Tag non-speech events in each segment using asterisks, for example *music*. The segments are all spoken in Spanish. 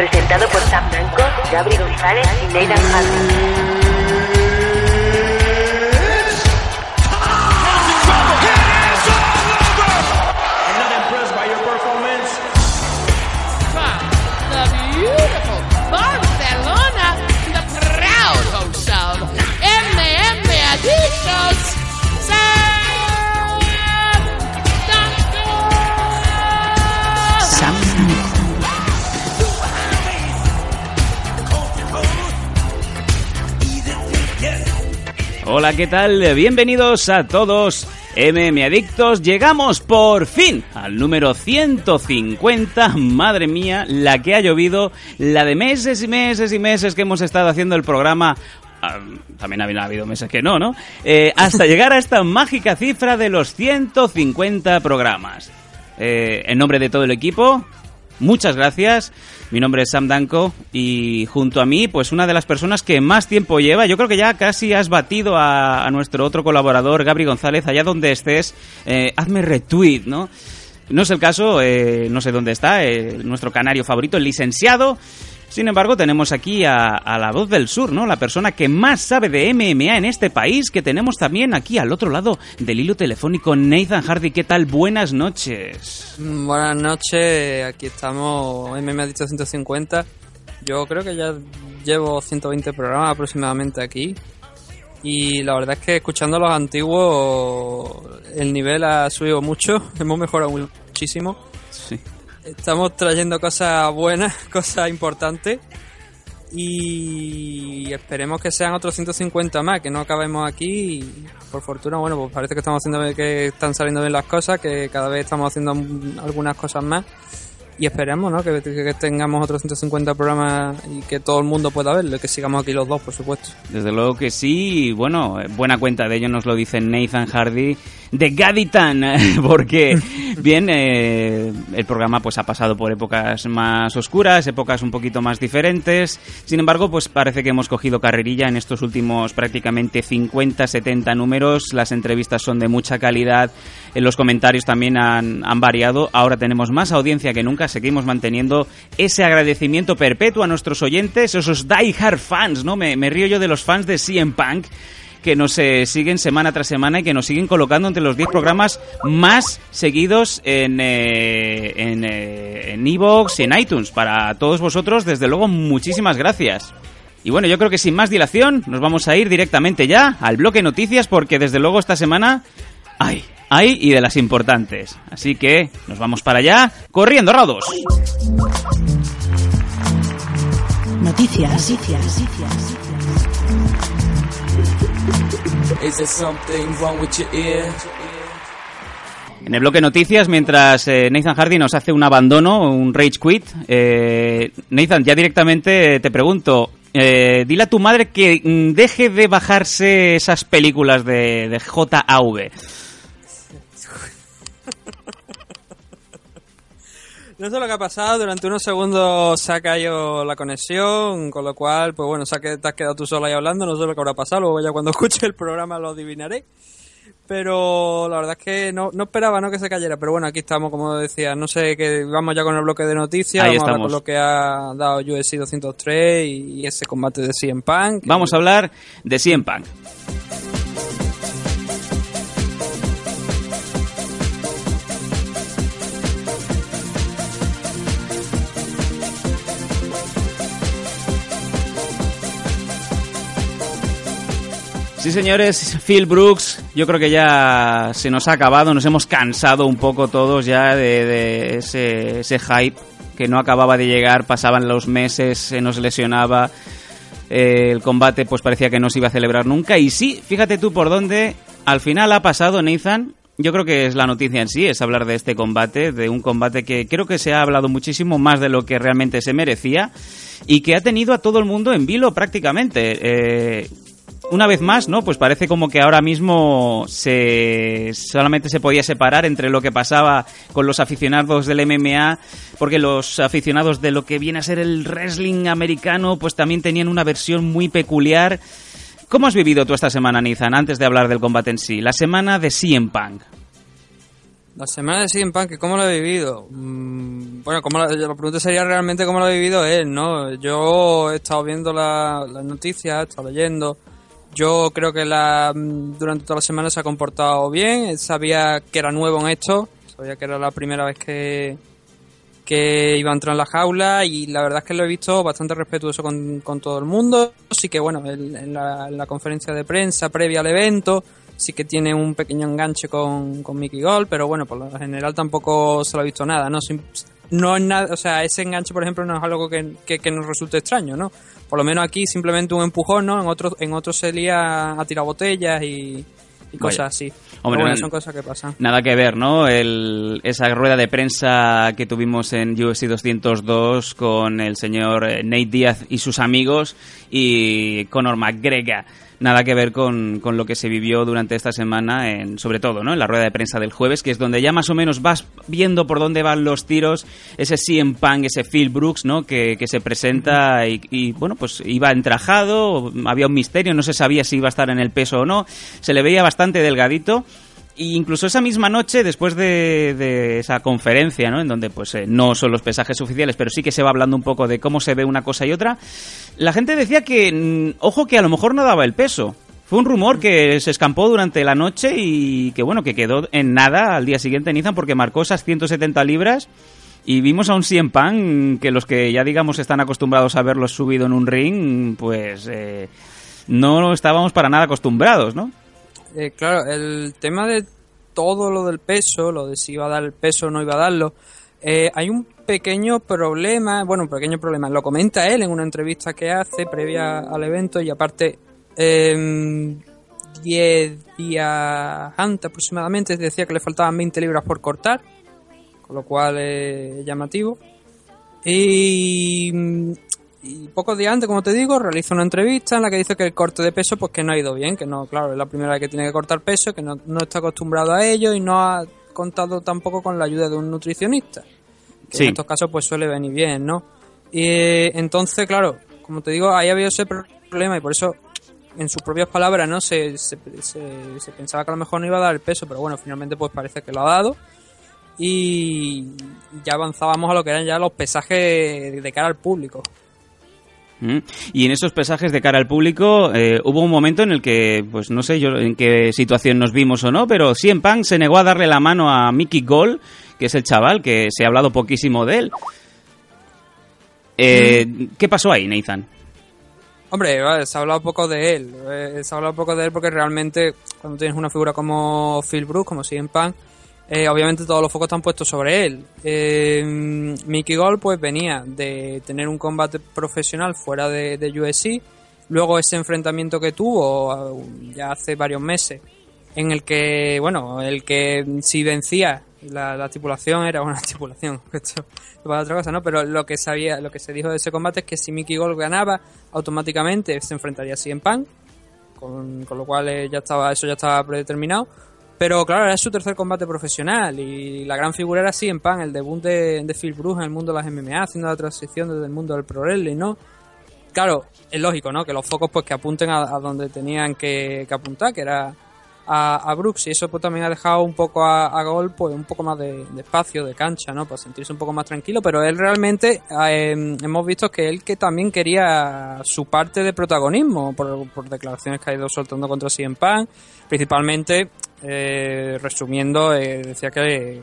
presentado por Sam Blanco, Gabri González y Nathan Hardy. Hola, ¿qué tal? Bienvenidos a todos. MM Adictos, llegamos por fin al número 150. Madre mía, la que ha llovido, la de meses y meses y meses que hemos estado haciendo el programa. Ah, también ha habido meses que no, ¿no? Eh, hasta llegar a esta mágica cifra de los 150 programas. Eh, en nombre de todo el equipo, muchas gracias. Mi nombre es Sam Danko y junto a mí, pues una de las personas que más tiempo lleva, yo creo que ya casi has batido a, nuestro otro colaborador, Gabri González, allá donde estés, eh, hazme retweet, ¿no? No es el caso, eh, no sé dónde está, eh, nuestro canario favorito, el licenciado, sin embargo, tenemos aquí a, la voz del sur, ¿no? La persona que más sabe de MMA en este país, que tenemos también aquí al otro lado del hilo telefónico, Nathan Hardy. ¿Qué tal? Buenas noches. Mm, buenas noches, aquí estamos, MMA dicho 150. Yo creo que ya llevo 120 programas aproximadamente aquí. Y la verdad es que escuchando los antiguos, el nivel ha subido mucho, *laughs* hemos mejorado muchísimo. Estamos trayendo cosas buenas, *laughs* cosas importantes. Y esperemos que sean otros 150 más, que no acabemos aquí. Y por fortuna, bueno, pues parece que estamos haciendo que están saliendo bien las cosas, que cada vez estamos haciendo algunas cosas más y esperemos ¿no? Que, tengamos otros 150 programas y que todo el mundo pueda verlo, que sigamos aquí los dos, por supuesto. Desde luego que sí, bueno, buena cuenta de ello nos lo dice Nathan Hardy de Gaditan, *laughs* porque bien, eh, el programa pues ha pasado por épocas más oscuras, épocas un poquito más diferentes, sin embargo pues parece que hemos cogido carrerilla en estos últimos prácticamente 50, 70 números, las entrevistas son de mucha calidad, en los comentarios también han, han variado, ahora tenemos más audiencia que nunca, seguimos manteniendo ese agradecimiento perpetuo a nuestros oyentes, esos die-hard fans, ¿no? Me, río yo de los fans de CM Punk que nos eh, siguen semana tras semana y que nos siguen colocando entre los 10 programas más seguidos en eh, en eh, en Evox y en iTunes. Para todos vosotros, desde luego, muchísimas gracias. Y bueno, yo creo que sin más dilación, nos vamos a ir directamente ya al bloque noticias porque desde luego esta semana hay hay y de las importantes. Así que nos vamos para allá, corriendo raudos. Noticias, noticias, noticias. En el bloque noticias, mientras eh, Nathan Hardy nos hace un abandono, un rage quit, eh, Nathan, ya directamente te pregunto, eh, dile a tu madre que mm, deje de bajarse esas películas de JAV. No sé lo que ha pasado, durante unos segundos se ha caído la conexión, con lo cual, pues bueno, que te has quedado tú sola ahí hablando, no sé lo que habrá pasado, luego ya cuando *laughs* escuche el programa lo adivinaré. Pero la verdad es que no, no esperaba ¿no? que se cayera, pero bueno, aquí estamos, como decía, no sé, que vamos ya con el bloque de noticias, vamos a hablar con lo que ha dado UFC 203 y, ese combate de CM Punk. Vamos a hablar de CM Punk. Sí, señores, Phil Brooks, yo creo que ya se nos ha acabado, nos hemos cansado un poco todos ya de, ese, hype que no acababa de llegar, pasaban los meses, se nos lesionaba, eh, el combate pues parecía que no se iba a celebrar nunca y sí, fíjate tú por dónde al final ha pasado Nathan, yo creo que es la noticia en sí, es hablar de este combate, de un combate que creo que se ha hablado muchísimo más de lo que realmente se merecía y que ha tenido a todo el mundo en vilo prácticamente. Eh, una vez más, ¿no? Pues parece como que ahora mismo se solamente se podía separar entre lo que pasaba con los aficionados del MMA, porque los aficionados de lo que viene a ser el wrestling americano, pues también tenían una versión muy peculiar. ¿Cómo has vivido tú esta semana, Nizan, antes de hablar del combate en sí? La semana de CM Punk. La semana de CM Punk, ¿cómo lo he vivido? Mm, bueno, como la, la, pregunta sería realmente cómo lo ha vivido él, ¿no? Yo he estado viendo las noticias, he estado leyendo. Yo creo que la, durante toda la semana se ha comportado bien. sabía que era nuevo en esto. Sabía que era la primera vez que, que iba a entrar en la jaula y la verdad es que lo he visto bastante respetuoso con, con todo el mundo. Sí que, bueno, en, la, en la conferencia de prensa previa al evento sí que tiene un pequeño enganche con, con Mickey Gold, pero bueno, por lo general tampoco se lo ha visto nada, ¿no? No es nada, o sea, ese enganche, por ejemplo, no es algo que, que, nos resulte extraño, ¿no? Por lo menos aquí simplemente un empujón, ¿no? En otro, en otro se lía a tirar botellas y, cosas así. Hombre, bueno, son cosas que pasan. Nada que ver, ¿no? El, esa rueda de prensa que tuvimos en UFC 202 con el señor eh, Nate Díaz y sus amigos y Conor McGregor nada que ver con, con, lo que se vivió durante esta semana, en, sobre todo ¿no? en la rueda de prensa del jueves, que es donde ya más o menos vas viendo por dónde van los tiros, ese CM Punk, ese Phil Brooks, ¿no? que, que se presenta y, y, bueno, pues iba entrajado, había un misterio, no se sabía si iba a estar en el peso o no, se le veía bastante delgadito y incluso esa misma noche, después de, esa conferencia, ¿no? En donde pues eh, no son los pesajes oficiales, pero sí que se va hablando un poco de cómo se ve una cosa y otra, la gente decía que, mm, ojo, que a lo mejor no daba el peso. Fue un rumor que se escampó durante la noche y que, bueno, que quedó en nada al día siguiente en Izan porque marcó esas 170 libras y vimos a un Cien Pan que los que ya, digamos, están acostumbrados a verlo subido en un ring, pues eh, no estábamos para nada acostumbrados, ¿no? Eh, claro, el tema de todo lo del peso, lo de si iba a dar el peso o no iba a darlo, eh, hay un pequeño problema, bueno, un pequeño problema, lo comenta él en una entrevista que hace previa al evento y aparte 10 em, días antes aproximadamente decía que le faltaban 20 libras por cortar, con lo cual es llamativo. Y y pocos días antes, como te digo, realiza una entrevista en la que dice que el corte de peso pues que no ha ido bien, que no, claro, es la primera vez que tiene que cortar peso, que no, está acostumbrado a ello y no ha contado tampoco con la ayuda de un nutricionista. Que en estos casos pues suele venir bien, ¿no? Y entonces, claro, como te digo, ahí había ese problema y por eso en sus propias palabras, ¿no? Se, se, se, pensaba que a lo mejor no iba a dar el peso, pero bueno, finalmente pues parece que lo ha dado y ya avanzábamos a lo que eran ya los pesajes de cara al público. Y en esos pesajes de cara al público eh, hubo un momento en el que, pues no sé yo en qué situación nos vimos o no, pero CM Punk se negó a darle la mano a Mickey Gol, que es el chaval, que se ha hablado poquísimo de él. Eh, ¿Qué pasó ahí, Nathan? Hombre, se ha hablado poco de él. Eh, se ha hablado poco de él porque realmente cuando tienes una figura como Phil Brooks, como CM Punk, eh, obviamente todos los focos están puestos sobre él. Eh, Mickey Gold pues venía de tener un combate profesional fuera de, de USC, luego ese enfrentamiento que tuvo uh, ya hace varios meses, en el que, bueno, el que si vencía la, la tripulación era una *laughs* tripulación, esto para otra cosa, ¿no? Pero lo que sabía, lo que se dijo de ese combate es que si Mickey Gold ganaba, automáticamente se enfrentaría a CM Punk, con, con lo cual eh, ya estaba, eso ya estaba predeterminado pero claro, era su tercer combate profesional y la gran figura era en Pan, el debut de, Phil Bruce en el mundo de las MMA, haciendo la transición desde el mundo del pro wrestling, ¿no? Claro, es lógico, ¿no? Que los focos pues que apunten a, donde tenían que, apuntar, que era a, Brooks y eso pues también ha dejado un poco a, a Gol pues un poco más de, espacio, de cancha, ¿no? Para sentirse un poco más tranquilo, pero él realmente eh, hemos visto que él que también quería su parte de protagonismo por, declaraciones que ha ido soltando contra CM Pan, principalmente eh, resumiendo, eh, decía que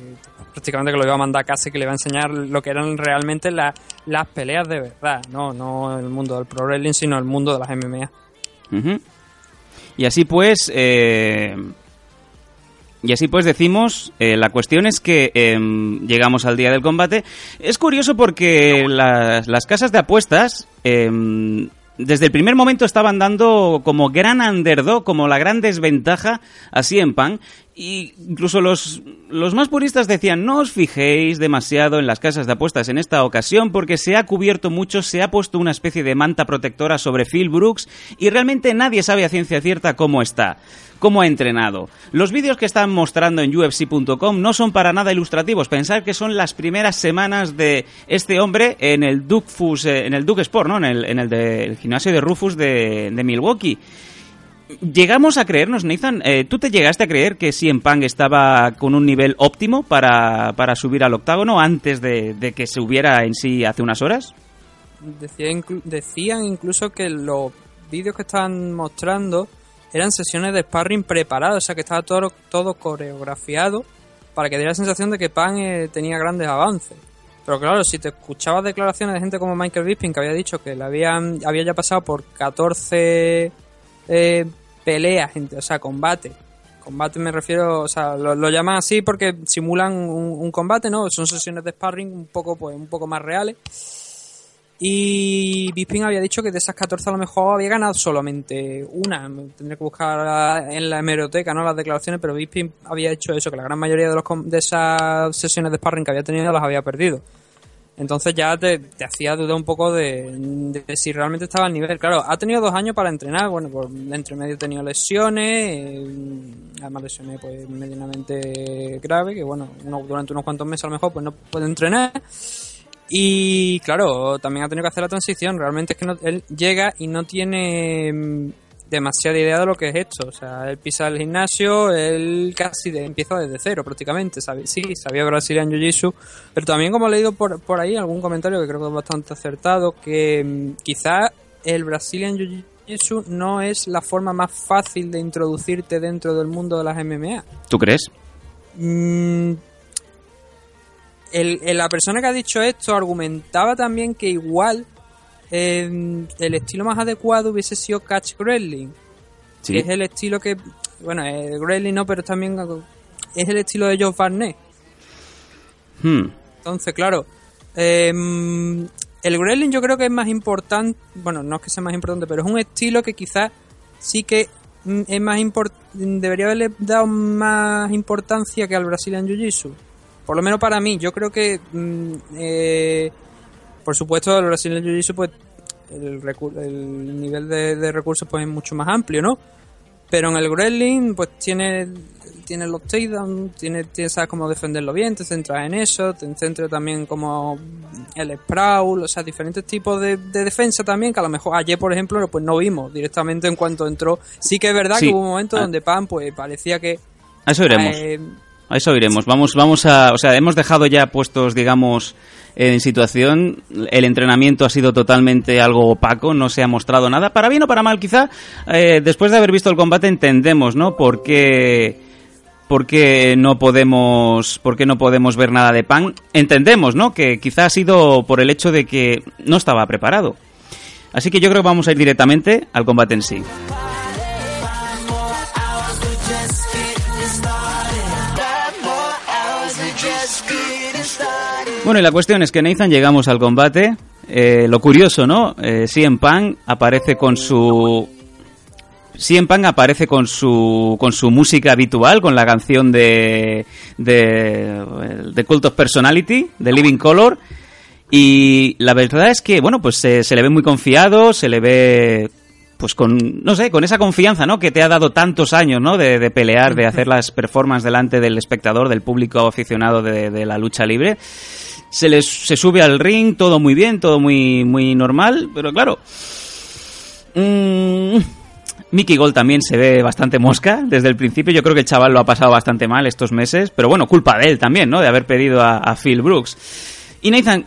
prácticamente que lo iba a mandar a casa y que le iba a enseñar lo que eran realmente las peleas de verdad, no, no el mundo del pro wrestling, sino el mundo de las MMA. Y así pues, eh, y así pues decimos, la cuestión es que em, llegamos al día del combate. Es curioso porque las, las casas de apuestas em, desde el primer momento estaban dando como gran underdog, como la gran desventaja a CM Punk. Y incluso los, los más puristas decían, no os fijéis demasiado en las casas de apuestas en esta ocasión porque se ha cubierto mucho, se ha puesto una especie de manta protectora sobre Phil Brooks y realmente nadie sabe a ciencia cierta cómo está cómo ha entrenado. Los vídeos que están mostrando en UFC.com no son para nada ilustrativos. Pensar que son las primeras semanas de este hombre en el Duke eh, en el Duke Sport, ¿no? En el, en el, gimnasio de Rufus de, de Milwaukee. Llegamos a creernos, Nathan, eh, ¿tú te llegaste a creer que CM Punk estaba con un nivel óptimo para, para subir al octágono antes de, de que se hubiera en sí hace unas horas? Decían incluso que los vídeos que estaban mostrando eran sesiones de sparring preparadas, o sea que estaba todo, todo coreografiado para que diera la sensación de que Pan eh, tenía grandes avances. Pero claro, si te escuchabas declaraciones de gente como Michael Bisping que había dicho que le habían, había ya pasado por 14 eh, peleas, o sea, combate. Combate me refiero, o sea, lo, llaman así porque simulan un, un combate, ¿no? Son sesiones de sparring un poco, pues, un poco más reales. Y Bisping había dicho que de esas 14 a lo mejor había ganado solamente una. Tendré que buscar en la hemeroteca ¿no? las declaraciones, pero Bisping había hecho eso, que la gran mayoría de, los, de esas sesiones de sparring que había tenido las había perdido. Entonces ya te, hacía dudar un poco de, si realmente estaba al nivel. Claro, ha tenido dos años para entrenar, bueno, por entre medio ha tenido lesiones, eh, además lesiones pues medianamente graves, que bueno, uno, durante unos cuantos meses a lo mejor pues no puede entrenar. Y claro, también ha tenido que hacer la transición. Realmente es que no- él llega y no tiene mm, demasiada idea de lo que es esto. O sea, él pisa el gimnasio, él casi de- empieza desde cero prácticamente. Sabe, sí, sabía Brazilian Jiu-Jitsu, pero también como he leído por, por ahí algún comentario que creo que es bastante acertado, que mm, quizá el Brazilian Jiu-Jitsu no es la forma más fácil de introducirte dentro del mundo de las MMA. ¿Tú crees? Mm, el- el- la persona que ha dicho esto argumentaba también que igual eh, el estilo más adecuado hubiese sido catch wrestling, Sí. que es el estilo que, bueno, el wrestling no, pero también es el estilo de Joe Barnett. Hmm. Entonces, claro, eh, el wrestling yo creo que es más importante, bueno, no es que sea más importante, pero es un estilo que quizás sí que mm, es más debería haberle dado más importancia que al Brazilian Jiu-Jitsu. Por lo menos para mí, yo creo que, mm, eh, por supuesto, el Brazilian Jiu-Jitsu, pues, el, el nivel de, de recursos pues es mucho más amplio, ¿no? Pero en el wrestling, pues tiene, tiene los takedowns, tiene, tiene, sabes cómo defenderlo bien, te centras en eso, te centras también como el sprawl, o sea, diferentes tipos de, de defensa también, que a lo mejor ayer, por ejemplo, pues no vimos directamente en cuanto entró. Sí que es verdad Sí. que hubo un momento Ah. donde Pan, pues parecía que... Eso iremos. eh, A eso iremos. Vamos, vamos a, o sea, hemos dejado ya puestos, digamos, en situación. El entrenamiento ha sido totalmente algo opaco, no se ha mostrado nada. Para bien o para mal, quizá. eh, después de haber visto el combate entendemos, ¿no? Por qué, por qué no podemos, por qué no podemos ver nada de Pan. Entendemos, ¿no? Que quizá ha sido por el hecho de que no estaba preparado. Así que yo creo que vamos a ir directamente al combate en sí. Bueno, y la cuestión es que Nathan llegamos al combate. Eh, lo curioso, ¿no? Eh, CM Punk aparece con su CM Punk aparece con su con su música habitual, con la canción de de, de Cult of Personality, de Living Color. Y la verdad es que, bueno, pues se, le ve muy confiado, se le ve pues con, no sé, con esa confianza, ¿no? Que te ha dado tantos años, ¿no? De, de pelear, de hacer las performances delante del espectador, del público aficionado de la lucha libre. Se les se sube al ring, todo muy bien, todo muy, muy normal, pero claro. mmm, Mickey Gold también se ve bastante mosca desde el principio. Yo creo que el chaval lo ha pasado bastante mal estos meses, pero bueno, culpa de él también, ¿no? De haber pedido a, Phil Brooks. Y Nathan,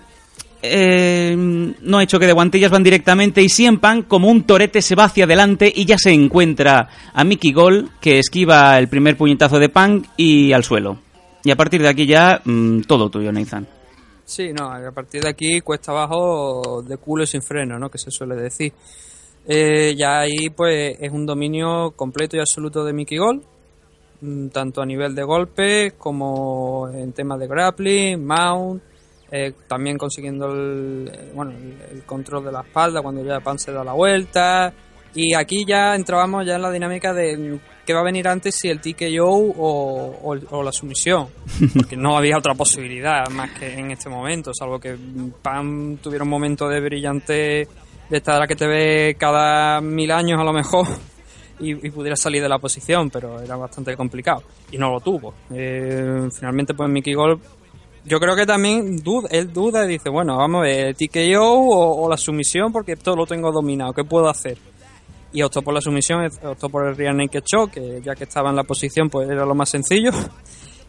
eh, no ha hecho que de guantillas van directamente y CM Punk como un torete se va hacia adelante y ya se encuentra a Mickey Gold que esquiva el primer puñetazo de Punk y al suelo. Y a partir de aquí ya mm, todo tuyo, Nathan. Sí, no, a partir de aquí cuesta abajo de culo sin freno, ¿no? Que se suele decir. Eh, ya ahí pues es un dominio completo y absoluto de Mickey Gold, mm, tanto a nivel de golpes como en temas de grappling, mount, eh, también consiguiendo el, eh, bueno, el control de la espalda cuando ya Pan se da la vuelta. Y aquí ya entrábamos ya en la dinámica de mm, qué va a venir antes si el TKO o, o, o la sumisión. *laughs* Porque no había otra posibilidad más que en este momento, salvo que Pam tuviera un momento de brillante de esta de la que te ve cada mil años a lo mejor y, y pudiera salir de la posición, pero era bastante complicado y no lo tuvo. Eh, finalmente, pues Mickey Gold, yo creo que también duda, él duda y dice, bueno, vamos a ver, TKO o, o la sumisión porque esto lo tengo dominado, ¿qué puedo hacer? Y optó por la sumisión, optó por el Real Naked Show, que ya que estaba en la posición, pues era lo más sencillo.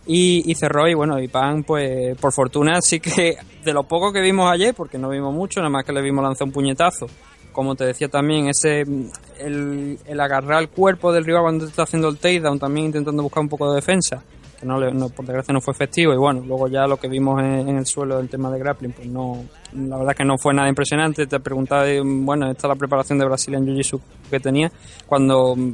Y, cerró y bueno, y Pan, pues por fortuna sí que de lo poco que vimos ayer, porque no vimos mucho, nada más que le vimos lanzar un puñetazo. Como te decía también, ese el, el agarrar el cuerpo del rival cuando está haciendo el takedown, también intentando buscar un poco de defensa que no, por desgracia no fue efectivo y bueno, luego ya lo que vimos en, el suelo del tema de grappling, pues no, la verdad que no fue nada impresionante, te preguntaba, bueno, esta es la preparación de Brazilian Jiu-Jitsu que tenía, cuando mm,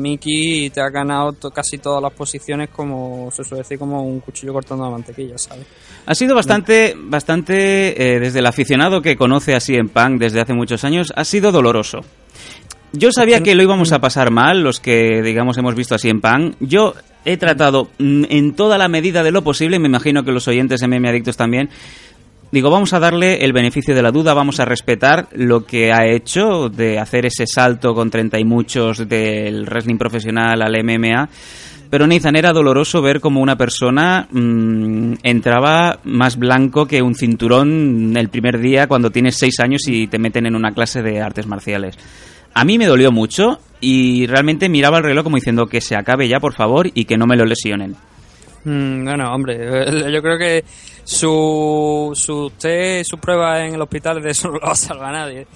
Miki te ha ganado casi todas las posiciones como se suele decir como un cuchillo cortando la mantequilla, ¿sabes? Ha sido bastante, bastante eh, desde el aficionado que conoce a CM Punk desde hace muchos años, ha sido doloroso. Yo sabía que lo íbamos a pasar mal, los que, digamos, hemos visto así en Pan. Yo he tratado mm, en toda la medida de lo posible, me imagino que los oyentes de Meme Adictos también, digo, vamos a darle el beneficio de la duda, vamos a respetar lo que ha hecho de hacer ese salto con treinta y muchos del wrestling profesional al MMA. Pero Nathan era doloroso ver como una persona mm, entraba más blanco que un cinturón el primer día cuando tienes seis años y te meten en una clase de artes marciales. A mí me dolió mucho y realmente miraba el reloj como diciendo que se acabe ya, por favor, y que no me lo lesionen. Mm, bueno, hombre, *laughs* yo creo que su, su test, su prueba en el hospital de eso *laughs* no lo va a salvar a nadie.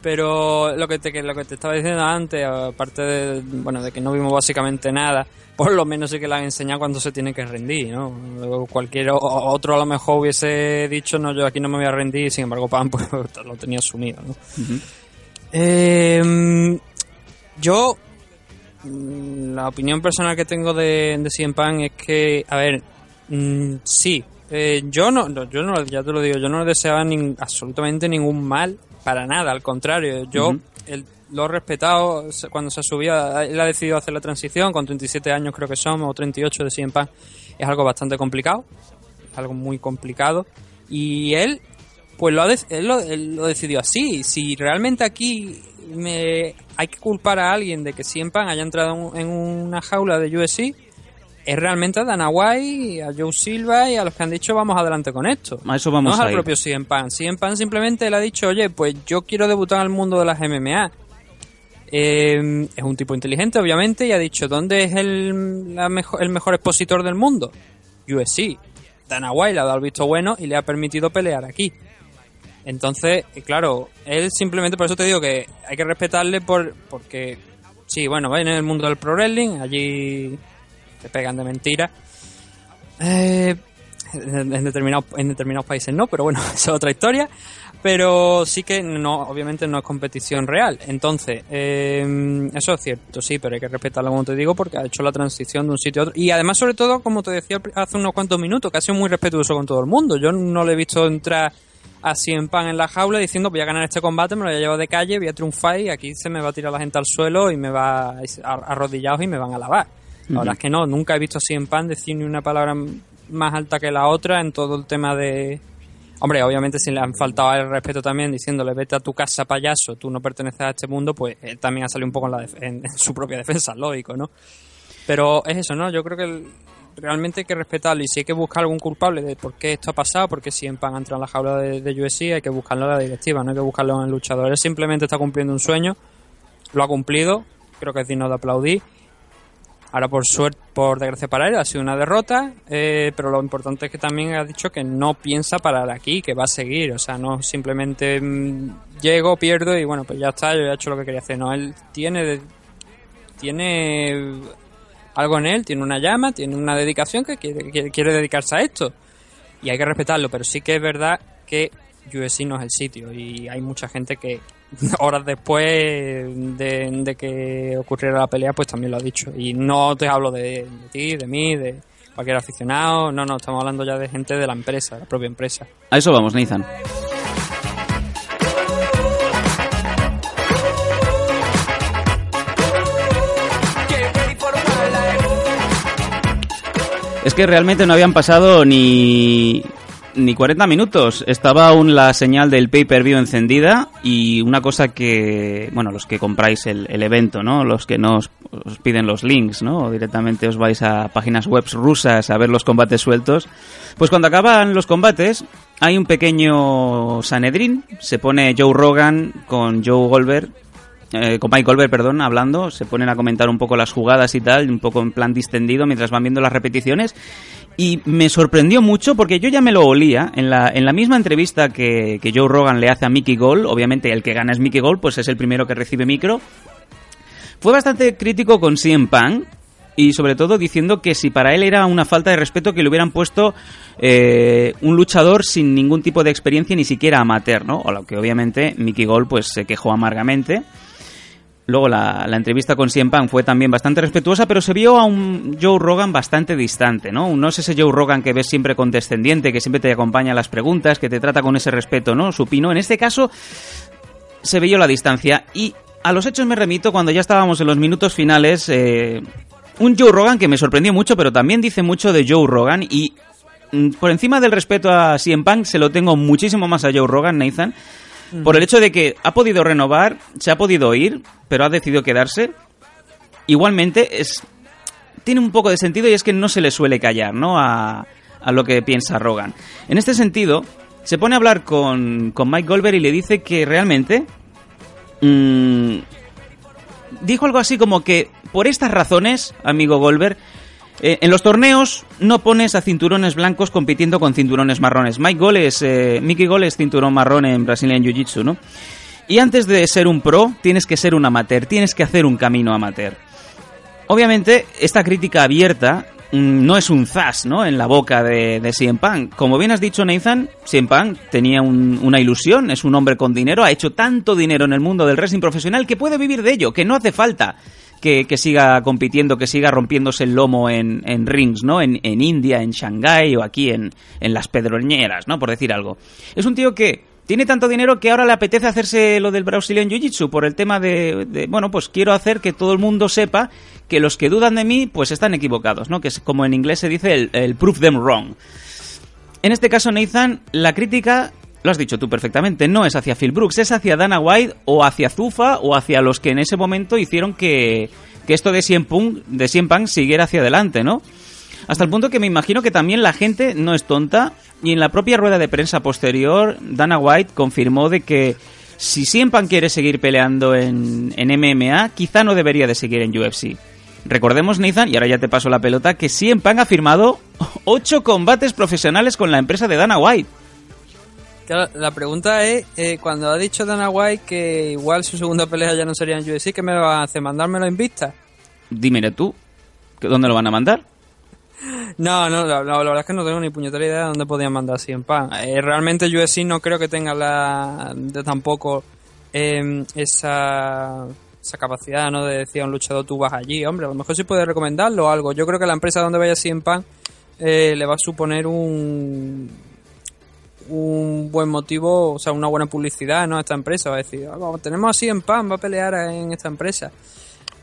Pero lo que te, lo que te estaba diciendo antes, aparte de, bueno, de que no vimos básicamente nada, por lo menos sí que le han enseñado cuando se tiene que rendir, ¿no? Cualquier otro a lo mejor hubiese dicho, no, yo aquí no me voy a rendir, sin embargo, Pan *laughs* pues, lo tenía asumido, ¿no? Eh, yo, mm, la opinión personal que tengo de, de CM Punk es que, a ver, mm, sí, eh, yo no, yo no, ya te lo digo, yo no deseaba absolutamente ningún mal para nada, al contrario, yo lo he respetado cuando se ha subido, él ha decidido hacer la transición con 37 años creo que somos, o 38 de CM Punk, es algo bastante complicado, es algo muy complicado, y él pues lo, ha él lo, decidió así. Si realmente aquí me hay que culpar a alguien de que siempre haya entrado en una jaula de USC, es realmente a Dana White, a Joe Silva y a los que han dicho vamos adelante con esto. A eso vamos no es al propio Punk. CM Punk simplemente le ha dicho, oye, pues yo quiero debutar en el mundo de las MMA. Eh, es un tipo inteligente, obviamente, y ha dicho, ¿dónde es el, mejor, el mejor expositor del mundo? USC. Dana White le ha dado el visto bueno y le ha permitido pelear aquí. Entonces, claro, él simplemente, por eso te digo que hay que respetarle por porque, sí, bueno, va en el mundo del pro wrestling, allí te pegan de mentira. Eh, en, determinados, en determinados países no, pero bueno, *laughs* es otra historia. Pero sí que no, obviamente no es competición real. Entonces, eh, eso es cierto, sí, pero hay que respetarlo como te digo porque ha hecho la transición de un sitio a otro. Y además, sobre todo, como te decía hace unos cuantos minutos, que ha sido muy respetuoso con todo el mundo. Yo no le he visto entrar así en pan en la jaula diciendo voy a ganar este combate, me lo voy a llevar de calle, voy a triunfar y aquí se me va a tirar la gente al suelo y me va arrodillados y me van a lavar. La verdad es que no, nunca he visto así en pan decir ni una palabra más alta que la otra en todo el tema de... Hombre, obviamente si le han faltado el respeto también diciéndole vete a tu casa payaso, tú no perteneces a este mundo, pues él también ha salido un poco en, la en su propia defensa, lógico, ¿no? Pero es eso, ¿no? Yo creo que el, realmente hay que respetarlo y si hay que buscar algún culpable de por qué esto ha pasado, porque si Pan entra en la jaula de, de hay que buscarlo en la directiva, no hay que buscarlo en el luchador. Él simplemente está cumpliendo un sueño, lo ha cumplido, creo que es digno de aplaudir. Ahora, por suerte, por desgracia para él, ha sido una derrota, eh, pero lo importante es que también ha dicho que no piensa parar aquí, que va a seguir, o sea, no simplemente mm, llego, pierdo y bueno, pues ya está, yo he hecho lo que quería hacer. No, él tiene, tiene algo en él, tiene una llama, tiene una dedicación que quiere, dedicarse a esto. Y hay que respetarlo, pero sí que es verdad que USC no es el sitio y hay mucha gente que *laughs* horas después de, que ocurriera la pelea pues también lo ha dicho. Y no te hablo de, de ti, de mí, de cualquier aficionado, no, no, estamos hablando ya de gente de la empresa, de la propia empresa. A eso vamos, Nathan. Es que realmente no habían pasado ni, ni 40 minutos. Estaba aún la señal del pay-per-view encendida y una cosa que, bueno, los que compráis el, evento, ¿no? Los que no os, piden los links, ¿no? O directamente os vais a páginas web rusas a ver los combates sueltos. Pues cuando acaban los combates hay un pequeño Sanedrín. Se pone Joe Rogan con Joe Goldberg eh, con Mike Goldberg, perdón, hablando, se ponen a comentar un poco las jugadas y tal, un poco en plan distendido mientras van viendo las repeticiones. Y me sorprendió mucho porque yo ya me lo olía en la, en la misma entrevista que, que Joe Rogan le hace a Mickey Gold. Obviamente el que gana es Mickey Gold, pues es el primero que recibe micro. Fue bastante crítico con CM Punk y sobre todo diciendo que si para él era una falta de respeto que le hubieran puesto eh, un luchador sin ningún tipo de experiencia, ni siquiera amateur, ¿no? O lo que obviamente Mickey Gold pues se quejó amargamente. Luego la, la entrevista con CM Punk fue también bastante respetuosa, pero se vio a un Joe Rogan bastante distante, ¿no? No es ese Joe Rogan que ves siempre condescendiente, que siempre te acompaña a las preguntas, que te trata con ese respeto, ¿no? Supino. En este caso se veía la distancia y a los hechos me remito cuando ya estábamos en los minutos finales. Eh, un Joe Rogan que me sorprendió mucho, pero también dice mucho de Joe Rogan y mm, por encima del respeto a CM Punk se lo tengo muchísimo más a Joe Rogan, Nathan, por el hecho de que ha podido renovar, se ha podido ir, pero ha decidido quedarse. Igualmente es tiene un poco de sentido y es que no se le suele callar, ¿no? A, a lo que piensa Rogan. En este sentido, se pone a hablar con, con Mike Goldberg y le dice que realmente mm, dijo algo así como que por estas razones, amigo Goldberg, eh, en los torneos no pones a cinturones blancos compitiendo con cinturones marrones. Mike Gol es, eh, Mickey Gol es cinturón marrón en Brazilian Jiu-Jitsu, ¿no? Y antes de ser un pro, tienes que ser un amateur, tienes que hacer un camino amateur. Obviamente, esta crítica abierta mm, no es un zas, ¿no? En la boca de, de CM. Como bien has dicho, Nathan, CM Punk tenía un- una ilusión, es un hombre con dinero, ha hecho tanto dinero en el mundo del wrestling profesional que puede vivir de ello, que no hace falta que, siga compitiendo, que siga rompiéndose el lomo en, en rings, ¿no? En, India, en Shanghái o aquí en, en las Pedroñeras, ¿no? Por decir algo. Es un tío que tiene tanto dinero que ahora le apetece hacerse lo del Brazilian Jiu-Jitsu por el tema de, de, bueno, pues quiero hacer que todo el mundo sepa que los que dudan de mí, pues están equivocados, ¿no? Que es como en inglés se dice el, el prove them wrong. En este caso, Nathan, la crítica, lo has dicho tú perfectamente, no es hacia Phil Brooks, es hacia Dana White o hacia Zufa o hacia los que en ese momento hicieron que, que esto de CM Punk, de siguiera hacia adelante, ¿no? Hasta el punto que me imagino que también la gente no es tonta y en la propia rueda de prensa posterior, Dana White confirmó de que si Punk quiere seguir peleando en, en MMA, quizá no debería de seguir en UFC. Recordemos, Nathan, y ahora ya te paso la pelota, que CM Punk ha firmado ocho combates profesionales con la empresa de Dana White. Claro, la pregunta es, eh, cuando ha dicho Dana White que igual su segunda pelea ya no sería en UFC, ¿qué me van a hacer? ¿Mandármelo en vista? Dime tú, ¿que ¿dónde lo van a mandar? No, no, la, la- la verdad es que no tengo ni puñetera idea de dónde podían mandar así en pan. Eh, realmente UFC no creo que tenga la de tampoco eh, esa, esa capacidad, ¿no? De decir a un luchador tú vas allí, hombre, a lo mejor sí puede recomendarlo o algo. Yo creo que la empresa donde vaya así en pan eh, le va a suponer un un buen motivo, o sea, una buena publicidad, ¿no? Esta empresa, va a decir, "Ah, tenemos así en pan, va a pelear en esta empresa.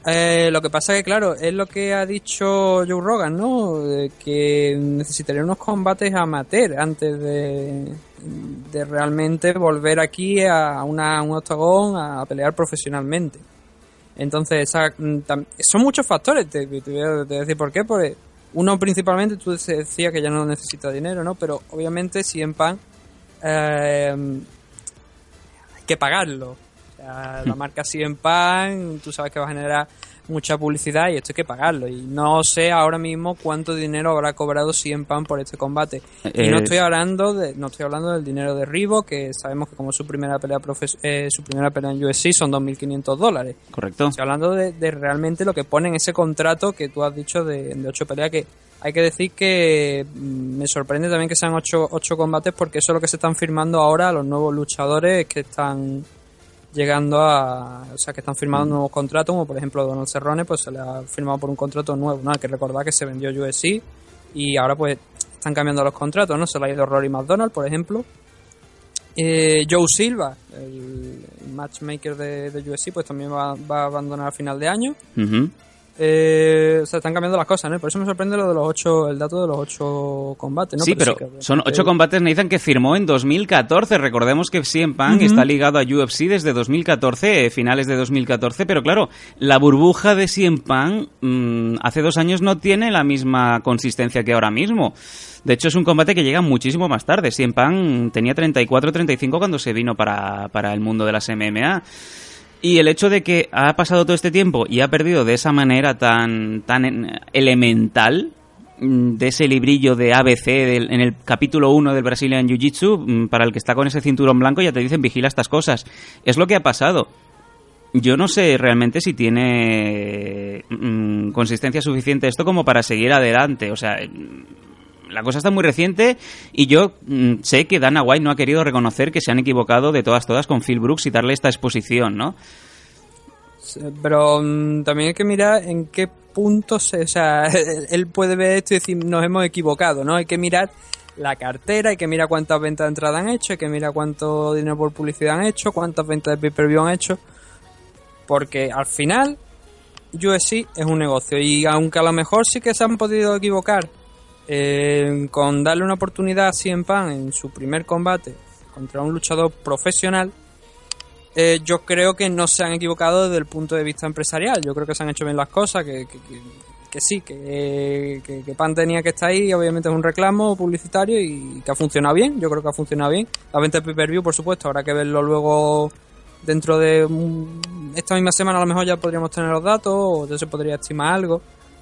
Eh, lo que pasa que, claro, es lo que ha dicho Joe Rogan, ¿no? De que necesitaría unos combates amateur antes de, de realmente volver aquí a, una, un octagón a pelear profesionalmente. Entonces, esa- mm, son muchos factores, te, te voy a decir por qué. Porque uno principalmente, tú decías que ya no necesita dinero, ¿no? Pero obviamente si en pan eh, hay que pagarlo. O sea, la marca en pan, tú sabes que va a generar mucha publicidad y esto hay que pagarlo. Y no sé ahora mismo cuánto dinero habrá cobrado en pan por este combate. Y no Eh, estoy hablando de, no estoy hablando del dinero de Rivo, que sabemos que como su primera pelea profes- eh, su primera pelea en UFC son 2.500 dólares. Correcto. Estoy hablando de, de realmente lo que pone en ese contrato que tú has dicho de, de ocho peleas que hay que decir que mm, me sorprende también que sean ocho, ocho combates porque eso es lo que se están firmando ahora los nuevos luchadores que están llegando a o sea que están firmando nuevos contratos como por ejemplo Donald Cerrone pues se le ha firmado por un contrato nuevo no hay que recordar que se vendió UFC y ahora pues están cambiando los contratos no se le ha ido Rory McDonald por ejemplo. Eh, Joe Silva, el matchmaker de, de UFC, pues también va, va a abandonar a final de año. Eh, o sea, están cambiando las cosas, ¿no? Por eso me sorprende lo de los ocho, el dato de los ocho combates, ¿no? sí, pero que- son ocho combates, Nathan, que firmó en 2014. Recordemos que CM Punk está ligado a UFC desde 2014, eh, finales de 2014. Pero claro, la burbuja de CM Punk mm, hace dos años no tiene la misma consistencia que ahora mismo. De hecho, es un combate que llega muchísimo más tarde. CM Punk tenía 34-35 cuando se vino para, para el mundo de las MMA. Y el hecho de que ha pasado todo este tiempo y ha perdido de esa manera tan, tan elemental, mm, de ese librillo de ABC del- en el capítulo 1 del Brazilian Jiu-Jitsu, mm, para el que está con ese cinturón blanco, ya te dicen vigila estas cosas. Es lo que ha pasado. Yo no sé realmente si tiene mm, consistencia suficiente esto como para seguir adelante. O sea, la cosa está muy reciente y yo mm, sé que Dana White no ha querido reconocer que se han equivocado de todas todas con Phil Brooks y darle esta exposición, ¿no? Pero mm, también hay que mirar en qué punto se, o sea, *laughs* él puede ver esto y decir nos hemos equivocado, ¿no? Hay que mirar la cartera, hay que mirar cuántas ventas de entrada han hecho, hay que mirar cuánto dinero por publicidad han hecho, cuántas ventas de pay-per-view han hecho, porque al final UFC es un negocio y aunque a lo mejor sí que se han podido equivocar eh, con darle una oportunidad a CM Punk en su primer combate contra un luchador profesional, eh, yo creo que no se han equivocado desde el punto de vista empresarial. Yo creo que se han hecho bien las cosas, que, que, que- que sí, que, que, Pan tenía que estar ahí, obviamente es un reclamo publicitario y que ha funcionado bien. Yo creo que ha funcionado bien. La venta de pay-per-view, por supuesto, habrá que verlo luego dentro de esta misma semana. A lo mejor ya podríamos tener los datos o ya se podría estimar algo.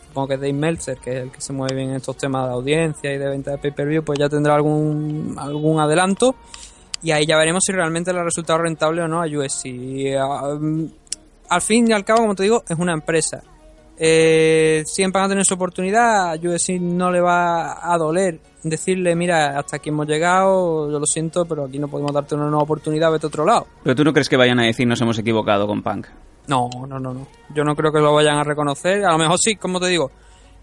Supongo que Dave Meltzer, que es el que se mueve bien en estos temas de audiencia y de venta de pay-per-view, pues ya tendrá algún, algún adelanto y ahí ya veremos si realmente le ha resultado rentable o no a UFC. Y, ah, mm, al fin y al cabo, como te digo, es una empresa. Eh, siempre van a tener su oportunidad, a UFC no le va a doler decirle, mira, hasta aquí hemos llegado, yo lo siento, pero aquí no podemos darte una nueva oportunidad, vete a otro lado. Pero tú no crees que vayan a decir nos hemos equivocado con Punk. No, no, no, no. Yo no creo que lo vayan a reconocer. A lo mejor sí, como te digo,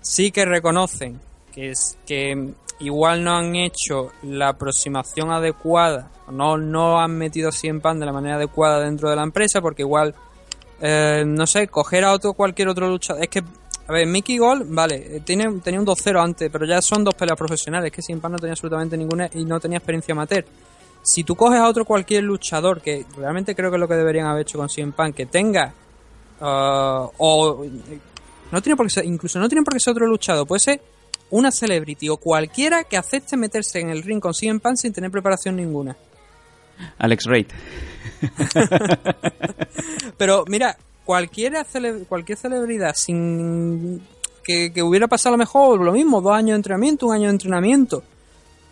sí que reconocen que es que igual no han hecho la aproximación adecuada, no, no han metido así en pan de la manera adecuada dentro de la empresa, porque igual, eh, no sé, coger a otro cualquier otro luchador. Es que, a ver, Mickey Gold, vale, eh, tiene, tenía un 2-0 antes, pero ya son dos peleas profesionales, que sin pan no tenía absolutamente ninguna y no tenía experiencia amateur si tú coges a otro cualquier luchador, que realmente creo que es lo que deberían haber hecho con CM Punk, que tenga ah, o no tiene por qué ser, incluso no tiene por qué ser otro luchador, puede ser una celebrity o cualquiera que acepte meterse en el ring con CM Punk sin tener preparación ninguna. Alex Reid. *laughs* Pero mira, cualquiera cele- cualquier celebridad sin que, que hubiera pasado a lo mejor lo mismo, dos años de entrenamiento, un año de entrenamiento,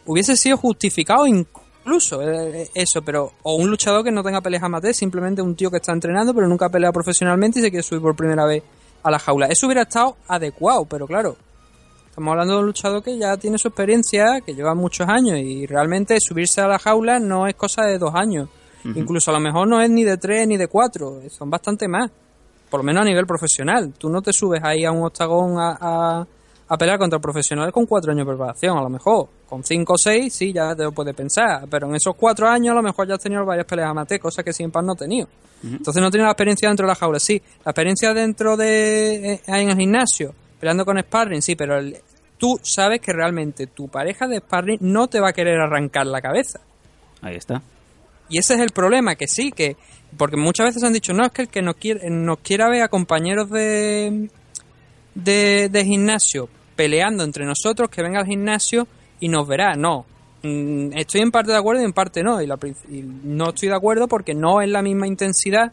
hubiese sido justificado incluso eh, eso, pero o un luchador que no tenga peleas amateur, simplemente un tío que está entrenando pero nunca ha peleado profesionalmente y se quiere subir por primera vez a la jaula. Eso hubiera estado adecuado, pero claro, estamos hablando de un luchador que ya tiene su experiencia, que lleva muchos años y realmente subirse a la jaula no es cosa de dos años. Incluso a lo mejor no es ni de tres ni de cuatro, son bastante más. Por lo menos a nivel profesional. Tú no te subes ahí a un octagón a, a, a pelear contra profesionales con cuatro años de preparación, a lo mejor. Con cinco o seis, sí, ya te lo puedes pensar. Pero en esos cuatro años a lo mejor ya has tenido varias peleas amateur, cosa que siempre no he tenido. Entonces no tienes la experiencia dentro de la jaula, sí. La experiencia dentro de... eh, en el gimnasio, peleando con sparring, sí, pero el- tú sabes que realmente tu pareja de sparring no te va a querer arrancar la cabeza. Ahí está. Y ese es el problema, que sí, que porque muchas veces han dicho, no, es que el que nos, quiere, nos quiera ver a compañeros de, de, de gimnasio peleando entre nosotros, que venga al gimnasio y nos verá. No, Mm, estoy en parte de acuerdo y en parte no. Y, la y no estoy de acuerdo porque no es la misma intensidad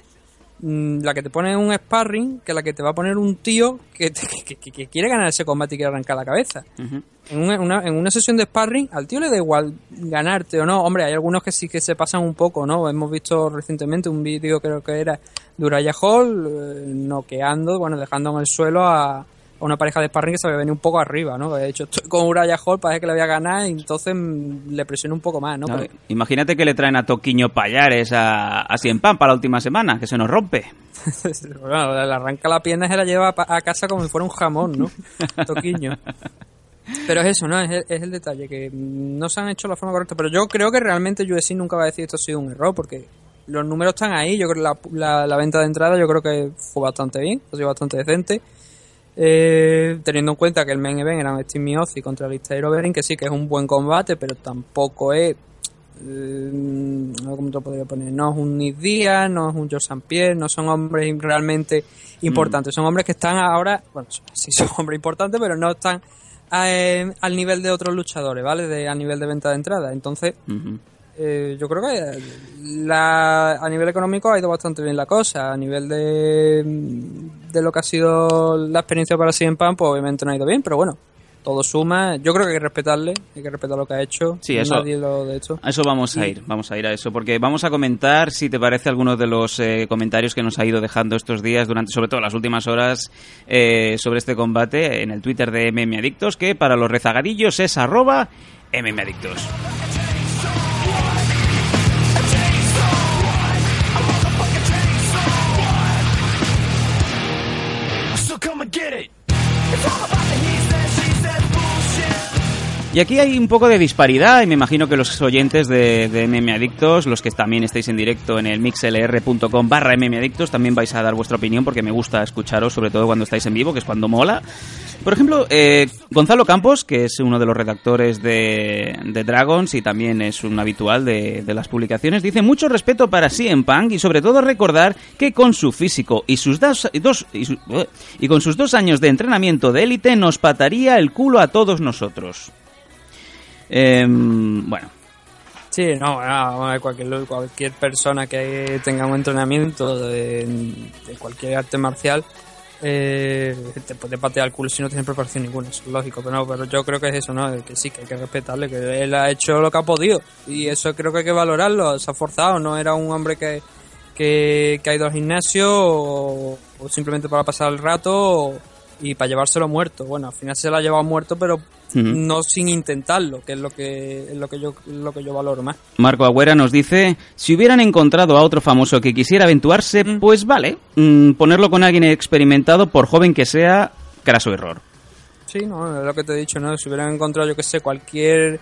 mm, la que te pone un sparring que la que te va a poner un tío que, te- *laughs* que- que- que quiere ganar ese combate y quiere arrancar la cabeza. Ujú. En una, una- en una sesión de sparring, al tío le da igual ganarte o no. Hombre, hay algunos que sí que se pasan un poco, ¿no? Hemos visto recientemente un vídeo, creo que era, de Uraya Hall, eh, noqueando, bueno, dejando en el suelo a, a una pareja de sparring que se había venido un poco arriba, ¿no? De hecho, estoy con Uraya Hall, parece que le había ganado y entonces mm, le presionó un poco más, ¿no? No, Porque- Imagínate que le traen a Toquiño Payares a, a Cien Pan para la última semana, que se nos rompe. *laughs* bueno, le arranca la pierna y se la lleva a casa como si fuera un jamón, ¿no? *laughs* Toquiño. Pero es eso, ¿no? Es el, es el detalle, que no se han hecho de la forma correcta. Pero yo creo que realmente UFC nunca va a decir esto ha sido un error, porque los números están ahí. Yo creo que la, la- la venta de entrada yo creo que fue bastante bien, ha sido bastante decente. Eh, teniendo en cuenta que el main event era Steve Miozzi contra Alistair Overeem, que sí que es un buen combate, pero tampoco es eh, ¿cómo te lo podría poner? No es un Nick Díaz, no es un George St. Pierre, no son hombres realmente importantes. Son hombres que están ahora, bueno, *laughs* sí son hombres importantes, pero no están eh, al nivel de otros luchadores, ¿vale? De, a nivel de venta de entrada. Entonces. Eh, yo creo que la, a nivel económico ha ido bastante bien la cosa. A nivel de, de lo que ha sido la experiencia para CM Punk, pues obviamente no ha ido bien, pero bueno, todo suma. Yo creo que hay que respetarle, hay que respetar lo que ha hecho. Sí, eso, Nadie lo de hecho. A eso vamos a ir, vamos a ir a eso, porque vamos a comentar, si te parece, algunos de los eh, comentarios que nos ha ido dejando estos días, durante sobre todo las últimas horas, eh, sobre este combate en el Twitter de MM Adictos, que para los rezagadillos es arroba MM Adictos. It's about Y aquí hay un poco de disparidad y me imagino que los oyentes de, de MM Adictos, los que también estáis en directo en el mixlr.com barra MM Adictos, también vais a dar vuestra opinión porque me gusta escucharos, sobre todo cuando estáis en vivo, que es cuando mola. Por ejemplo, eh, Gonzalo Campos, que es uno de los redactores de, de Dragons y también es un habitual de, las publicaciones, dice mucho respeto para CM Punk y sobre todo recordar que con su físico y sus dos, y, su, y con sus dos años de entrenamiento de élite nos pataría el culo a todos nosotros. Eh, bueno. Sí, no, cualquier, cualquier persona que tenga un entrenamiento de, cualquier arte marcial eh, te puede patear el culo si no tienes preparación ninguna, es lógico, pero no, pero yo creo que es eso, ¿no? Que sí, que hay que respetarle, que él ha hecho lo que ha podido y eso creo que hay que valorarlo, se ha forzado, no era un hombre que, que, que ha ido al gimnasio o, o simplemente para pasar el rato o, y para llevárselo muerto. Bueno, al final se lo ha llevado muerto, pero uh -huh. no sin intentarlo, que es lo que es lo que yo lo que yo valoro más. Marco Agüera nos dice, si hubieran encontrado a otro famoso que quisiera aventurarse, mm. pues vale, mm, ponerlo con alguien experimentado, por joven que sea, craso error. Sí, no, es lo que te he dicho, ¿no? Si hubieran encontrado, yo que sé, cualquier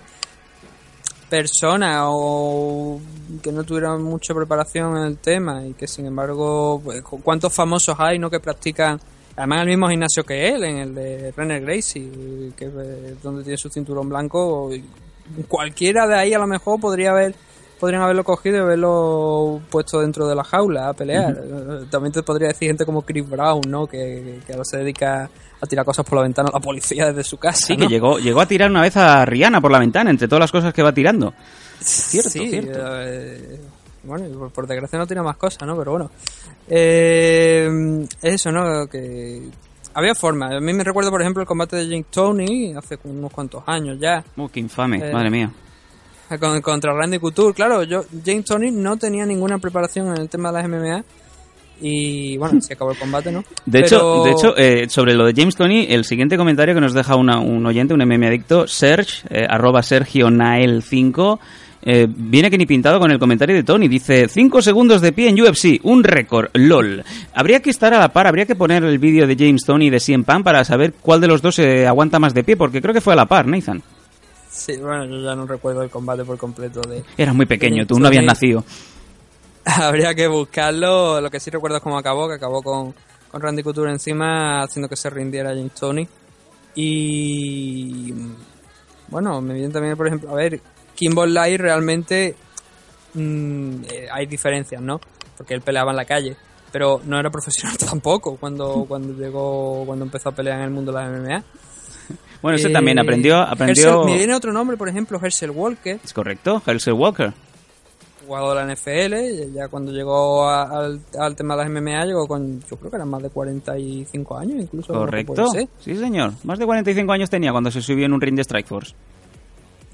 persona o que no tuviera mucha preparación en el tema y que sin embargo, pues, ¿cuántos famosos hay, no, que practican Además, en el mismo gimnasio que él, en el de Renner Gracie, que es donde tiene su cinturón blanco. Cualquiera de ahí a lo mejor podría haber podrían haberlo cogido y haberlo puesto dentro de la jaula a pelear. Uh -huh. También te podría decir gente como Chris Brown, ¿no? Que, que ahora se dedica a tirar cosas por la ventana a la policía desde su casa. Sí, ¿no? que llegó, llegó a tirar una vez a Rihanna por la ventana, entre todas las cosas que va tirando. Cierto, sí, cierto. Eh, bueno, por, por, desgracia no tiene más cosas, ¿no? Pero bueno. Eh, eso, ¿no? Que había formas. A mí me recuerdo, por ejemplo, el combate de James Tony hace unos cuantos años ya. Oh, qué infame, eh, madre mía. Con, contra Randy Couture, claro, yo James Tony no tenía ninguna preparación en el tema de las MMA y bueno, se acabó el combate, ¿no? De Pero... hecho, de hecho eh, sobre lo de James Tony, el siguiente comentario que nos deja una, un oyente, un MMA adicto, Serge, eh, arroba Sergio Nael 5, eh, viene que ni pintado con el comentario de Tony. Dice, 5 segundos de pie en UFC, un récord, lol. Habría que estar a la par, habría que poner el vídeo de James Tony y de CM Punk para saber cuál de los dos se aguanta más de pie, porque creo que fue a la par, Nathan. Sí, bueno, yo ya no recuerdo el combate por completo de... Eras muy pequeño, tú no habías nacido. *laughs* Habría que buscarlo, lo que sí recuerdo es cómo acabó, que acabó con, con Randy Couture encima, haciendo que se rindiera James Tony. Y... Bueno, me viene también, por ejemplo, a ver, Kimball Light realmente mmm, eh, hay diferencias, ¿no? Porque él peleaba en la calle, pero no era profesional *laughs* tampoco cuando cuando llegó cuando empezó a pelear en el mundo de la MMA. *laughs* Bueno, eso eh, también aprendió aprendió Herschel, me viene otro nombre, por ejemplo, Herschel Walker. Es correcto, Herschel Walker. Jugador de la NFL, ya cuando llegó a, al, al, tema de las MMA llegó con, yo creo que eran más de 45 años incluso. Correcto, sí señor, más de 45 años tenía cuando se subió en un ring de Strikeforce.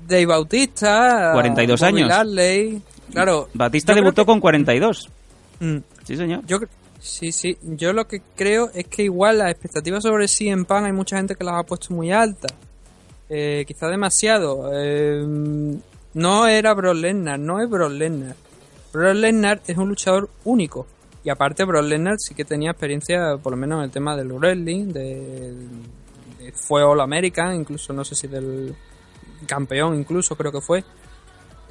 Dave Bautista. 42 Bobby años. Ladley. Claro. Batista debutó que... con 42. Mm. Sí, señor. Yo, sí, sí. Yo lo que creo es que igual las expectativas sobre CM Punk hay mucha gente que las ha puesto muy altas. Eh, quizá demasiado. Eh, no era Brock Lesnar, no es Brock Lesnar. Brock Lesnar es un luchador único. Y aparte Brock Lesnar sí que tenía experiencia, por lo menos en el tema del wrestling, de, de fue All American, incluso no sé si del campeón incluso creo que fue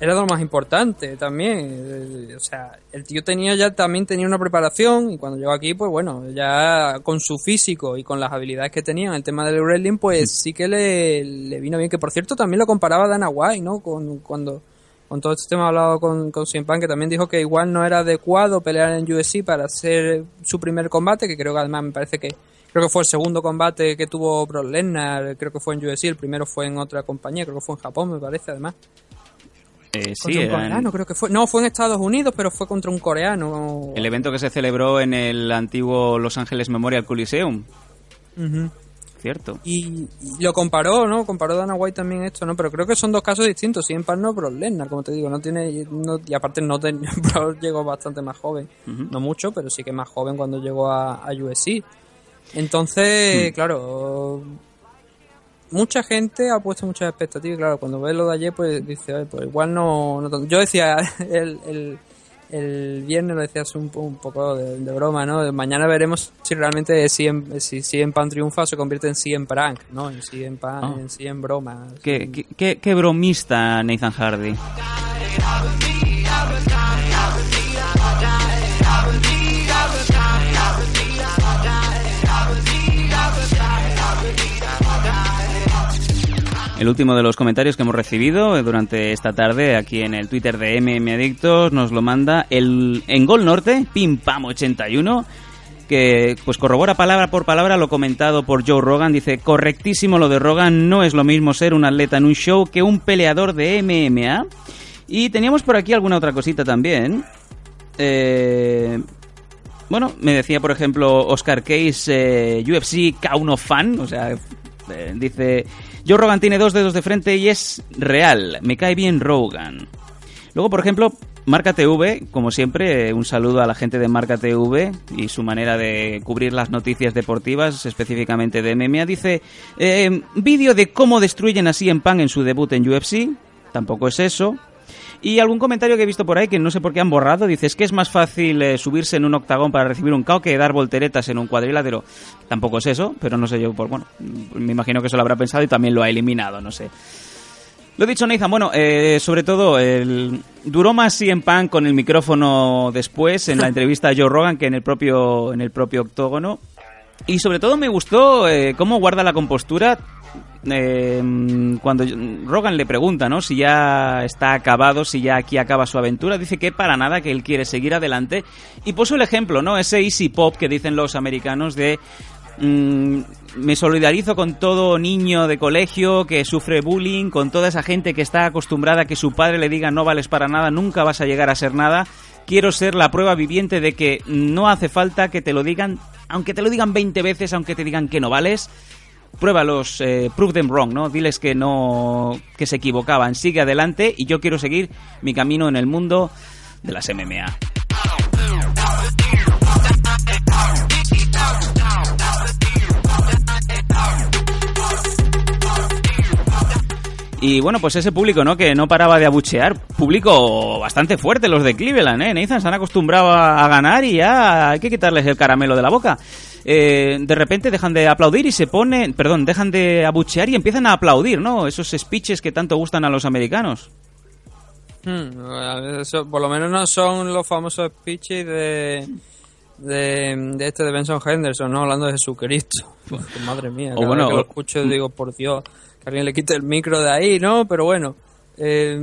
era lo más importante también. O sea el tío tenía ya también tenía una preparación y cuando llegó aquí pues bueno ya con su físico y con las habilidades que tenía en el tema del wrestling pues sí. que le, le vino bien. Que por cierto también lo comparaba a Dana White no con cuando con todo este tema hablado con, con Cien Pan, que también dijo que igual no era adecuado pelear en UFC para hacer su primer combate, que creo que además me parece que creo que fue el segundo combate que tuvo Brock Lesnar, creo que fue en UFC, el primero fue en otra compañía, creo que fue en Japón, me parece, además. Eh, sí, un en- creo que fue. No, fue en Estados Unidos, pero fue contra un coreano. el evento que se celebró en el antiguo Los Ángeles Memorial Coliseum. ¿cierto? Y, y lo comparó, ¿no? Comparó Dana White también esto, ¿no? Pero creo que son dos casos distintos. Si en Pan no, Brock Lesnar, como te digo, no tiene. no- y aparte, no ten- *laughs* llegó bastante más joven. No mucho, pero sí que más joven cuando llegó a, a USC. Entonces, Hmm. claro. Mucha gente ha puesto muchas expectativas. y Claro, cuando ves lo de ayer, pues dice, "Oye, pues igual no. no tanto". Yo decía *laughs* el, el, el viernes, lo decía así un, un poco de, de broma, ¿no? Mañana veremos si realmente CM, si CM Pan triunfa o se convierte en CM Prank, ¿no? En CM Pan, Ah. en CM Broma. Qué, qué- qué- qué bromista Nathan Hardy. El último de los comentarios que hemos recibido durante esta tarde aquí en el Twitter de MM Adictos nos lo manda el en Gol Norte, Pim Pam 81, que pues corrobora palabra por palabra lo comentado por Joe Rogan. Dice, correctísimo lo de Rogan, no es lo mismo ser un atleta en un show que un peleador de MMA. Y teníamos por aquí alguna otra cosita también. Eh, bueno, me decía, por ejemplo, Oscar Case, eh, UFC K1 fan, o sea, eh, dice, Joe Rogan tiene dos dedos de frente y es real, me cae bien Rogan. Luego, por ejemplo, Marca TV, como siempre, eh, un saludo a la gente de Marca TV y su manera de cubrir las noticias deportivas, específicamente de MMA. Dice, eh, vídeo de cómo destruyen así en Pan en su debut en UFC, tampoco es eso. Y algún comentario que he visto por ahí que no sé por qué han borrado, dice, es que es más fácil eh, subirse en un octagón para recibir un KO que dar volteretas en un cuadrilátero. Tampoco es eso, pero no sé yo, por bueno, me imagino que eso lo habrá pensado y también lo ha eliminado, no sé. Lo dicho, Nathan, bueno, eh, sobre todo, el, duró más en Pan con el micrófono después en la *laughs* entrevista a Joe Rogan que en el propio, en el propio octógono. Y sobre todo me gustó eh, cómo guarda la compostura eh, cuando Rogan le pregunta, ¿no? Si ya está acabado, si ya aquí acaba su aventura, dice que para nada, que él quiere seguir adelante. Y puso el ejemplo, ¿no? Ese easy pop que dicen los americanos de mm, me solidarizo con todo niño de colegio que sufre bullying, con toda esa gente que está acostumbrada a que su padre le diga no vales para nada, nunca vas a llegar a ser nada. Quiero ser la prueba viviente de que no hace falta que te lo digan, aunque te lo digan 20 veces, aunque te digan que no vales. Pruébalos, eh, prove them wrong, ¿no? Diles que no, que se equivocaban. Sigue adelante y yo quiero seguir mi camino en el mundo de las MMA. Y bueno, pues ese público, ¿no? Que no paraba de abuchear. Público bastante fuerte, los de Cleveland, ¿eh? Nathan se han acostumbrado a, ganar y ya hay que quitarles el caramelo de la boca. Eh, de repente dejan de aplaudir y se ponen, perdón, dejan de abuchear y empiezan a aplaudir, ¿no? Esos speeches que tanto gustan a los americanos. Hmm, eso, por lo menos no son los famosos speeches de, de, de este de Benson Henderson, ¿no? Hablando de Jesucristo. *laughs* Pues, madre mía, O bueno, vez que lo o- escucho digo, por Dios, que alguien le quite el micro de ahí, ¿no? Pero bueno, eh,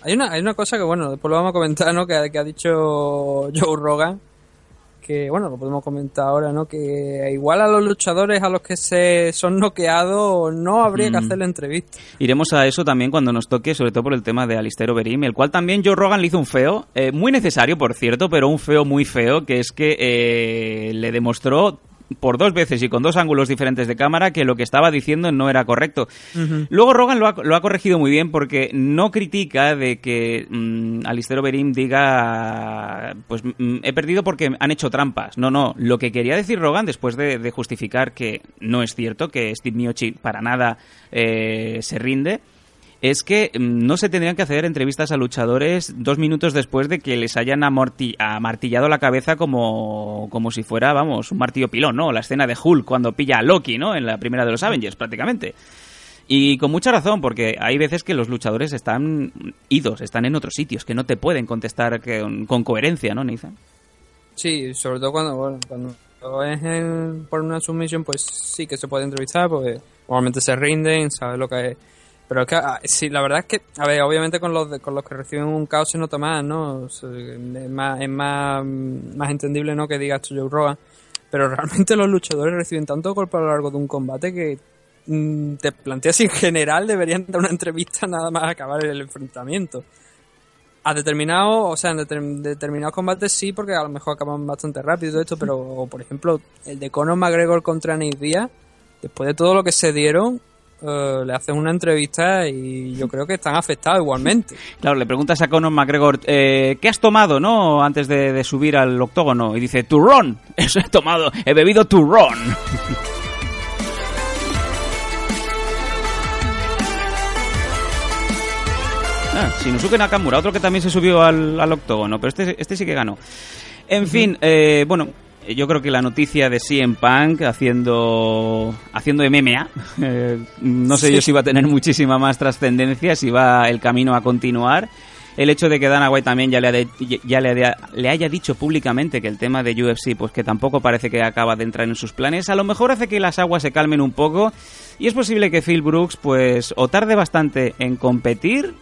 hay, una, hay una cosa que, bueno, después lo vamos a comentar, ¿no? Que, que ha dicho Joe Rogan, que, bueno, lo podemos comentar ahora, ¿no? Que igual a los luchadores a los que se son noqueados no habría que Mm. hacerle entrevista. Iremos a eso también cuando nos toque, sobre todo por el tema de Alistair Overeem, el cual también Joe Rogan le hizo un feo, eh, muy necesario por cierto, pero un feo muy feo, que es que eh, le demostró por dos veces y con dos ángulos diferentes de cámara que lo que estaba diciendo no era correcto. Luego Rogan lo ha, lo ha corregido muy bien porque no critica de que mm, Alistair Overeem diga pues mm, he perdido porque han hecho trampas. No, no. Lo que quería decir Rogan después de, de justificar que no es cierto, que Steve Miocic para nada eh, se rinde, es que mm, no se tendrían que hacer entrevistas a luchadores dos minutos después de que les hayan amartillado la cabeza como, como si fuera, vamos, un martillo pilón, ¿no? La escena de Hulk cuando pilla a Loki, ¿no? En la primera de los Avengers, prácticamente. Y con mucha razón, porque hay veces que los luchadores están idos, están en otros sitios, que no te pueden contestar con, con coherencia, ¿no, Nathan? Sí, sobre todo cuando, bueno, cuando es en- por una submisión, pues sí que se puede entrevistar, porque normalmente se rinden, sabes lo que es. Pero es que, ah, sí, la verdad es que, a ver, obviamente con los, con los que reciben un caos se nota más, ¿no? Es más, es más, más entendible, ¿no? Que diga esto Joe Rogan. Pero *laughs* realmente los luchadores reciben tanto golpe a lo largo de un combate que mm, te planteas en general deberían dar una entrevista nada más acabar el enfrentamiento. A determinado, o sea, en determ- determinados combates sí, porque a lo mejor acaban bastante rápido y esto, pero por ejemplo, el de Conor McGregor contra Nate Diaz, después de todo lo que se dieron, eh, le hacen una entrevista y yo creo que están afectados igualmente. Claro, le preguntas a Conor McGregor, eh, ¿qué has tomado, no? Antes de, subir al octógono. Y dice, turrón. *laughs* Eso he tomado, he bebido turrón. *laughs* Ah, Shinosuke Nakamura, otro que también se subió al, al octógono, pero este, este sí que ganó. En fin, eh, bueno, yo creo que la noticia de CM Punk haciendo haciendo MMA, *laughs* eh, no sé Sí. yo si va a tener muchísima más trascendencia, si va el camino a continuar. El hecho de que Dana White también ya le, ha de- ya le, le haya dicho públicamente que el tema de UFC, pues que tampoco parece que acaba de entrar en sus planes, a lo mejor hace que las aguas se calmen un poco y es posible que Phil Brooks, pues, o tarde bastante en competir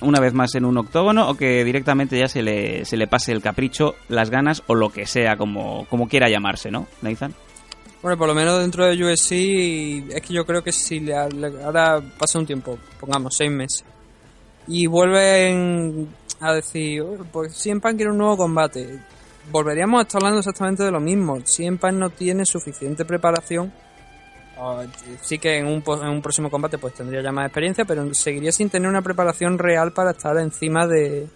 una vez más en un octógono o que directamente ya se le, se le pase el capricho, las ganas o lo que sea, como, como quiera llamarse, ¿no, Nathan? Bueno, por lo menos dentro de USC, es que yo creo que si le, ahora pasa un tiempo, pongamos seis meses, y vuelven a decir, "Oye, pues CM quiere un nuevo combate, volveríamos a estar hablando exactamente de lo mismo. CM no tiene suficiente preparación. O, sí que en un, en un próximo combate pues tendría ya más experiencia, pero seguiría sin tener una preparación real para estar encima de,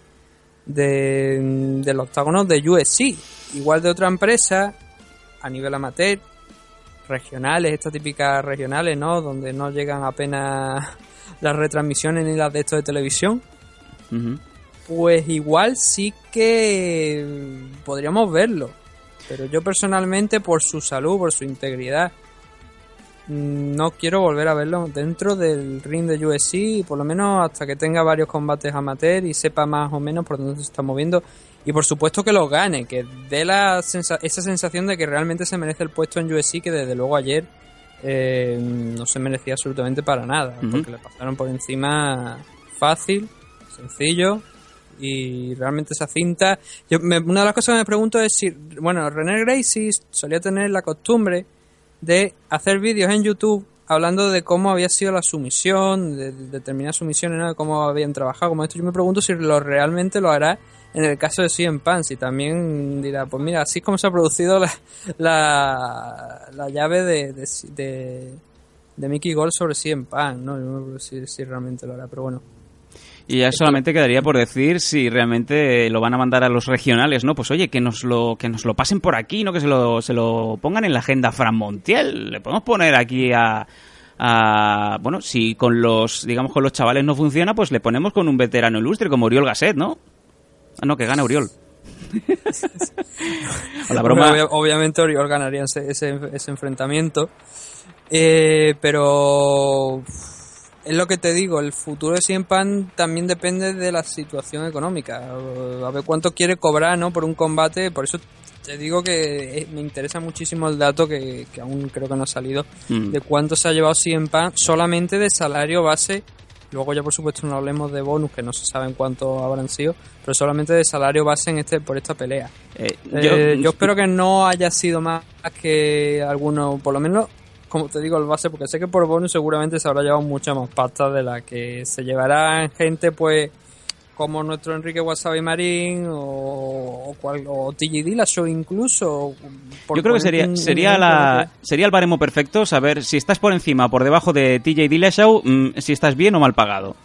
de, del octágono de USC. Igual de otra empresa, a nivel amateur, regionales, estas típicas regionales, ¿no? Donde no llegan apenas *laughs* las retransmisiones ni las de esto de televisión. Pues igual sí que podríamos verlo. Pero yo personalmente, por su salud, por su integridad, no quiero volver a verlo dentro del ring de USC, por lo menos hasta que tenga varios combates amateur y sepa más o menos por dónde se está moviendo. Y por supuesto que lo gane, que dé la sensa- esa sensación de que realmente se merece el puesto en USC, que desde luego ayer eh, no se merecía absolutamente para nada, porque le pasaron por encima fácil, sencillo, y realmente esa cinta yo me- una de las cosas que me pregunto es si bueno René Gracie solía tener la costumbre de hacer vídeos en YouTube hablando de cómo había sido la sumisión de, de determinadas sumisiones ¿no? de cómo habían trabajado como esto yo me pregunto si lo realmente lo hará en el caso de CM Punk y también dirá pues mira así es como se ha producido la la, la llave de, de, de, Mickey Gold sobre CM Punk no, Yo no creo si, si realmente lo hará pero bueno Y ya solamente quedaría por decir si realmente lo van a mandar a los regionales, ¿no? Pues oye, que nos lo, que nos lo pasen por aquí, ¿no? Que se lo, se lo pongan en la agenda Fran Montiel. Le podemos poner aquí a, a- bueno, si con los, digamos, con los chavales no funciona, pues le ponemos con un veterano ilustre como Oriol Gasset, ¿no? Ah, no, que gane Oriol. *laughs* La broma. Obvia- obviamente Oriol ganaría ese, ese, ese enfrentamiento. Eh, pero es lo que te digo, el futuro de Cien Pan también depende de la situación económica. A ver cuánto quiere cobrar ¿no? por un combate. Por eso te digo que eh, me interesa muchísimo el dato que, que aún creo que no ha salido Mm. de cuánto se ha llevado Cien Pan solamente de salario base. Luego ya por supuesto no hablemos de bonus que no se saben cuánto habrán sido, pero solamente de salario base en este por esta pelea. Eh, Eh, yo, espero que no haya sido más que alguno, por lo menos, como te digo, el base, porque sé que por bonus seguramente se habrá llevado mucha más pasta de la que se llevará gente, pues, como nuestro Enrique Wasabi Marín o, o, cual, o TJ Dillashaw incluso. Yo creo que sería, un- sería, la, sería el baremo perfecto saber si estás por encima o por debajo de TJ Dillashaw, mm, si estás bien o mal pagado.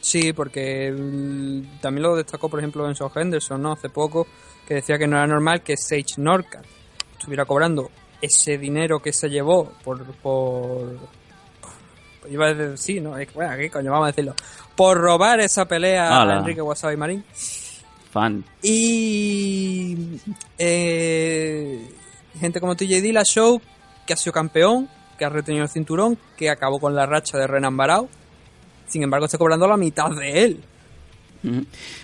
Sí, porque mm, también lo destacó, por ejemplo, Benson Henderson, ¿no? Hace poco, que decía que no era normal que Sage Norcat estuviera cobrando ese dinero que se llevó por... por, iba a decir, sí, ¿no? Bueno, ¿qué coño? Vamos a decirlo. Por robar esa pelea Ala. a Enrique Wasabi Marín. Fan. Y eh, gente como TJ Dillashaw, que ha sido campeón, que ha retenido el cinturón, que acabó con la racha de Renan Barao. Sin embargo, está cobrando la mitad de él. Mm.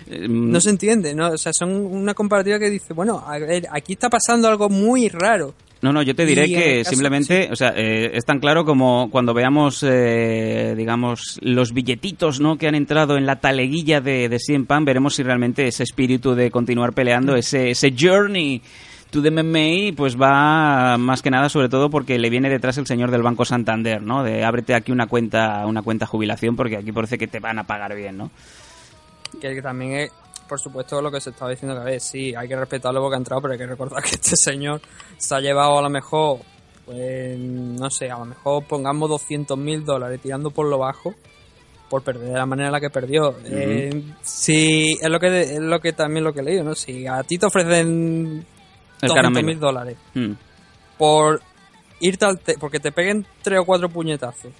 Eh, mm, No se entiende, ¿no? O sea, son una comparativa que dice, bueno, a ver, aquí está pasando algo muy raro. No, no, yo te diré que caso- simplemente, o sea, eh, es tan claro como cuando veamos, eh, digamos, los billetitos, ¿no? Que han entrado en la taleguilla de, de CM Punk, veremos si realmente ese espíritu de continuar peleando, ese, ese journey to the MMA pues va más que nada sobre todo porque le viene detrás el señor del Banco Santander, ¿no? De ábrete aquí una cuenta, una cuenta jubilación porque aquí parece que te van a pagar bien, ¿no? Que también es, por supuesto, lo que se estaba diciendo que a ver, sí, hay que respetarlo porque ha entrado, pero hay que recordar que este señor se ha llevado a lo mejor, pues, no sé, a lo mejor pongamos 200 mil dólares tirando por lo bajo por perder de la manera en la que perdió. Eh, sí, es lo que es lo que también lo que he leído, ¿no? Si a ti te ofrecen 200 mil dólares Mm. por irte al te- porque te peguen tres o cuatro puñetazos,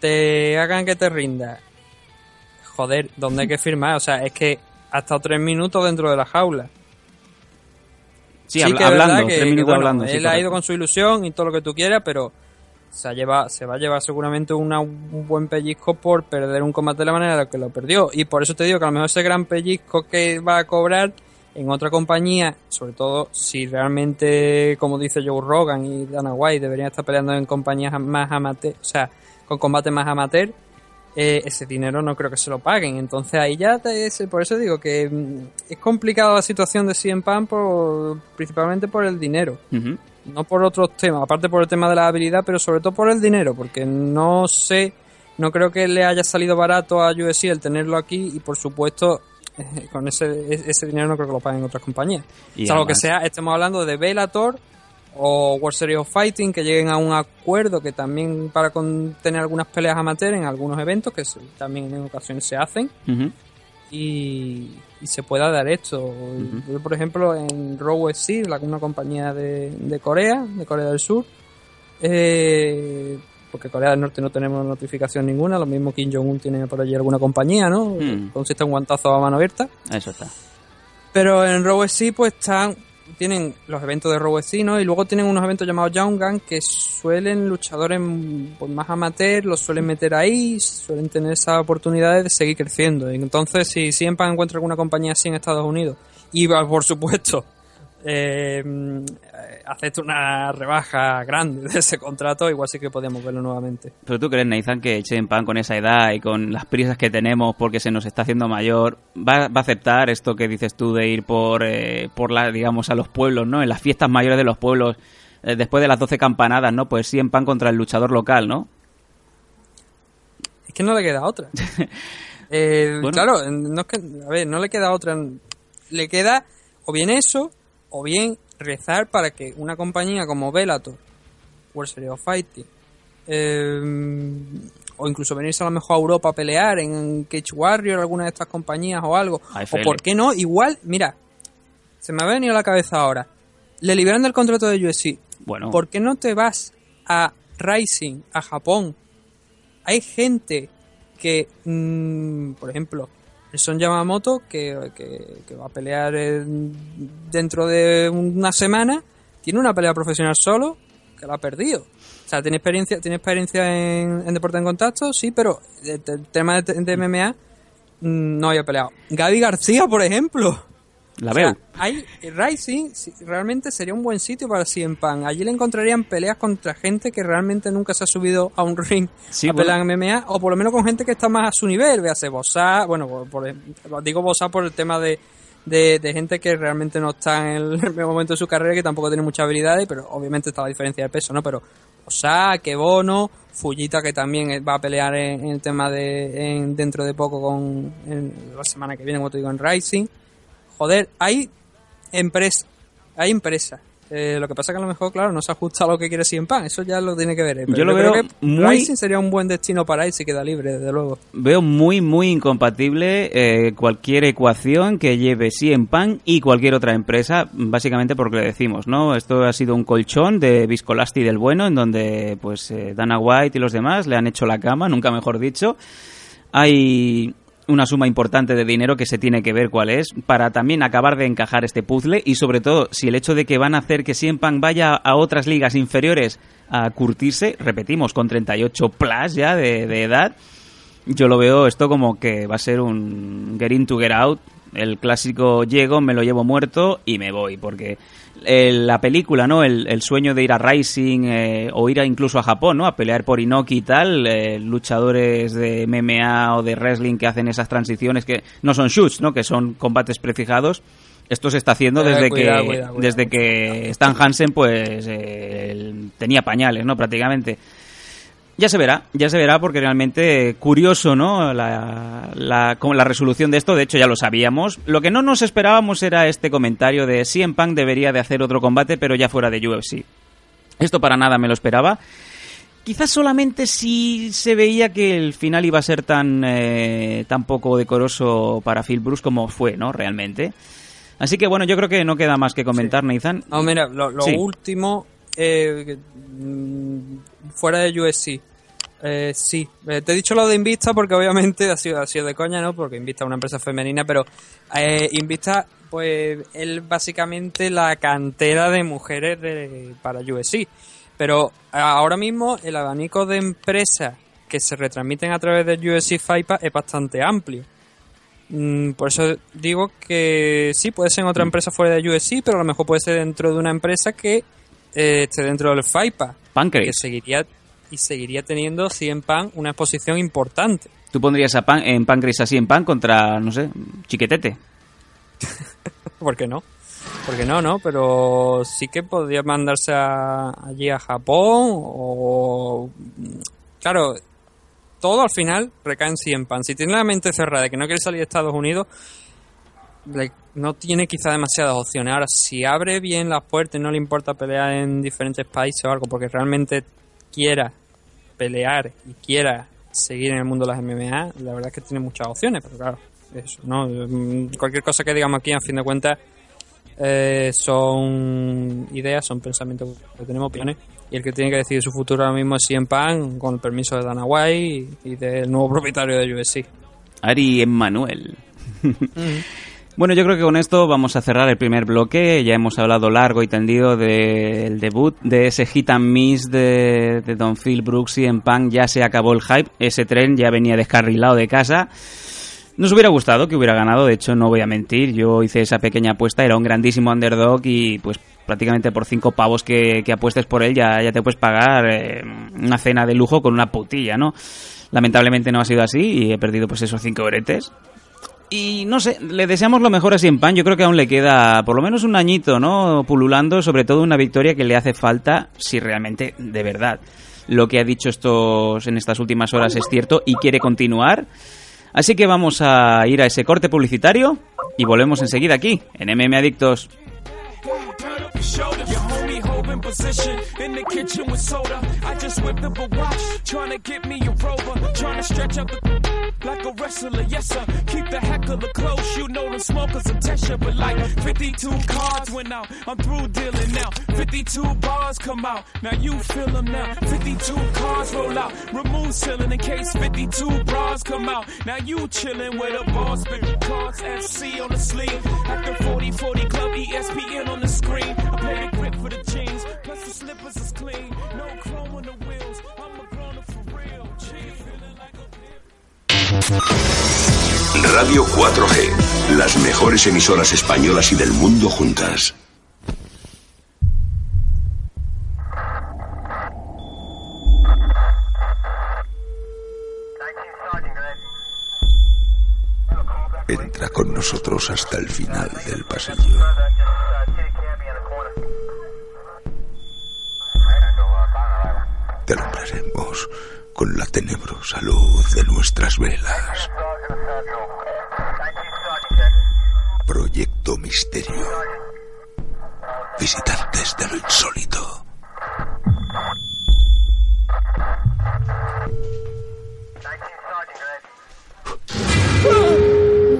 te hagan que te rindas. Joder, ¿dónde hay que *laughs* firmar? O sea, es que ha estado tres minutos dentro de la jaula. Sí, Sí habla- que hablando, que- tres que, minutos bueno, hablando. sí, él ha ido con su ilusión y todo lo que tú quieras, pero se, ha lleva, se va a llevar seguramente una- un buen pellizco por perder un combate de la manera en la que lo perdió. Y por eso te digo que a lo mejor ese gran pellizco que va a cobrar en otra compañía, sobre todo si realmente, como dice Joe Rogan y Dana White, deberían estar peleando en compañías más amateur, o sea, con combate más amateur, eh, ese dinero no creo que se lo paguen. Entonces ahí ya, te- es- por eso digo que mm, es complicada la situación de CM Punk por, principalmente por el dinero, no por otros temas, aparte por el tema de la habilidad, pero sobre todo por el dinero, porque no sé, no creo que le haya salido barato a UFC el tenerlo aquí y por supuesto con ese, ese dinero no creo que lo paguen otras compañías. Y Salvo que además- sea, estemos hablando de Bellator o World Series of Fighting, que lleguen a un acuerdo que también para con- tener algunas peleas amateur en algunos eventos, que también en ocasiones se hacen, y, y se pueda dar esto. Yo, por ejemplo, en Raw la, una compañía de, de Corea, de Corea del Sur, eh, porque Corea del Norte no tenemos notificación ninguna, lo mismo Kim Jong-un tiene por allí alguna compañía, ¿no? Hmm. Consiste en guantazo a mano abierta. Eso está. Pero en Raw UFC pues están tienen los eventos de Raw UFC, ¿no? Y luego tienen unos eventos llamados Young Gun que suelen luchadores pues, más amateur, los suelen meter ahí, suelen tener esas oportunidades de seguir creciendo. Entonces si siempre encuentra alguna compañía así en Estados Unidos y por supuesto eh, una rebaja grande de ese contrato, igual sí que podemos verlo nuevamente. Pero tú crees, Nathan, que Chen Pan con esa edad y con las prisas que tenemos porque se nos está haciendo mayor, va, va a aceptar esto que dices tú de ir por, eh, por la, digamos, a los pueblos, ¿no? En las fiestas mayores de los pueblos, eh, después de las 12 campanadas, ¿no? Pues sí en pan contra el luchador local, ¿no? Es que no le queda otra. *laughs* Eh, Bueno. Claro, no es que, a ver, no le queda otra. Le queda o bien eso, o bien rezar para que una compañía como Bellator, World Series of Fighting, eh, o incluso venirse a lo mejor a Europa a pelear en Cage Warrior, alguna de estas compañías o algo. AFL. O por qué no, igual, mira, se me ha venido a la cabeza ahora. Le liberan del contrato de UFC. Bueno, ¿Por qué no te vas a Rising, a Japón? Hay gente que, mm, por ejemplo, Son Yamamoto, que, que- que va a pelear en- dentro de una semana, tiene una pelea profesional solo que la ha perdido. O sea, tiene experiencia, tiene experiencia en, deporte en contacto, sí, pero el, tema de, de MMA mm, no había peleado. Gaby García, por ejemplo. La O sea, hay Rising sí, realmente sería un buen sitio para CM Punk. Allí le encontrarían peleas contra gente que realmente nunca se ha subido a un *laughs* ring Sí, a pelear bueno. en MMA, o por lo menos con gente que está más a su nivel, véase Bosa, bueno, por, por- digo Bosa por el tema de, de, de gente que realmente no está en el, *laughs* momento de su carrera, que tampoco tiene muchas habilidades, pero obviamente está la diferencia de peso, ¿no? Pero Bosa, Kebono, Fujita, que también va a pelear en, en el tema de en- dentro de poco con en la semana que viene, como te digo, en Rising joder, hay empresa, hay empresa. Eh, lo que pasa que a lo mejor, claro, no se ajusta a lo que quiere CM Punk, eso ya lo tiene que ver. eh, pero Yo lo creo veo que muy- Rising sería un buen destino para él si queda libre, desde luego. Veo muy, muy incompatible eh, cualquier ecuación que lleve CM Punk y cualquier otra empresa, básicamente porque le decimos, ¿no? Esto ha sido un colchón de Viscolasti del bueno, en donde, pues, eh, Dana White y los demás le han hecho la cama, nunca mejor dicho. Hay una suma importante de dinero que se tiene que ver cuál es para también acabar de encajar este puzzle y sobre todo si el hecho de que van a hacer que CM Punk vaya a otras ligas inferiores a curtirse, repetimos, con 38 plus ya de, de edad, yo lo veo esto como que va a ser un get in to get out. El clásico llego, me lo llevo muerto y me voy. Porque eh, la película, ¿no? El, el sueño de ir a Rising eh, o ir a, incluso a Japón, ¿no? A pelear por Inoki y tal. eh, luchadores de MMA o de wrestling que hacen esas transiciones que no son shoots, ¿no? Que son combates prefijados. Esto se está haciendo Eh, desde que desde que Stan Hansen pues eh, tenía pañales, ¿no? Prácticamente. Ya se verá, ya se verá porque realmente curioso, ¿no? La, la, resolución de esto, de hecho ya lo sabíamos. Lo que no nos esperábamos era este comentario de CM Punk debería de hacer otro combate pero ya fuera de UFC. Esto para nada me lo esperaba. Quizás solamente si se veía que el final iba a ser tan, eh, tan poco decoroso para Phil Bruce como fue, ¿no? Realmente. Así que bueno, yo creo que no queda más que comentar, Nathan. No, mira, lo, lo Sí. último, eh, mm, fuera de USC. Eh, sí, Eh, te he dicho lo de Invista porque obviamente ha sido, ha sido de coña, ¿no? Porque Invista es una empresa femenina, pero eh, Invista, pues, es básicamente la cantera de mujeres de, para USC. Pero ahora mismo el abanico de empresas que se retransmiten a través de USC FIPA es bastante amplio. Mm, Por eso digo que sí, puede ser en otra empresa fuera de USC, pero a lo mejor puede ser dentro de una empresa que eh, esté dentro del FIPA. Que Pancrase. seguiría y seguiría teniendo 100 pan una exposición importante. Tú pondrías a Pan, en Pancrase así en pan contra, no sé, Chiquetete. *laughs* ¿Por qué no? ¿Por qué no, no? Pero sí que podría mandarse a- allí a Japón o... Claro, todo al final recae en 100 pan. Si tiene la mente cerrada de que no quiere salir de Estados Unidos, no tiene quizá demasiadas opciones. Ahora, si abre bien las puertas y no le importa pelear en diferentes países o algo, porque realmente quiera pelear y quiera seguir en el mundo de las MMA, la verdad es que tiene muchas opciones, pero claro, eso, ¿no? Mm, Cualquier cosa que digamos aquí, a fin de cuentas, eh, son ideas, son pensamientos que tenemos opiniones, y el que tiene que decidir su futuro ahora mismo es CM Punk, con el permiso de Dana White y, y del nuevo propietario de USC. Ari Emmanuel. Bueno, yo creo que con esto vamos a cerrar el primer bloque. Ya hemos hablado largo y tendido del debut, de ese hit and miss de, Don Phil Brooks y en Punk. Ya se acabó el hype. Ese tren ya venía descarrilado de casa. Nos hubiera gustado que hubiera ganado, de hecho no voy a mentir, yo hice esa pequeña apuesta, era un grandísimo underdog y pues prácticamente por cinco pavos que, que apuestes por él ya, ya te puedes pagar eh, una cena de lujo con una putilla, ¿no? Lamentablemente no ha sido así y he perdido pues esos cinco bretes. Y no sé, le deseamos lo mejor a Cien Pan. Yo creo que aún le queda por lo menos un añito, ¿no? Pululando, sobre todo una victoria que le hace falta si realmente, de verdad, lo que ha dicho estos en estas últimas horas es cierto y quiere continuar. Así que vamos a ir a ese corte publicitario y volvemos enseguida aquí, en MM Adictos. In position in the kitchen with soda. I just whipped up a watch, trying to get me a rover, trying to stretch out the *laughs* like a wrestler. Yes sir, keep the heck of heckler close. You know the smokers will test you, but like 52 cards went out. I'm through dealing now. 52 bars come out. Now you feel them now. 52 cards roll out. Remove ceiling in case 52 bras come out. Now you chillin' with a boss, big cards FC on the sleeve. The 40 40 club, ESPN on the screen. I play the grip for the jeans. Slippers is clean. No chrome on the wheels. I'm a grown up for real. Radio 4G, las mejores emisoras españolas y del mundo juntas. Entra con nosotros hasta el final del pasillo. Con la tenebrosa luz de nuestras velas. Proyecto Misterio. Visitantes de lo insólito.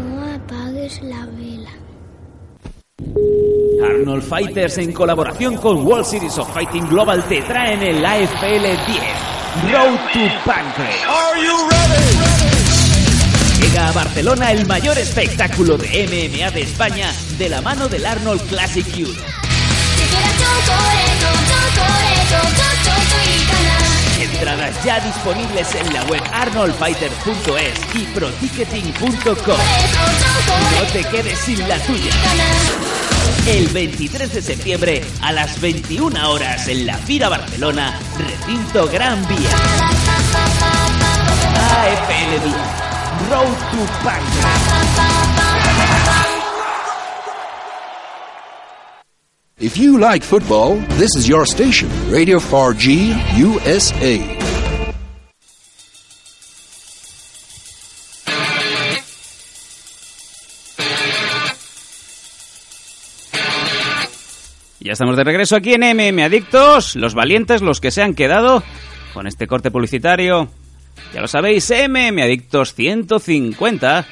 No apagues la. Arnold Fighters en colaboración con World Series of Fighting Global te traen el AFL 10 Road to Pancrase. Llega a Barcelona el mayor espectáculo de MMA de España de la mano del Arnold Classic Youth. Entradas ya disponibles en la web arnoldfighter.es y proticketing.com. No te quedes sin la tuya. El 23 de septiembre a las 21 horas en la Fira Barcelona, recinto Gran Vía. AFL. Road to Pancrase. If you like football, this is your station, Radio 4G USA. Ya estamos de regreso aquí en MM Adictos, los valientes, los que se han quedado con este corte publicitario. Ya lo sabéis, MM Adictos 150.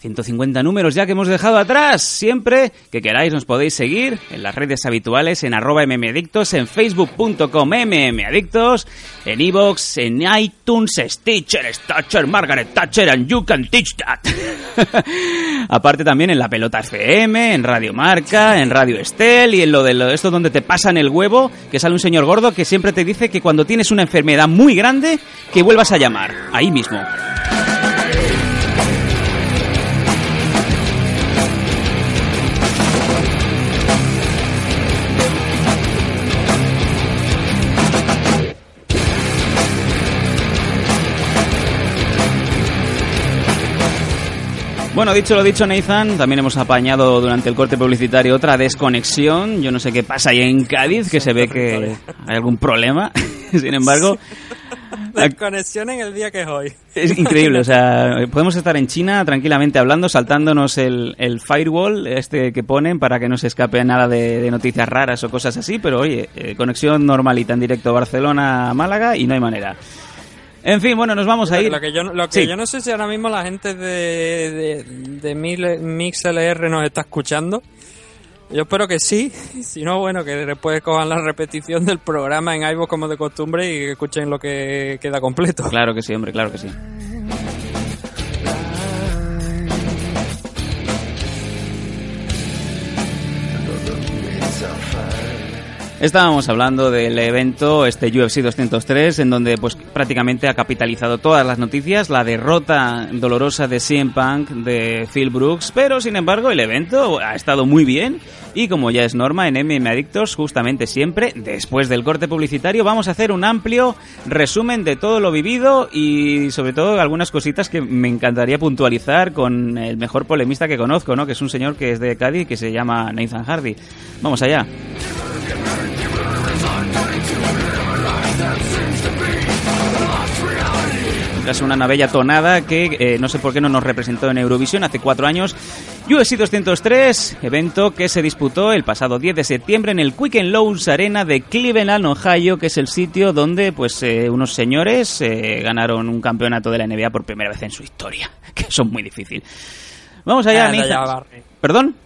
150 números ya que hemos dejado atrás. Siempre que queráis nos podéis seguir en las redes habituales en arroba mmadictos, en facebook.com mmadictos, en iVoox, en iTunes, Stitcher, Stitcher, Margaret Thatcher, and you can teach that. *laughs* Aparte también en La Pelota FM, en Radio Marca, en Radio Estel y en lo de lo, esto donde te pasan el huevo, que sale un señor gordo que siempre te dice que cuando tienes una enfermedad muy grande, que vuelvas a llamar. Ahí mismo. Bueno, dicho lo dicho, Nathan, también hemos apañado durante el corte publicitario otra desconexión. Yo no sé qué pasa ahí en Cádiz, que se ve que hay algún problema. *laughs* Sin embargo, *laughs* Desconexión en el día que es hoy. es increíble. O sea, podemos estar en China tranquilamente hablando, saltándonos el, el firewall este que ponen para que no se escape nada de, de noticias raras o cosas así. Pero oye, eh, conexión normalita en directo Barcelona-Málaga y no hay manera. En fin, bueno, nos vamos a ir. Lo que yo, lo que Sí. yo no sé si ahora mismo la gente de, de, de MixLR nos está escuchando. Yo espero que sí. *laughs* Si no, bueno, que después cojan la repetición del programa en iVoox como de costumbre y que escuchen lo que queda completo. Claro que sí, hombre, claro que sí. Estábamos hablando del evento este UFC 203 en donde pues prácticamente ha capitalizado todas las noticias, la derrota dolorosa de CM Punk de Phil Brooks, pero sin embargo el evento ha estado muy bien y como ya es norma en MM Adictos, justamente siempre después del corte publicitario vamos a hacer un amplio resumen de todo lo vivido y sobre todo algunas cositas que me encantaría puntualizar con el mejor polemista que conozco, ¿no? que es un señor que es de Cádiz que se llama Nathan Hardy. Vamos allá. Tras una bella tonada que eh, no sé por qué no nos representó en Eurovisión hace cuatro años. UFC 203, evento que se disputó el pasado 10 de septiembre en el Quick and Lowe's Arena de Cleveland, Ohio, que es el sitio donde pues eh, unos señores eh, ganaron un campeonato de la NBA por primera vez en su historia, *laughs* que eso es muy difícil. Vamos allá, Anda, ya, Nathan. Barry. ¿Perdón?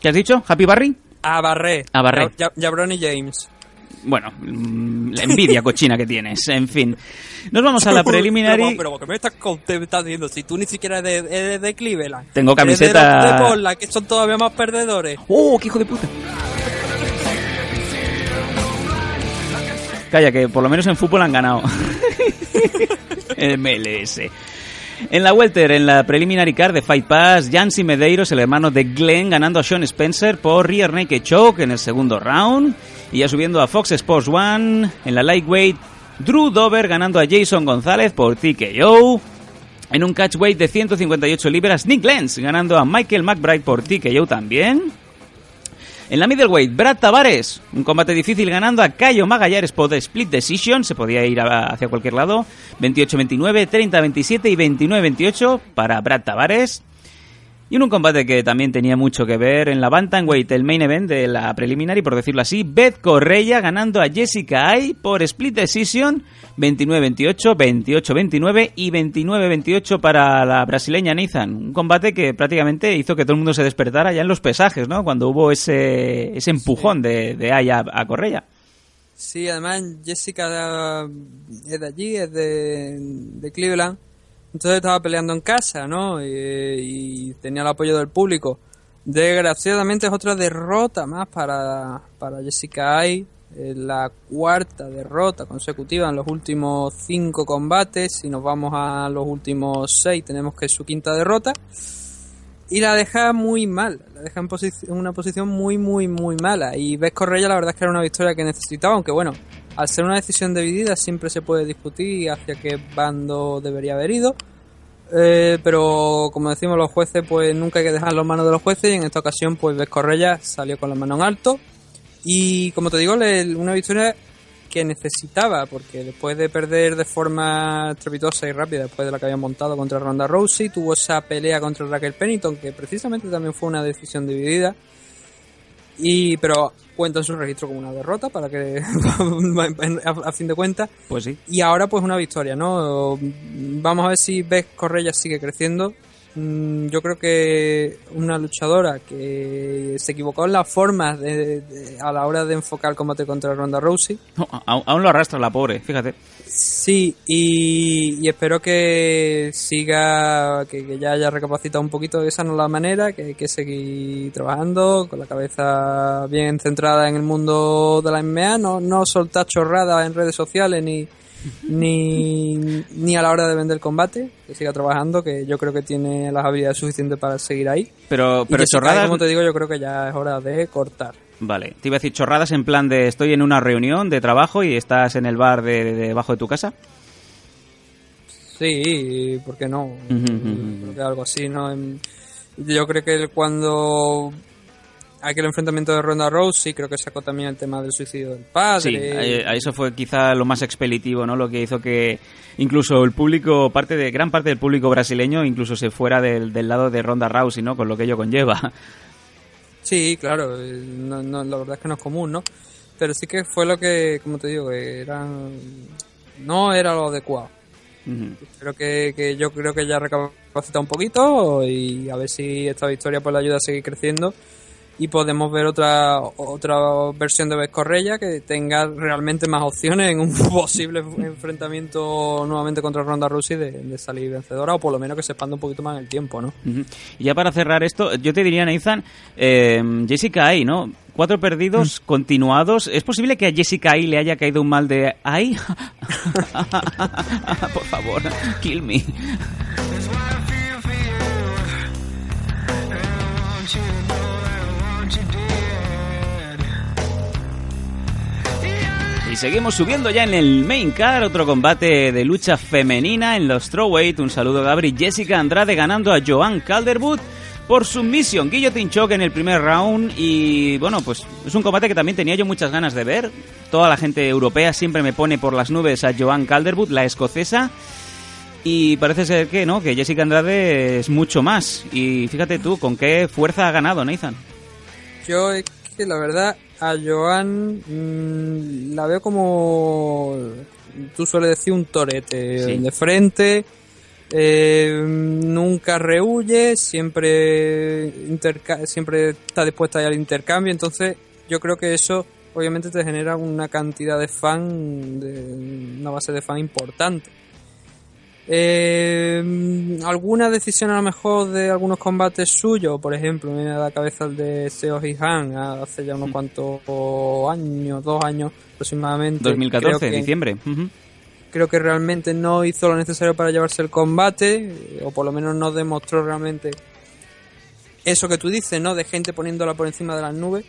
¿Qué has dicho? ¿Happy Barry? A Barré. A Barré. Ya, ya- Jabroni James. Bueno, mm, la envidia cochina que tienes, en fin. Nos vamos a la preliminary. Pero, pero, ¿qué me estás, estás diciendo? Si tú ni siquiera eres de, eres de Cleveland. Tengo Eres de camiseta- los de Portland, que son todavía más perdedores. ¡Oh, qué hijo de puta! Calla, que por lo menos en fútbol han ganado. *laughs* El MLS. En la Welter, en la preliminary card de Fight Pass, Jancy Medeiros, el hermano de Glenn, ganando a Sean Spencer por Rear Naked Choke en el segundo round. Y ya subiendo a Fox Sports One, en la Lightweight, Drew Dover ganando a Jason González por TKO. En un catchweight de 158 libras, Nick Lenz ganando a Michael McBride por TKO también. En la middleweight, Brad Tavares, un combate difícil ganando a Cayo Magallanes por split decision, se podía ir hacia cualquier lado, 28-29, 30-27 y 29-28 para Brad Tavares. Y en un combate que también tenía mucho que ver en la Bantamweight, el main event de la preliminary, por decirlo así, Beth Correia ganando a Jessica Ay por split decision, 29-28, 28-29 y 29-28 para la brasileña Nathan. Un combate que prácticamente hizo que todo el mundo se despertara ya en los pesajes, ¿no? Cuando hubo ese, ese empujón de, de Ay a, a Correia. Sí, además Jessica eh, es de allí, es de, de Cleveland. Entonces estaba peleando en casa, ¿no? Y, y tenía el apoyo del público. Desgraciadamente es otra derrota más para, para Jessica Ay. Eh, La cuarta derrota consecutiva en los últimos cinco combates. Si nos vamos a los últimos seis, tenemos que su quinta derrota. Y la deja muy mal, la deja en, en una posición muy, muy, muy mala. Y ves Correia, la verdad es que era una victoria que necesitaba, aunque bueno, al ser una decisión dividida siempre se puede discutir hacia qué bando debería haber ido. Eh, pero como decimos los jueces, pues nunca hay que dejar las manos de los jueces y en esta ocasión pues Ves Correia salió con la mano en alto y como te digo, le- una victoria que necesitaba porque después de perder de forma estrepitosa y rápida después de la que había montado contra Ronda Rousey, tuvo esa pelea contra Raquel Pennington que precisamente también fue una decisión dividida y pero cuenta en su registro como una derrota para que *laughs* a, fin de cuentas Pues sí. y ahora pues una victoria, ¿no? Vamos a ver si Beth Correia sigue creciendo. Mm, Yo creo que una luchadora que se equivocó en las formas de- de- a la hora de enfocar el combate contra Ronda Rousey. No, aún, aún lo arrastra la pobre, fíjate. Sí, y, y espero que siga, que, que ya haya recapacitado un poquito, esa no es la manera, que hay que seguir trabajando con la cabeza bien centrada en el mundo de la MMA, no, no soltar chorradas en redes sociales ni, ni, ni a la hora de vender combate, que siga trabajando, que yo creo que tiene las habilidades suficientes para seguir ahí. Pero, pero cae, chorradas... como te digo, yo creo que ya es hora de cortar. Vale, te iba a decir chorradas en plan de estoy en una reunión de trabajo y estás en el bar de, de- debajo de tu casa. Sí, ¿por qué no? Creo que algo así, ¿no? En- Yo creo que cuando aquel enfrentamiento de Ronda Rousey, creo que sacó también el tema del suicidio del padre. Sí, eh, eso fue quizá lo más expeditivo, ¿no? Lo que hizo que incluso el público, parte de gran parte del público brasileño, incluso se fuera del, del lado de Ronda Rousey, ¿no? Con lo que ello conlleva. Sí, claro, eh, no, no, la verdad es que no es común, ¿no? Pero sí que fue lo que, como te digo, eran... No era lo adecuado. Ujú. Creo que, que yo creo que ya ha recapacitado un poquito y a ver si esta victoria pues le ayuda a seguir creciendo y podemos ver otra otra versión de Beth Correia que tenga realmente más opciones en un *laughs* posible enfrentamiento nuevamente contra Ronda Rousey de, de salir vencedora o por lo menos que se expanda un poquito más en el tiempo, ¿no? Y ya para cerrar esto, yo te diría, Nathan, eh, Jessica Ai, ¿no? Cuatro perdidos continuados. ¿Es posible que a Jessica Ai le haya caído un mal de Ai? *laughs* *laughs* Por favor, kill me. Seguimos subiendo ya en el main car, otro combate de lucha femenina en los strawweight. Un saludo Gabri, Jessica Andrade ganando a Joan Calderwood por submisión, guillotine choke en el primer round y bueno, pues es un combate que también tenía yo muchas ganas de ver. Toda la gente europea siempre me pone por las nubes a Joan Calderwood, la escocesa. Y parece ser que no, que Jessica Andrade es mucho más. Y fíjate tú, con qué fuerza ha ganado Nathan. Yo que la verdad a Joan mm, la veo como tú sueles decir un torete Sí. de frente eh, nunca rehuye siempre interca- siempre está dispuesta al intercambio entonces yo creo que eso obviamente te genera una cantidad de fan de una base de fan importante eh, alguna decisión a lo mejor de algunos combates suyos, por ejemplo, me viene a la cabeza el de Seo Han hace ya unos cuantos años, dos años aproximadamente. 2014, Creo que- diciembre. Creo que realmente no hizo lo necesario para llevarse el combate, o por lo menos no demostró realmente eso que tú dices, ¿no? De gente poniéndola por encima de las nubes.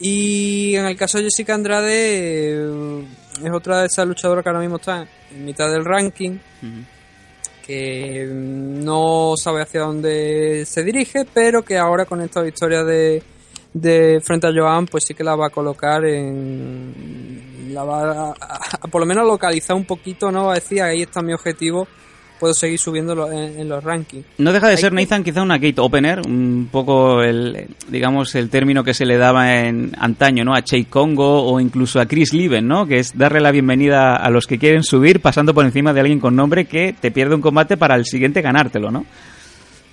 Y en el caso de Jessica Andrade, eh, es otra de esas luchadoras que ahora mismo está en mitad del ranking, que no sabe hacia dónde se dirige, pero que ahora con esta victoria de, de frente a Joan, pues sí que la va a colocar en. la va a, a- a por lo menos localizar un poquito, ¿no? Va a decir, ahí está mi objetivo, puedo seguir subiendo en, en los rankings. No deja de ser, Nathan, quizá una gate opener, un poco el, digamos, el término que se le daba en antaño, ¿no? A Chey Congo o incluso a Chris Liven, ¿no? Que es darle la bienvenida a los que quieren subir pasando por encima de alguien con nombre que te pierde un combate para el siguiente ganártelo, ¿no?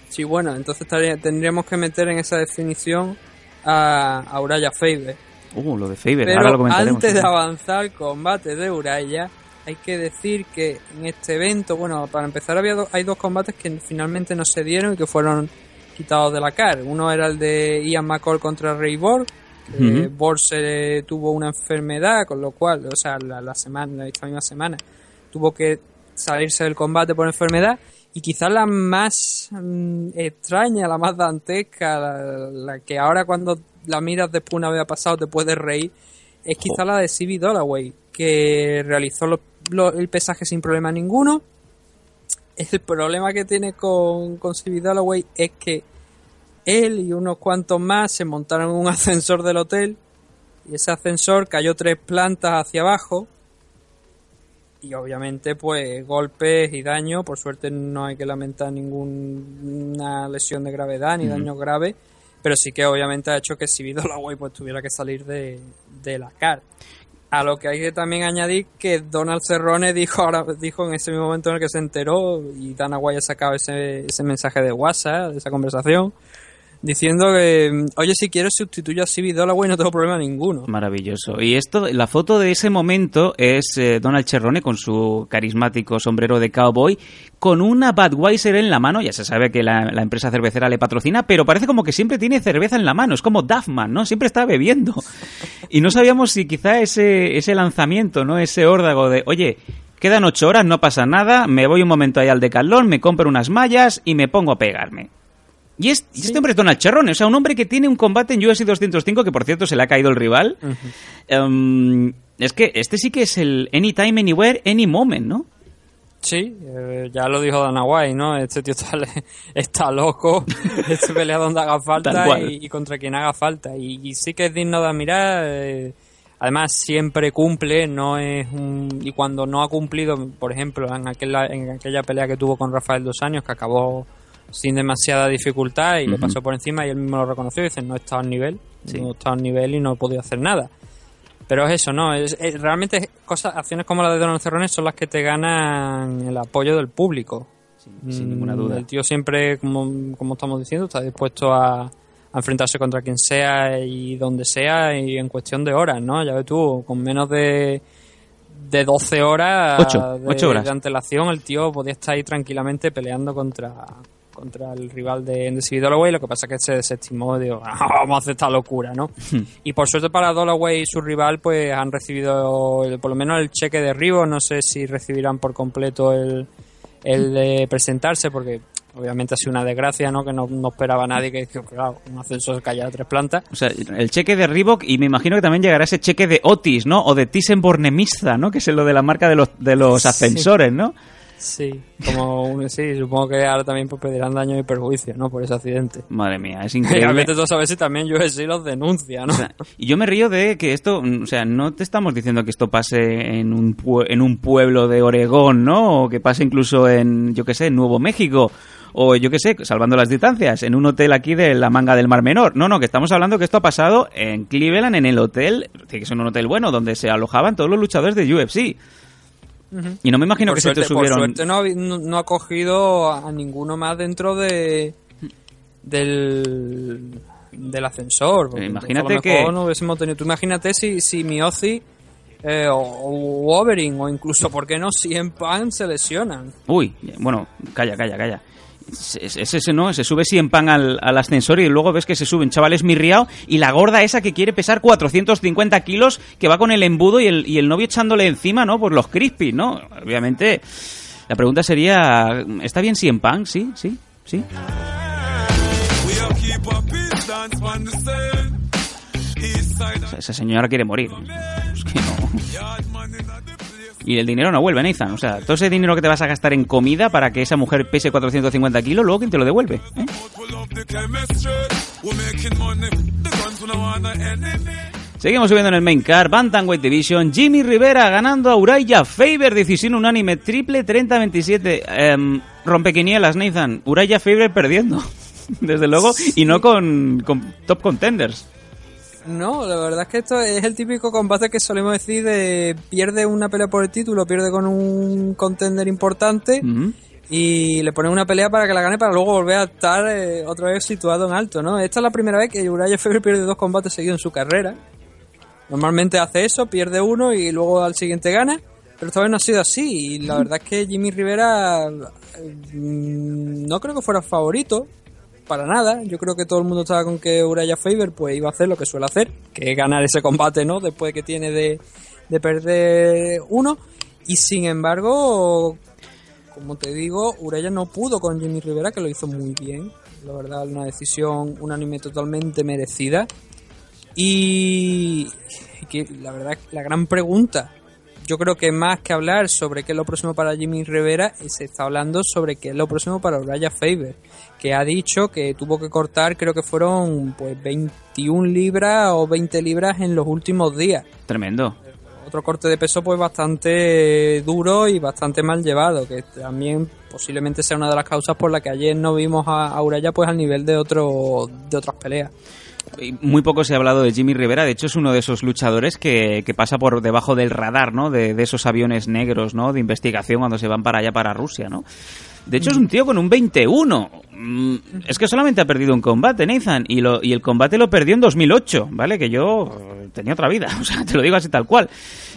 Sí, bueno, entonces tendríamos que meter en esa definición a, a Uraya Faber. Uh, lo de Faber, ahora lo comentaremos. antes de avanzar combate de Uraya, hay que decir que en este evento, bueno, para empezar había do- hay dos combates que finalmente no se dieron y que fueron quitados de la CAR. Uno era el de Ian McCall contra Ray Borg. Ujú. Borg se tuvo una enfermedad, con lo cual, o sea, la, la semana, esta misma semana, tuvo que salirse del combate por enfermedad. Y quizás la más mm, extraña, la más dantesca, la, la que ahora cuando la miras después una vez ha pasado te puedes reír, es quizá la de CB Dollaway, que realizó lo- lo- el pesaje sin problema ninguno. el problema que tiene con, con Dalloway es que él y unos cuantos más se montaron en un *laughs* ascensor del hotel y ese ascensor cayó tres plantas hacia abajo y obviamente pues golpes y daño por suerte no hay que lamentar ninguna lesión de gravedad ni Ujú. daños graves pero sí que obviamente ha hecho que si Dalloway pues tuviera que salir de, de la CAR a lo que hay que también añadir que Donald Cerrone dijo ahora dijo en ese mismo momento en el que se enteró y Dana White ha sacado ese, ese mensaje de WhatsApp de esa conversación diciendo que oye si quieres sustituyo a Stevie Dalloway no tengo problema ninguno Maravilloso. Y esto, la foto de ese momento es eh, Donald Cerrone con su carismático sombrero de cowboy, con una Budweiser en la mano. Ya se sabe que la, la empresa cervecera le patrocina, pero parece como que siempre tiene cerveza en la mano. Es como Duffman, ¿no? Siempre está bebiendo. Y no sabíamos si quizá ese, ese lanzamiento, ¿no? Ese órdago de, oye, quedan ocho horas, no pasa nada, me voy un momento ahí al decalón, me compro unas mallas y me pongo a pegarme. Y, es- y este hombre es Donald Cerrone, o sea, un hombre que tiene un combate en UFC 205, que por cierto se le ha caído el rival. Em, es que este sí que es el Anytime, Anywhere, Any Moment, ¿no? Sí, eh, ya lo dijo Dana White, ¿no? Este tío está, *laughs* está loco, *laughs* este pelea donde haga falta y, y contra quien haga falta. Y, y sí que es digno de admirar. eh, además, siempre cumple, no es un... Y cuando no ha cumplido, por ejemplo, en aquella, en aquella pelea que tuvo con Rafael dos años, que acabó sin demasiada dificultad y le Ujú. pasó por encima y él mismo lo reconoció y dice, no he estado al nivel, Sí. no he estado al nivel y no he podido hacer nada. Pero es eso, ¿no? Es, es- realmente cosas, acciones como la de Donald Cerrone son las que te ganan el apoyo del público. sin Mm, ninguna duda. El tío siempre, como, como estamos diciendo, está dispuesto a, a enfrentarse contra quien sea y donde sea y en cuestión de horas, ¿no? Ya ves tú, con menos de, de 12 horas Ocho, de, ocho horas. de antelación, el tío podía estar ahí tranquilamente peleando contra contra el rival de, de Stevie Dalloway, lo que pasa es que se desestimó y digo, "Ah, *laughs* vamos a hacer esta locura, ¿no? y por suerte para Dalloway y su rival, pues han recibido el- por lo menos el cheque de Rivo, no sé si recibirán por completo el, el de presentarse, porque obviamente ha sido una desgracia, ¿no? Que no, no esperaba nadie que, que, claro, un ascensor a tres plantas. O sea, el cheque de Reebok y me imagino que también llegará ese cheque de Otis, ¿no? O de Thyssen-Bornemisza, ¿no? Que es lo de la marca de los, de los Sí. ascensores, ¿no? Sí, como un- sí, supongo que ahora también pues, pedirán daño y perjuicio, ¿no? Por ese accidente. Madre mía, es *laughs* Y a increíble. veces tú sabes si también UFC los denuncia, ¿no? O sea, y yo me río de que esto, mm, o sea, no te estamos diciendo que esto pase en un, pue- en un pueblo de Oregón, ¿no? O que pase incluso en, yo qué sé, en Nuevo México. O yo qué sé, salvando las distancias, en un hotel aquí de la manga del Mar Menor. No, no, que estamos hablando que esto ha pasado en Cleveland, en el hotel, que es un hotel bueno, donde se alojaban todos los luchadores de UFC. Y no me imagino por que suerte, se te por subieron... suerte no, no, no ha cogido a ninguno más dentro de del del ascensor. Imagínate a lo mejor que- no hubiésemos tenido. Tú imagínate si, si Miyoshi eh, o, o Overing o incluso, ¿por qué no? Si en Pan se lesionan. Uy, bueno, calla, calla, calla. Es es ese, ¿no? Se sube en pan al, ascensor y luego ves que se suben chavales mirriao y la gorda esa que quiere pesar 450 kilos que va con el embudo y el, y el novio echándole encima, ¿no? Por los crispy, ¿no? Obviamente, la pregunta sería, ¿está bien en pan? Sí, sí, sí. Esa señora quiere morir. Es que no. Y el dinero no vuelve, Nathan. O sea, todo ese dinero que te vas a gastar en comida para que esa mujer pese 450 kilos, luego ¿quién te lo devuelve? ¿Eh? Seguimos subiendo en el main car, Bantamweight Division, Jimmy Rivera ganando a Uraya Faber, decisión unánime, triple 30-27. Em, rompequinielas, Nathan, Uraya Faber perdiendo, *laughs* desde luego, y no con, con top contenders. No, la verdad es que esto es el típico combate que solemos decir de pierde una pelea por el título, pierde con un contender importante y le ponen una pelea para que la gane para luego volver a estar eh, otra vez situado en alto, ¿no? Esta es la primera vez que Uriah Faber pierde dos combates seguidos en su carrera. Normalmente hace eso, pierde uno y luego al siguiente gana, pero esta vez no ha sido así y la verdad es que Jimmy Rivera eh, mm, no creo que fuera favorito para nada. Yo creo que todo el mundo estaba con que Uriah Faber pues iba a hacer lo que suele hacer, que es ganar ese combate, ¿no? Después que tiene de, de perder uno. Y sin embargo, como te digo, Uraya no pudo con Jimmy Rivera, que lo hizo muy bien. La verdad, una decisión unánime totalmente merecida. Y que la verdad, la gran pregunta, yo creo que más que hablar sobre qué es lo próximo para Jimmy Rivera, se está hablando sobre qué es lo próximo para Uriah Faber, que ha dicho que tuvo que cortar, creo que fueron pues 21 libras o 20 libras en los últimos días. Tremendo. Otro corte de peso pues bastante duro y bastante mal llevado, que también posiblemente sea una de las causas por la que ayer no vimos a, a Uraya pues al nivel de otro de otras peleas. Muy poco se ha hablado de Jimmy Rivera, de hecho es uno de esos luchadores que, pasa por debajo del radar, ¿no? De, de esos aviones negros, ¿no? De investigación cuando se van para allá, para Rusia, ¿no? De hecho es un tío con un 21. Mm, Es que solamente ha perdido un combate, Nathan, y, lo, y el combate lo perdió en 2008, ¿vale? Que yo eh, tenía otra vida, *laughs* o sea, te lo digo así tal cual.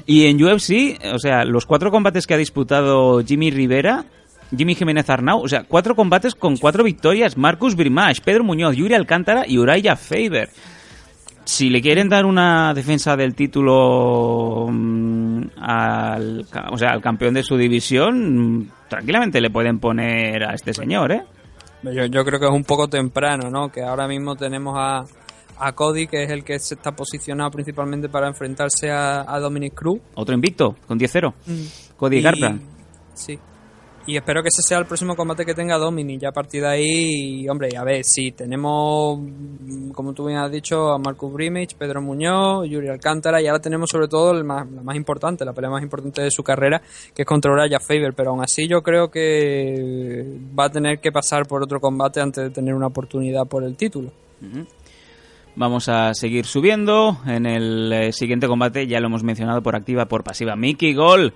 Y en UFC, o sea, los cuatro combates que ha disputado Jimmy Rivera, Jimmy Jiménez Arnau, o sea, cuatro combates con cuatro victorias, Marcus Brimage, Pedro Muñoz, Yuri Alcántara y Uriah Faber. Si le quieren dar una defensa del título mm, al, o sea, al campeón de su división, mm, tranquilamente le pueden poner a este señor, ¿eh? Yo, yo creo que es un poco temprano, ¿no? Que ahora mismo tenemos a, a Cody, que es el que se está posicionado principalmente para enfrentarse a, a Dominic Cruz. Otro invicto, con 10-0. Cody Y- Garza. Sí. Y espero que ese sea el próximo combate que tenga Dominic. Ya a partir de ahí, hombre, a ver, sí, tenemos, como tú bien has dicho, a Marcus Brimage, Pedro Muñoz, Yuri Alcántara, y ahora tenemos sobre todo el más, la más importante, la pelea más importante de su carrera, que es contra Uriah Faber. Pero aún así yo creo que va a tener que pasar por otro combate antes de tener una oportunidad por el título. Vamos a seguir subiendo. En el eh, siguiente combate ya lo hemos mencionado por activa, por pasiva. Mickey Gol,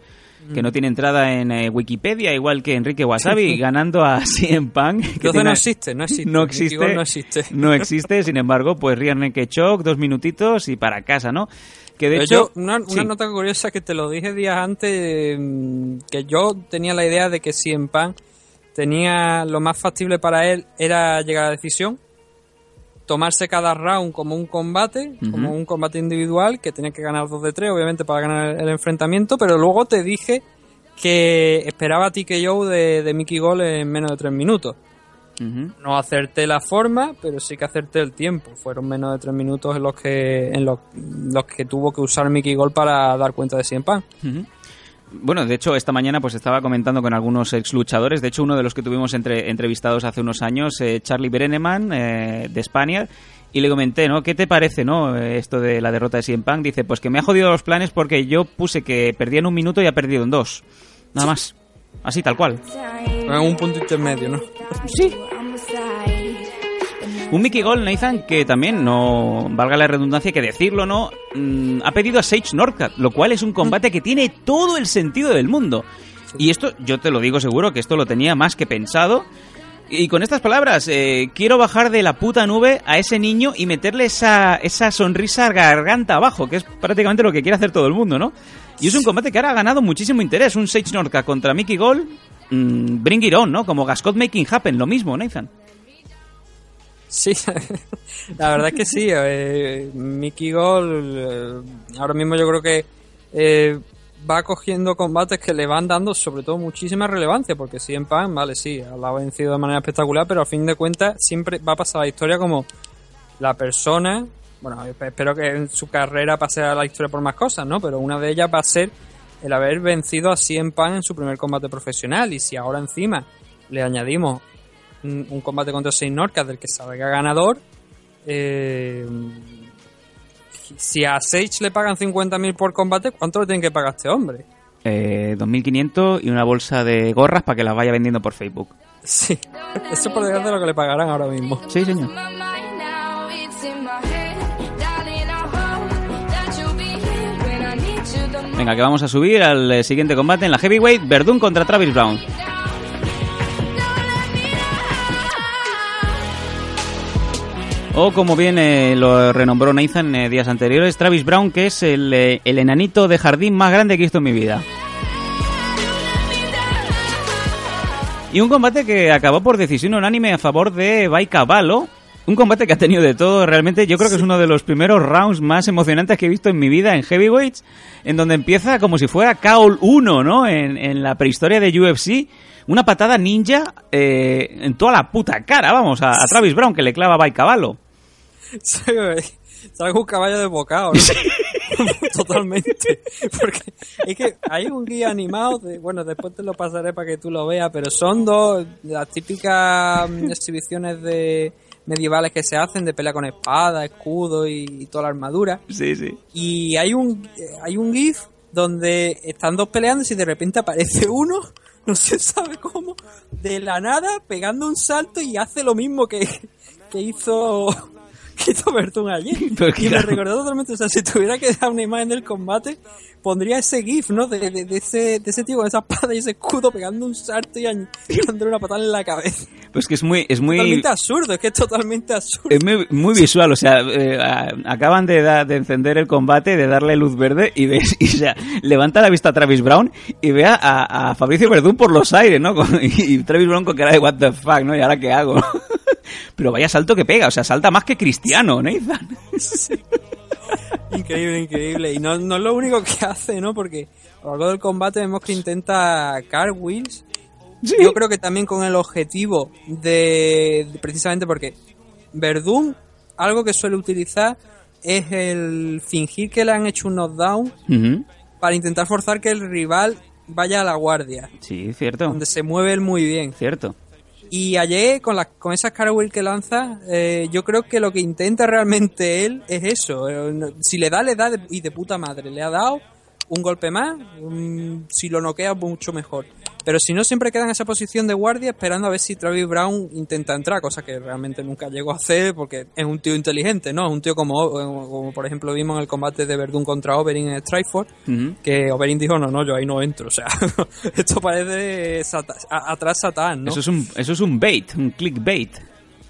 que no tiene entrada en eh, Wikipedia, igual que Enrique Wasabi, *laughs* ganando a CM Punk. que Entonces tiene- no existe, no existe. No existe, no existe. no existe, sin embargo, pues Naked Choke, dos minutitos y para casa, ¿no? Que de Pero hecho... yo, una, una nota curiosa que te lo dije días antes, mm, que yo tenía la idea de que en Pan tenía lo más factible para él era llegar a la decisión, tomarse cada round como un combate, como un combate individual, que tenía que ganar 2 de 3, obviamente, para ganar el, el enfrentamiento, pero luego te dije que esperaba a TKO de, de Mickey Gol en menos de 3 minutos. No acerté la forma, pero sí que acerté el tiempo. Fueron menos de tres minutos en los que en los, los que tuvo que usar Mickey Gol para dar cuenta de Cien Pan. Bueno, de hecho, esta mañana pues estaba comentando con algunos ex luchadores. De hecho, uno de los que tuvimos entre, entrevistados hace unos años, eh, Charlie Brenneman, eh, de España, y le comenté, ¿no? ¿Qué te parece, no? Eh, Esto de la derrota de CM Punk. Dice, pues que me ha jodido los planes porque yo puse que perdía en un minuto y ha perdido en dos. Nada más. Así, tal cual. En un punto intermedio, ¿no? Sí. Un Mickey Gol, Nathan, que también, no valga la redundancia que decirlo, ¿no? Mm, ha pedido a Sage Northcutt, lo cual es un combate que tiene todo el sentido del mundo. Y esto, yo te lo digo seguro, que esto lo tenía más que pensado. Y con estas palabras, eh, quiero bajar de la puta nube a ese niño y meterle esa, esa sonrisa garganta abajo, que es prácticamente lo que quiere hacer todo el mundo, ¿no? Y es un combate que ahora ha ganado muchísimo interés. Un Sage Northcutt contra Mickey Gol, mm, bring it on, ¿no? Como Gascot Making Happen, lo mismo, Nathan. Sí, *laughs* la verdad es que sí. eh, Mickey Gol eh, ahora mismo yo creo que eh, va cogiendo combates que le van dando sobre todo muchísima relevancia, porque si en Pan, vale, sí, la ha vencido de manera espectacular, pero a fin de cuentas siempre va a pasar la historia como la persona, bueno, espero que en su carrera pase a la historia por más cosas, ¿no? Pero una de ellas va a ser el haber vencido a Cien Pan en su primer combate profesional, y si ahora encima le añadimos un, combate contra Saint Norcas del que salga ganador, eh, si a Sage le pagan 50.000 por combate, ¿cuánto le tienen que pagar a este hombre? Eh, 2.500 y una bolsa de gorras para que las vaya vendiendo por Facebook. Sí, eso por desgracia es lo que le pagarán ahora mismo. Sí, señor. Venga, que vamos a subir al siguiente combate en la Heavyweight, Verdun contra Travis Brown. O como bien eh, lo renombró Nathan eh, días anteriores, Travis Brown, que es el, eh, el enanito de jardín más grande que he visto en mi vida. Y un combate que acabó por decisión unánime a favor de Bai Cavallo. Un combate que ha tenido de todo, realmente yo creo que es uno de los primeros rounds más emocionantes que he visto en mi vida en Heavyweights, en donde empieza como si fuera Kaol 1, ¿no? En, en la prehistoria de UFC, una patada ninja eh, en toda la puta cara, vamos, a, a Travis Brown que le clava a Bai *laughs* Salgo un caballo de bocado, ¿no? *laughs* Totalmente. Porque es que hay un guía animado, de- bueno, después te lo pasaré para que tú lo veas, pero son dos, las típicas mm, exhibiciones de medievales que se hacen de pelea con espada, escudo y, y toda la armadura. Sí, sí. Y hay un, hay un GIF donde están dos peleando y de repente aparece uno, no se sabe cómo, de la nada, pegando un salto y hace lo mismo que, que hizo que hizo Bertún. Pero y me claro. recordó totalmente, o sea, si tuviera que dar una imagen del combate, pondría ese GIF, ¿no? De, de, de ese, de ese tío con esa espada y ese escudo pegando un salto y *laughs* dándole una patada en la cabeza. Pues que es muy, es muy, Totalmente absurdo, es que es totalmente absurdo. es muy, muy visual. O sea, eh, acaban de, da- de encender el combate, de darle luz verde y ves, *laughs* y, o sea, levanta la vista a Travis Brown y ve a, a Fabricio Verdún por los aires, ¿no? Con- *laughs* y, y Travis Brown con cara de what the fuck, ¿no? ¿Y ahora qué hago? Pero vaya salto que pega, o sea, salta más que Cristiano, Nathan. Increíble, increíble. Y no, no es lo único que hace, ¿no? Porque a lo largo del combate vemos que intenta cartwheels. Yo creo que también con el objetivo de, de- precisamente porque Verdún, algo que suele utilizar es el fingir que le han hecho un knockdown para intentar forzar que el rival vaya a la guardia, Sí, cierto, donde se mueve él muy bien. cierto. Y ayer, con, las con esas cartwheels que lanza, eh, yo creo que lo que intenta realmente él es eso. Eh, Si le da, le da de- y de puta madre. Le ha dado un golpe más, un- si lo noquea, mucho mejor. Pero si no, siempre queda en esa posición de guardia esperando a ver si Travis Brown intenta entrar, cosa que realmente nunca llegó a hacer porque es un tío inteligente, ¿no? Es un tío como, como por ejemplo vimos en el combate de Verdun contra Oberyn en Strikeforce, Ujú. que Oberyn dijo, no, no, yo ahí no entro. O sea, *laughs* esto parece sata- atrás Satán, ¿no? Eso, es un, eso es un bait, un clickbait.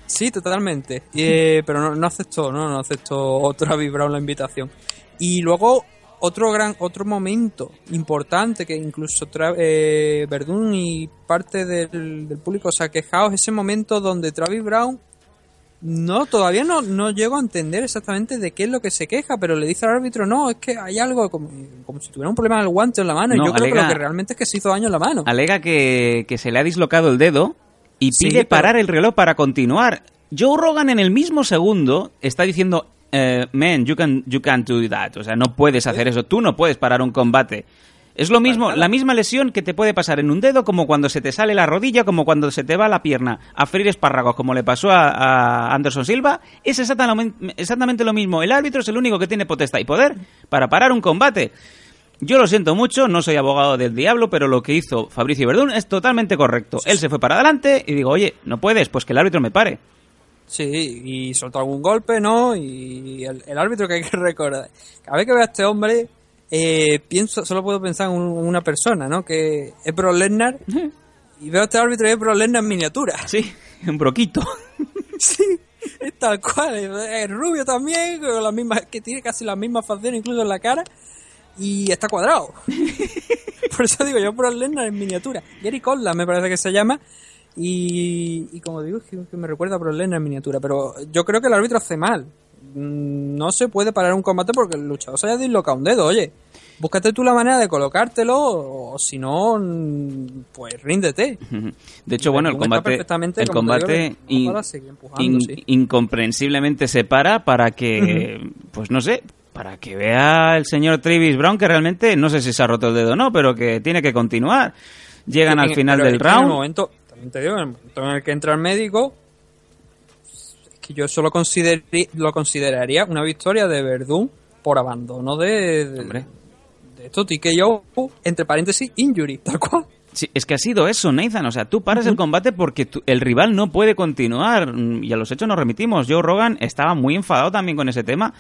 Sí, totalmente. Y, eh, pero no, no aceptó, ¿no? No aceptó Travis Brown la invitación. Y luego otro gran, otro momento importante que incluso eh, Verdún y parte del, del público se ha quejado es ese momento donde Travis Brown no, todavía no, no llego a entender exactamente de qué es lo que se queja, pero le dice al árbitro, no, es que hay algo como, como si tuviera un problema en el guante o en la mano. No, y yo creo que lo que realmente es que se hizo daño en la mano. Alega que, que se le ha dislocado el dedo y Sí, pide pero- parar el reloj para continuar. Joe Rogan en el mismo segundo está diciendo, eh, man, you, can, you can't do that. O sea, no puedes hacer eso. Tú no puedes parar un combate. Es lo mismo, la misma lesión que te puede pasar en un dedo, como cuando se te sale la rodilla, como cuando se te va la pierna a freír espárragos, como le pasó a, a Anderson Silva. Es exactamente, exactamente lo mismo. El árbitro es el único que tiene potestad y poder para parar un combate. Yo lo siento mucho, no soy abogado del diablo, pero lo que hizo Fabricio Verdún es totalmente correcto. Él se fue para adelante y digo, oye, no puedes, pues que el árbitro me pare. Sí, y soltó algún golpe, ¿no? Y el, el árbitro que hay que *laughs* recordar. Cada vez que veo a este hombre, eh, pienso, solo puedo pensar en, un- en una persona, ¿no? Que es Brock Lesnar. Y veo a este árbitro y es Lesnar en miniatura. *laughs* Sí, un broquito. *laughs* Sí, es tal cual. Es rubio también, con las mismas, que tiene casi las mismas facciones incluso en la cara. Y está cuadrado. Por eso digo yo, Brock Lesnar en miniatura. Gary Conlan me parece que se llama. Y, y como digo, es que, que me recuerda a Brock en miniatura. Pero yo creo que el árbitro hace mal. Mm, No se puede parar un combate porque el luchador se haya dislocado un dedo, oye. Búscate tú la manera de colocártelo o, si no, mm, pues ríndete. De hecho, bueno, el combate, perfectamente, el digo, combate in- in- sí. incomprensiblemente se para para que, pues no sé, para que vea el señor Travis Brown que realmente, no sé si se ha roto el dedo o no, pero que tiene que continuar. Llegan al final pero del que En el round. momento, también te digo, en el momento en el que entra el médico, es que yo solo lo consideraría una victoria de Verdún por abandono de, de, Hombre. de esto, TKO, entre paréntesis, injury, tal cual. Sí, es que ha sido eso, Nathan. O sea, tú paras el combate porque tu- el rival no puede continuar. Y a los hechos nos remitimos. Joe Rogan estaba muy enfadado también con ese tema.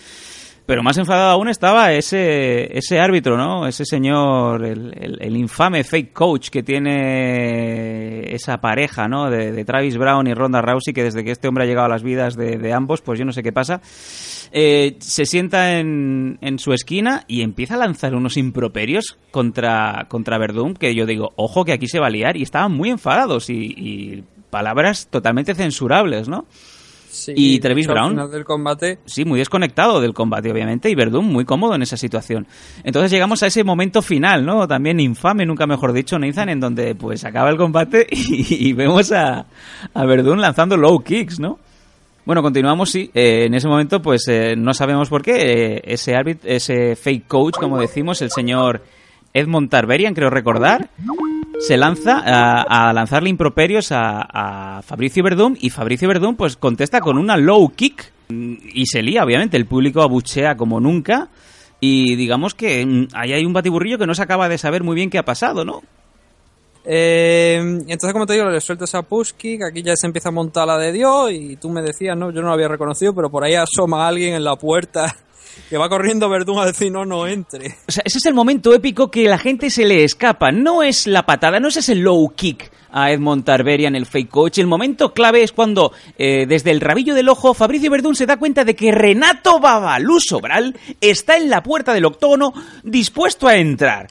Pero más enfadado aún estaba ese, ese árbitro, ¿no? Ese señor, el, infame fake coach que tiene esa pareja, ¿no? De, Travis Brown y Ronda Rousey, que desde que este hombre ha llegado a las vidas de, ambos, pues yo no sé qué pasa. Eh, se sienta en, en su esquina y empieza a lanzar unos improperios contra, contra Verdún, que yo digo, ojo que aquí se va a liar, y estaban muy enfadados y palabras totalmente censurables, ¿no? Sí, ¿Y Travis Brown? final del combate, Sí, muy desconectado del combate, obviamente, y Verdún muy cómodo en esa situación. Entonces llegamos a ese momento final, ¿no? También infame, nunca mejor dicho, Nathan, en donde pues acaba el combate *laughs* y, y vemos a, a Verdún lanzando low kicks, ¿no? Bueno, continuamos, sí. Eh, en ese momento, pues eh, no sabemos por qué. eh, ese árbit- ese fake coach, como decimos, el señor Edmond Tarberian, creo recordar, se lanza a, a lanzarle improperios a, a Fabricio Verdún y Fabricio Verdún pues contesta con una low kick y se lía, obviamente. El público abuchea como nunca y digamos que mm, ahí hay un batiburrillo que no se acaba de saber muy bien qué ha pasado, ¿no? Eh, entonces, como te digo, le sueltas a Pushki, que aquí ya se empieza a montar la de Dios, y tú me decías, no, yo no lo había reconocido, pero por ahí asoma alguien en la puerta que va corriendo Verdún a decir, no, no entre. O sea, ese es el momento épico que la gente se le escapa. No es la patada, no es ese low kick a Edmond Tarberian, el fake coach. El momento clave es cuando, eh, desde el rabillo del ojo, Fabricio Verdún se da cuenta de que Renato Babalú Sobral está en la puerta del octógono dispuesto a entrar.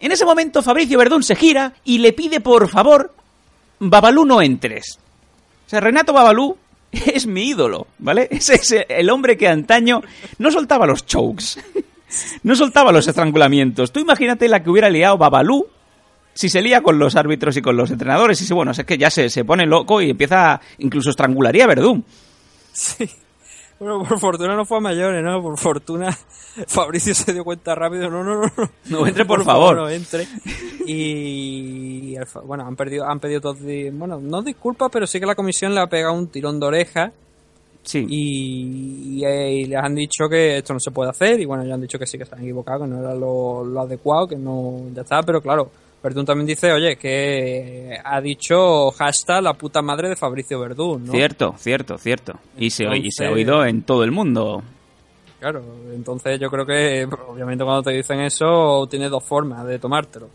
En ese momento, Fabricio Verdún se gira y le pide, por favor, Babalú no entres. O sea, Renato Babalú *laughs* es mi ídolo, ¿vale? *laughs* Ese es el hombre que antaño no soltaba los chokes, no soltaba los estrangulamientos. Tú imagínate la que hubiera liado Babalú si se lía con los árbitros y con los entrenadores. Y si, bueno, es que ya se, se pone loco y empieza, incluso estrangularía a Verdún. Sí. Bueno, por fortuna no fue a mayores, ¿no? Por fortuna *laughs* Fabricio se dio cuenta rápido, no, no, no. No entre, por *laughs* favor. No entre. Y, bueno, han perdido, han pedido todos, bueno, no disculpas, pero sí que la comisión le ha pegado un tirón de oreja Sí. y, y, eh, y les han dicho que esto no se puede hacer y bueno, ya han dicho que sí que se han equivocado, que no era lo, lo adecuado, que no, ya está, pero claro, Verdún también dice, oye, que ha dicho hashtag la puta madre de Fabricio Verdún, ¿no? Cierto, cierto, cierto. Y se, y se ha Entonces- oído en todo el mundo. Claro, entonces yo creo que obviamente cuando te dicen eso tienes dos formas de tomártelo.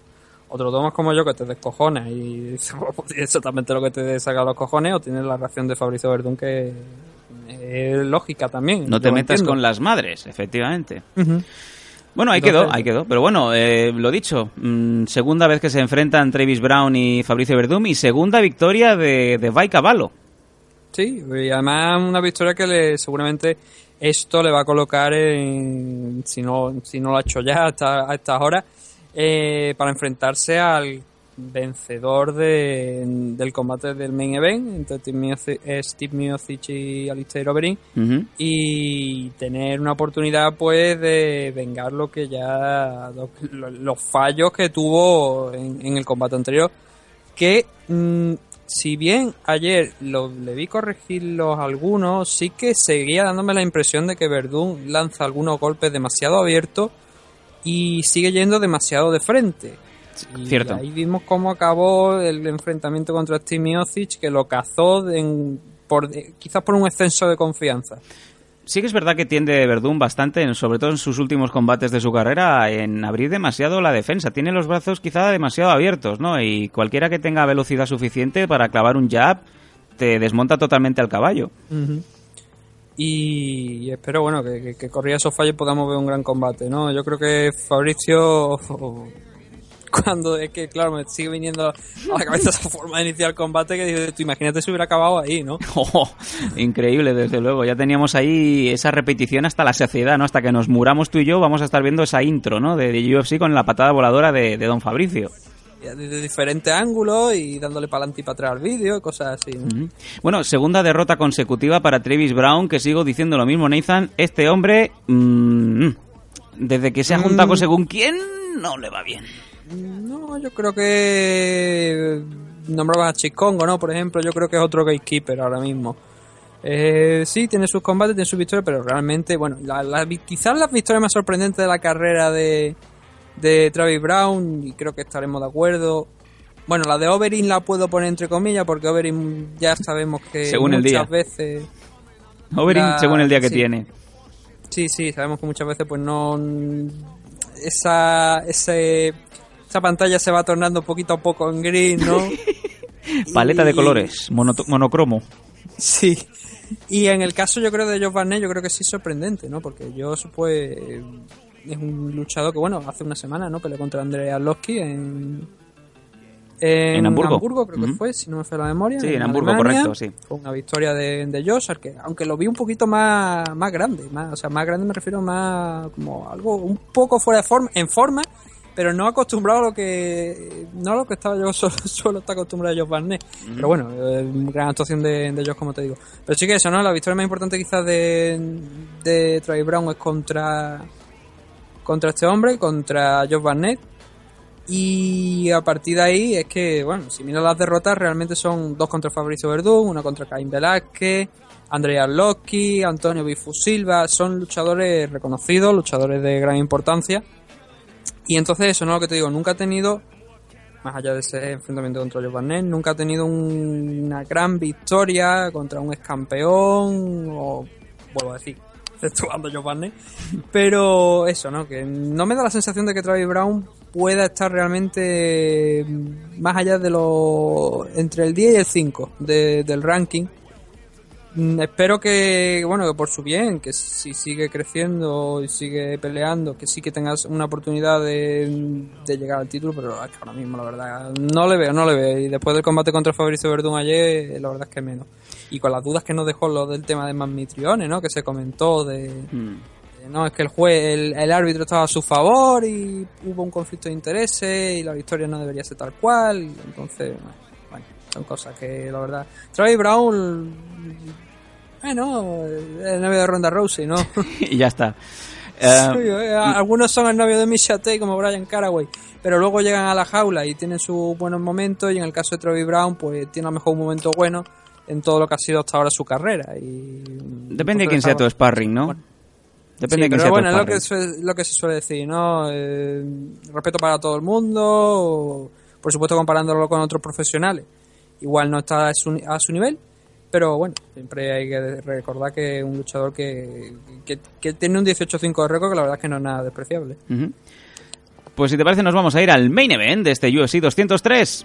O te lo tomas como yo que te descojonas y dices, *laughs* pues, es exactamente lo que te saca los cojones, o tienes la reacción de Fabricio Verdún que es lógica también. No te metas entiendo. con las madres, efectivamente. Ujú. Bueno, ahí Entonces- quedó, ahí quedó. Pero bueno, eh, lo dicho, mm, segunda vez que se enfrentan Travis Brown y Fabricio Verdum y segunda victoria de, de Vai Cavallo. Sí, y además una victoria que le, seguramente esto le va a colocar en, si no, si no lo ha hecho ya hasta, a estas horas, eh, para enfrentarse al vencedor de, del combate del main event entre Steve Miocic, eh, y Alistair Overeem. Y tener una oportunidad pues de vengar lo que ya lo- lo- los fallos que tuvo en, en el combate anterior. Que mm, si bien ayer lo, le vi corregirlos algunos sí que seguía dándome la impresión de que Verdún lanza algunos golpes demasiado abiertos y sigue yendo demasiado de frente y cierto. ahí vimos cómo acabó el enfrentamiento contra Steve Miocic que lo cazó en- por, quizás por un exceso de confianza Sí que es verdad que tiende Verdún bastante, sobre todo en sus últimos combates de su carrera, en abrir demasiado la defensa. Tiene los brazos quizá demasiado abiertos, ¿no? Y cualquiera que tenga velocidad suficiente para clavar un jab te desmonta totalmente al caballo. Y espero, bueno, que, que, que corría esos fallos y podamos ver un gran combate, ¿no? Yo creo que Fabricio, *laughs* cuando es que, claro, me sigue viniendo a la cabeza esa forma de iniciar el combate que dices, tú imagínate si hubiera acabado ahí, ¿no? *laughs* Oh, increíble, desde luego. Ya teníamos ahí esa repetición hasta la saciedad, ¿no? Hasta que nos muramos tú y yo, vamos a estar viendo esa intro, ¿no? De, de UFC con la patada voladora de, de Don Fabricio. Desde diferentes ángulos y dándole para adelante y para atrás al vídeo, cosas así. Bueno, segunda derrota consecutiva para Travis Brown, que sigo diciendo lo mismo, Nathan. Este hombre, mm, desde que se ha juntado con según quién, no le va bien. No, yo creo que nombrabas a Chicongo, ¿no? Por ejemplo, yo creo que es otro gatekeeper ahora mismo. Eh, sí, tiene sus combates, tiene sus victorias, pero realmente, bueno, la, la- quizás la victoria más sorprendente de la carrera de, de Travis Brown, y creo que estaremos de acuerdo. Bueno, la de Overeem la puedo poner entre comillas, porque Overeem ya sabemos que Según el muchas día. veces... La- según el día que sí. tiene. Sí, sí, sabemos que muchas veces pues no esa ese, esa pantalla se va tornando poquito a poco en gris, ¿no? *laughs* Paleta de colores, monocromo. Sí. Y en el caso yo creo de Josh Barnett, yo creo que sí es sorprendente, ¿no? Porque Josh pues es un luchador que bueno, hace una semana, ¿no? Peleó contra Andrei Arlovski en En Hamburgo. creo que fue, si no me falla la memoria. Sí, en Hamburgo, Alemania. correcto, sí. Fue una victoria de, de Josh, que, aunque lo vi un poquito más, más grande, más, o sea, más grande me refiero más como algo un poco fuera de forma, en forma pero no acostumbrado a lo que no a lo que estaba yo *laughs* solo, solo está acostumbrado a Josh Barnett. Pero bueno eh, gran actuación de, de Josh como te digo. Pero sí que eso no la victoria más importante quizás de de Travis Brown es contra contra este hombre contra Josh Barnett. Y a partir de ahí es que bueno si miras las derrotas realmente son dos contra Fabricio Verdún una contra Caín Velázquez Andrea Arlovski, Antonio Bifu Silva, son luchadores reconocidos, luchadores de gran importancia. Y entonces eso no es lo que te digo, nunca ha tenido, más allá de ese enfrentamiento contra Joe Barnett, nunca ha tenido un- una gran victoria contra un ex campeón, o vuelvo a decir, *laughs* exceptuando Joe Barnett. Pero eso, ¿no? Que no me da la sensación de que Travis Brown pueda estar realmente más allá de lo entre el 10 y el 5 de- del ranking. Mm, Espero que, bueno, que por su bien, que si sigue creciendo y sigue peleando, que sí que tengas una oportunidad de, de llegar al título, pero es que ahora mismo, la verdad, no le veo, no le veo. Y después del combate contra Fabricio Verdún ayer, la verdad es que menos. Y con las dudas que nos dejó lo del tema de Manmitrione, ¿no? Que se comentó de, Mm. de, no, es que el juez, el, el árbitro estaba a su favor y hubo un conflicto de intereses y la victoria no debería ser tal cual. Y entonces, bueno, son cosas que la verdad. Travis Brown, bueno, el novio de Ronda Rousey, ¿no? *laughs* y ya está. Eh, eh, algunos son el novio de Misha Tate como Brian Caraway, pero luego llegan a la jaula y tienen sus buenos momentos y en el caso de Travis Brown pues tiene a lo mejor un momento bueno en todo lo que ha sido hasta ahora su carrera y depende de quién sea tu sparring, ¿no? Depende de quién pero sea bueno, tu es lo que, suele- lo que se suele decir, ¿no? Eh, respeto para todo el mundo, por supuesto comparándolo con otros profesionales. Igual no está a su, a su nivel, pero bueno, siempre hay que recordar que un luchador que, que, tiene un 18-5 de récord que la verdad es que no es nada despreciable. Pues si te parece nos vamos a ir al main event de este UFC 203.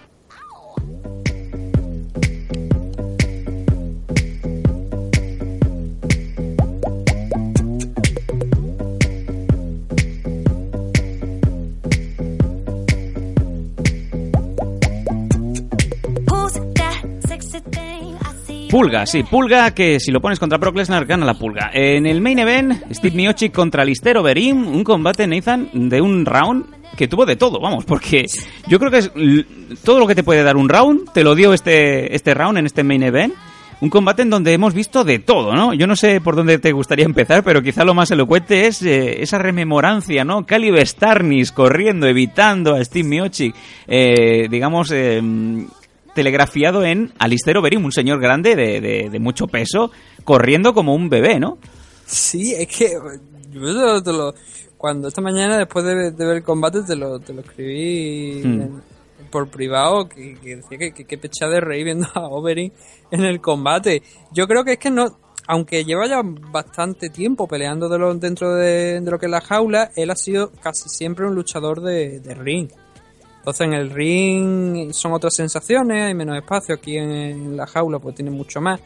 Pulga, sí, Pulga, que si lo pones contra Brock Lesnar gana la Pulga. En el main event, Steve Miocic contra Lister Overeem, un combate, Nathan, de un round que tuvo de todo, vamos, porque yo creo que es todo lo que te puede dar un round, te lo dio este, este round en este main event. Un combate en donde hemos visto de todo, ¿no? Yo no sé por dónde te gustaría empezar, pero quizá lo más elocuente es eh, esa rememorancia, ¿no? Caliber Starnis corriendo, evitando a Steve Miocic, eh, digamos, eh, telegrafiado en Alistair Overeem, un señor grande de, de- de mucho peso, corriendo como un bebé, ¿no? Sí, es que yo te lo- cuando esta mañana después de, de ver el combate te lo, te lo escribí Hmm. en- por privado que, que decía que, que, que pecha de reír viendo a Overeem en el combate. Yo creo que es que no, aunque lleva ya bastante tiempo peleando de lo, dentro de, de lo que es la jaula, él ha sido casi siempre un luchador de, de ring. Entonces en el ring son otras sensaciones, hay menos espacio, aquí en, en la jaula pues tiene mucho más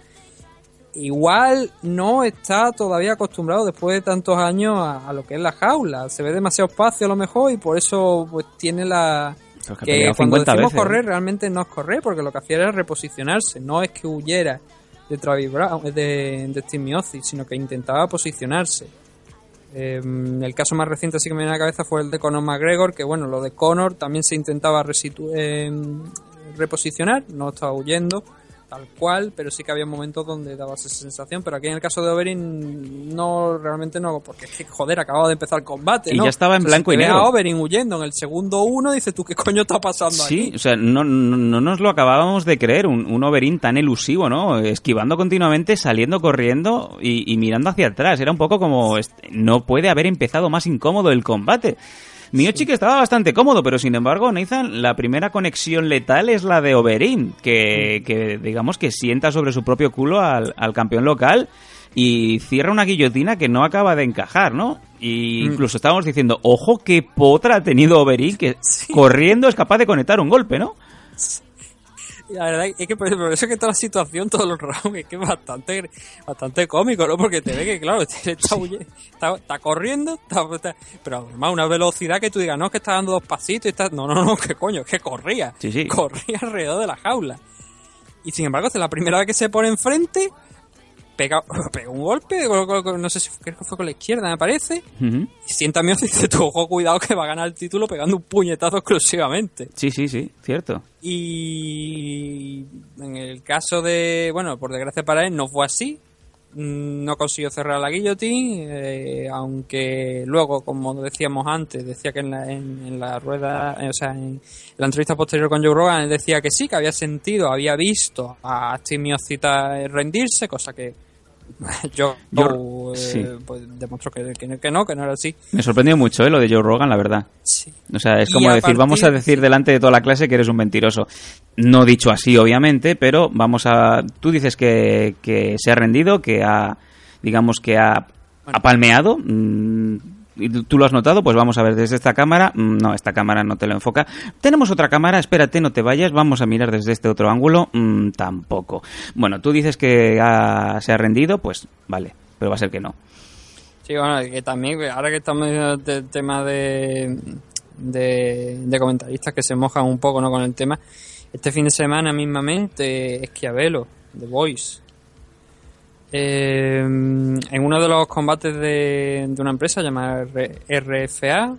igual no está todavía acostumbrado después de tantos años a, a lo que es la jaula. Se ve demasiado espacio a lo mejor y por eso pues tiene la... Que Que cuando 50 decimos veces, correr ¿eh? realmente no es correr porque lo que hacía era reposicionarse. No es que huyera de Travis Brown, de, de Steve sino que intentaba posicionarse. Eh, el caso más reciente así que me viene a la cabeza fue el de Conor McGregor, que bueno, lo de Conor también se intentaba eh, reposicionar, no estaba huyendo tal cual, pero sí que había momentos donde daba esa sensación, pero aquí en el caso de Overeem no, realmente no, porque es que joder, acababa de empezar el combate, Y ¿no? ya estaba en blanco si y negro. a Overeem huyendo en el segundo uno, dices tú, ¿qué coño está pasando Sí, aquí? o sea, no, no, no nos lo acabábamos de creer, un, un Overeem tan elusivo, ¿no? Esquivando continuamente, saliendo corriendo y, y mirando hacia atrás. Era un poco como, no puede haber empezado más incómodo el combate. Miocic estaba bastante cómodo, pero sin embargo, Nathan, la primera conexión letal es la de Overeem, que, que digamos que sienta sobre su propio culo al, al campeón local y cierra una guillotina que no acaba de encajar, ¿no? Y incluso estábamos diciendo, ojo, qué potra ha tenido Overeem, que *laughs* corriendo es capaz de conectar un golpe, ¿no? La verdad es que por eso que toda la situación, todos los rounds, es que es bastante, bastante cómico, ¿no? Porque te ve que, claro, *laughs* está, huye- está, está corriendo, está, pero además una velocidad que tú digas, no, es que está dando dos pasitos y está... No, no, no, *laughs* que coño, es que corría. Sí, sí. Corría alrededor de la jaula. Y sin embargo, es la primera vez que se pone enfrente, pega, *laughs* pega un golpe, no sé si fue- creo que fue con la izquierda, me parece. Ujú. Y sienta miedo y dice, tú, ojo, cuidado que va a ganar el título pegando un puñetazo exclusivamente. Sí, sí, sí, cierto. Y en el caso de, bueno, por desgracia para él no fue así. Mm, No consiguió cerrar la guillotine, eh, aunque luego, como decíamos antes, decía que en la, en, en la rueda, eh, o sea, en la entrevista posterior con Joe Rogan, él decía que sí, que había sentido, había visto a Steve Miocita rendirse, cosa que *laughs* yo, Yo- eh, sí. pues, demostró que, que, que no, que no era así. Me sorprendió mucho ¿eh? lo de Joe Rogan, la verdad. Sí. O sea, es como decir, vamos a decir delante de toda la clase que eres un mentiroso. No dicho así, obviamente, pero vamos a... Tú dices que, que se ha rendido, que ha, digamos, que ha, ha palmeado. mm, tú- lo has notado, pues vamos a ver desde esta cámara. Mm, No, esta cámara no te lo enfoca. Tenemos otra cámara, espérate, no te vayas. Vamos a mirar desde este otro ángulo. Mm, tampoco. Bueno, tú dices que se ha rendido, pues vale, pero va a ser que no. Sí, bueno, que también, ahora que estamos en el tema de, de, de comentaristas que se mojan un poco ¿no? con el tema, este fin de semana mismamente Esquiavelo, The Voice, eh, en uno de los combates de, de una empresa llamada RFA,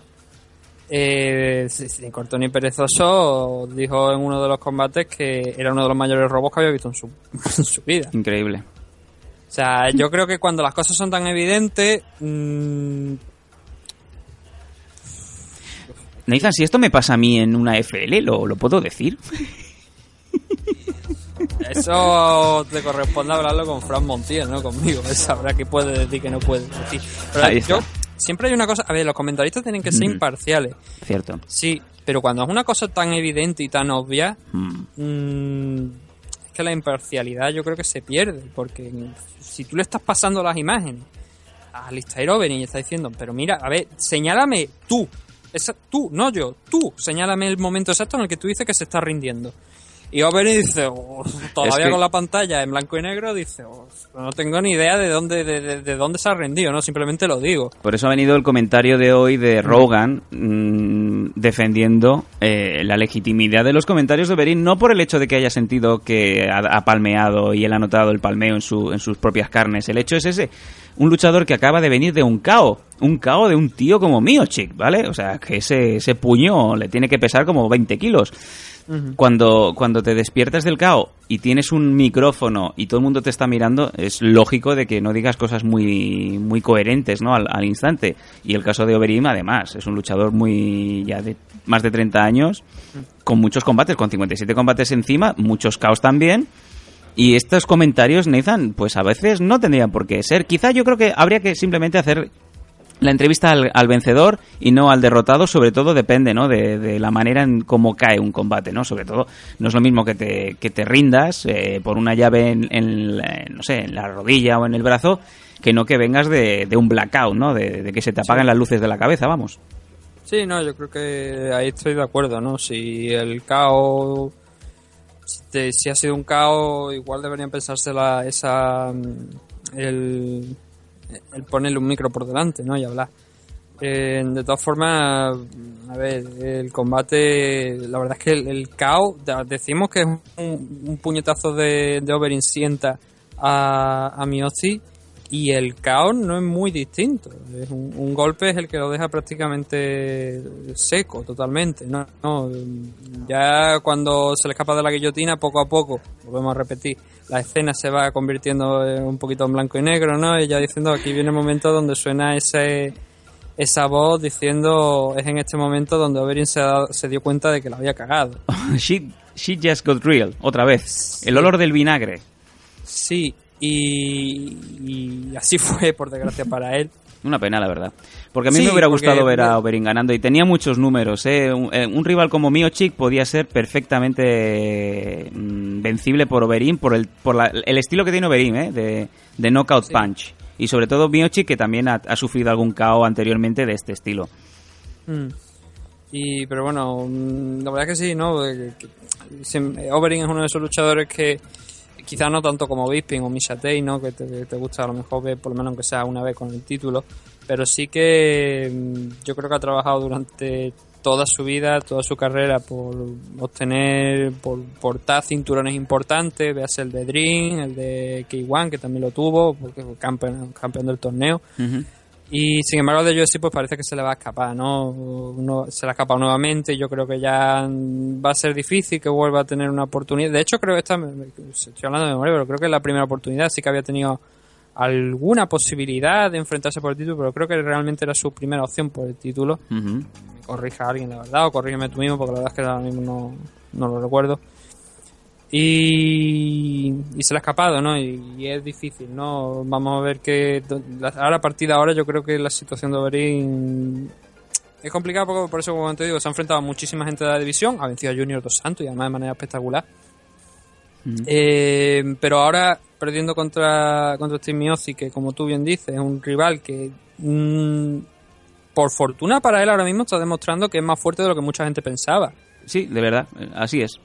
eh, sin corto ni perezoso, dijo en uno de los combates que era uno de los mayores robos que había visto en su, *laughs* en su vida. Increíble. O sea, yo creo que cuando las cosas son tan evidentes, mm, Nathan, si esto me pasa a mí en una FL, ¿lo, lo puedo decir? Eso te corresponde hablarlo con Fran Montiel, ¿no? Conmigo. Él sabrá qué puede decir, que no puede decir. Pero yo, siempre hay una cosa, a ver, los comentaristas tienen que ser imparciales. Cierto. Sí, pero cuando es una cosa tan evidente y tan obvia, Mm. mm, es que la imparcialidad yo creo que se pierde, porque si tú le estás pasando las imágenes a Listair Overeem y está diciendo, pero mira, a ver, señálame tú, esa, tú, no yo, tú, señálame el momento exacto en el que tú dices que se está rindiendo. Y Overeem dice, "Oh, todavía Es que- con la pantalla en blanco y negro, dice, "Oh, no tengo ni idea de dónde, de, de- de dónde se ha rendido, no, simplemente lo digo. Por eso ha venido el comentario de hoy de Rogan mm, defendiendo eh, la legitimidad de los comentarios de Berín, no por el hecho de que haya sentido que ha, ha palmeado y él ha notado el palmeo en, su, en sus propias carnes. El hecho es ese. Un luchador que acaba de venir de un KO. Un KO de un tío como mío, chic, ¿vale? O sea, que ese, ese puño le tiene que pesar como 20 kilos. Cuando, cuando te despiertas del cao y tienes un micrófono y todo el mundo te está mirando, es lógico de que no digas cosas muy, muy coherentes ¿no? al, al instante. Y el caso de Overeem, además, es un luchador muy ya de más de 30 años, con muchos combates, con 57 combates encima, muchos caos también. Y estos comentarios, Nathan, pues a veces no tendrían por qué ser. Quizá yo creo que habría que simplemente hacer la entrevista al, al vencedor y no al derrotado, sobre todo depende, ¿no? De, de la manera en cómo cae un combate, ¿no? Sobre todo, no es lo mismo que te, que te rindas eh, por una llave en, en no sé, en la rodilla o en el brazo, que no que vengas de, de un blackout, ¿no? De, de que se te apagan las luces de la cabeza, vamos. Sí, no, yo creo que ahí estoy de acuerdo, ¿no? Si el caos, si, ha sido un caos, igual deberían pensarse la, esa, mm, el, el ponerle un micro por delante, ¿no? Y hablar. Eh, de todas formas, a ver, el combate, la verdad es que el, caos, decimos que es un, un puñetazo de, de Overeem sienta a, a Miyoshi y el caos no es muy distinto. Es un, un golpe es el que lo deja prácticamente seco, totalmente. No, no, ya cuando se le escapa de la guillotina, poco a poco, volvemos a repetir, la escena se va convirtiendo en un poquito en blanco y negro, ¿no? Y ya diciendo aquí viene el momento donde suena ese esa voz diciendo es en este momento donde Overeem se, se dio cuenta de que la había cagado. *laughs* Shit, shit just got real, otra vez. El olor del vinagre. Sí, y, y así *laughs* fue, por desgracia para él. Una pena, la verdad. Porque a mí Sí, me hubiera porque- gustado ver a Overeem ganando y tenía muchos números. ¿eh? Un, eh, un rival como Miochik podía ser perfectamente mm, vencible por Overeem, por el, por la- el estilo que tiene Overeem, ¿eh? de, de knockout Sí. punch. Y sobre todo Miochik, que también ha, ha sufrido algún KO anteriormente de este estilo. Mm. Y, pero bueno, mm, la verdad que sí, ¿no? Eh, eh, Overeem es uno de esos luchadores que quizás no tanto como Bisping o Mishatei, ¿no? Que te, que gusta a lo mejor ver por lo menos aunque sea una vez con el título, pero sí que mm, yo creo que ha trabajado durante toda su vida, toda su carrera por obtener, por portar cinturones importantes, veas el de Dream, el de K1, que también lo tuvo, porque fue campeón, del torneo. Y sin embargo, de UFC pues parece que se le va a escapar, ¿no? Uno- se le ha escapado nuevamente. y Yo creo que ya va a ser difícil que vuelva a tener una oportunidad. De hecho, creo que esta, estoy hablando de memoria, pero creo que es la primera oportunidad. Sí que había tenido alguna posibilidad de enfrentarse por el título, pero creo que realmente era su primera opción por el título. Me corrija alguien, la verdad, o corrígeme tú mismo, porque la verdad es que ahora mismo no, no lo recuerdo. Y, y se le ha escapado, ¿no? Y, y es difícil, ¿no? Vamos a ver que ahora a partir de ahora yo creo que la situación de Overeem es complicada porque por eso como te digo se ha enfrentado a muchísima gente de la división, ha vencido a Junior Dos Santos y además de manera espectacular. Eh, pero ahora perdiendo contra contra Steve Miocic, que como tú bien dices es un rival que mm, por fortuna para él ahora mismo está demostrando que es más fuerte de lo que mucha gente pensaba Sí, de verdad, eh, así es.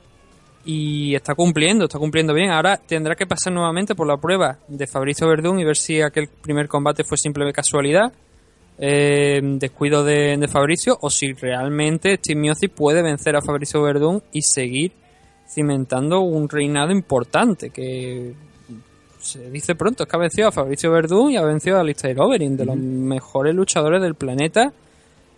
Y está cumpliendo, está cumpliendo bien. Ahora tendrá que pasar nuevamente por la prueba de Fabricio Verdún y ver si aquel primer combate fue simple casualidad, eh, descuido de, de Fabricio, o si realmente Steve Miocic puede vencer a Fabricio Verdún y seguir cimentando un reinado importante que se dice pronto, es que ha vencido a Fabricio Verdún y ha vencido a Alistair Overeem, de los mejores luchadores del planeta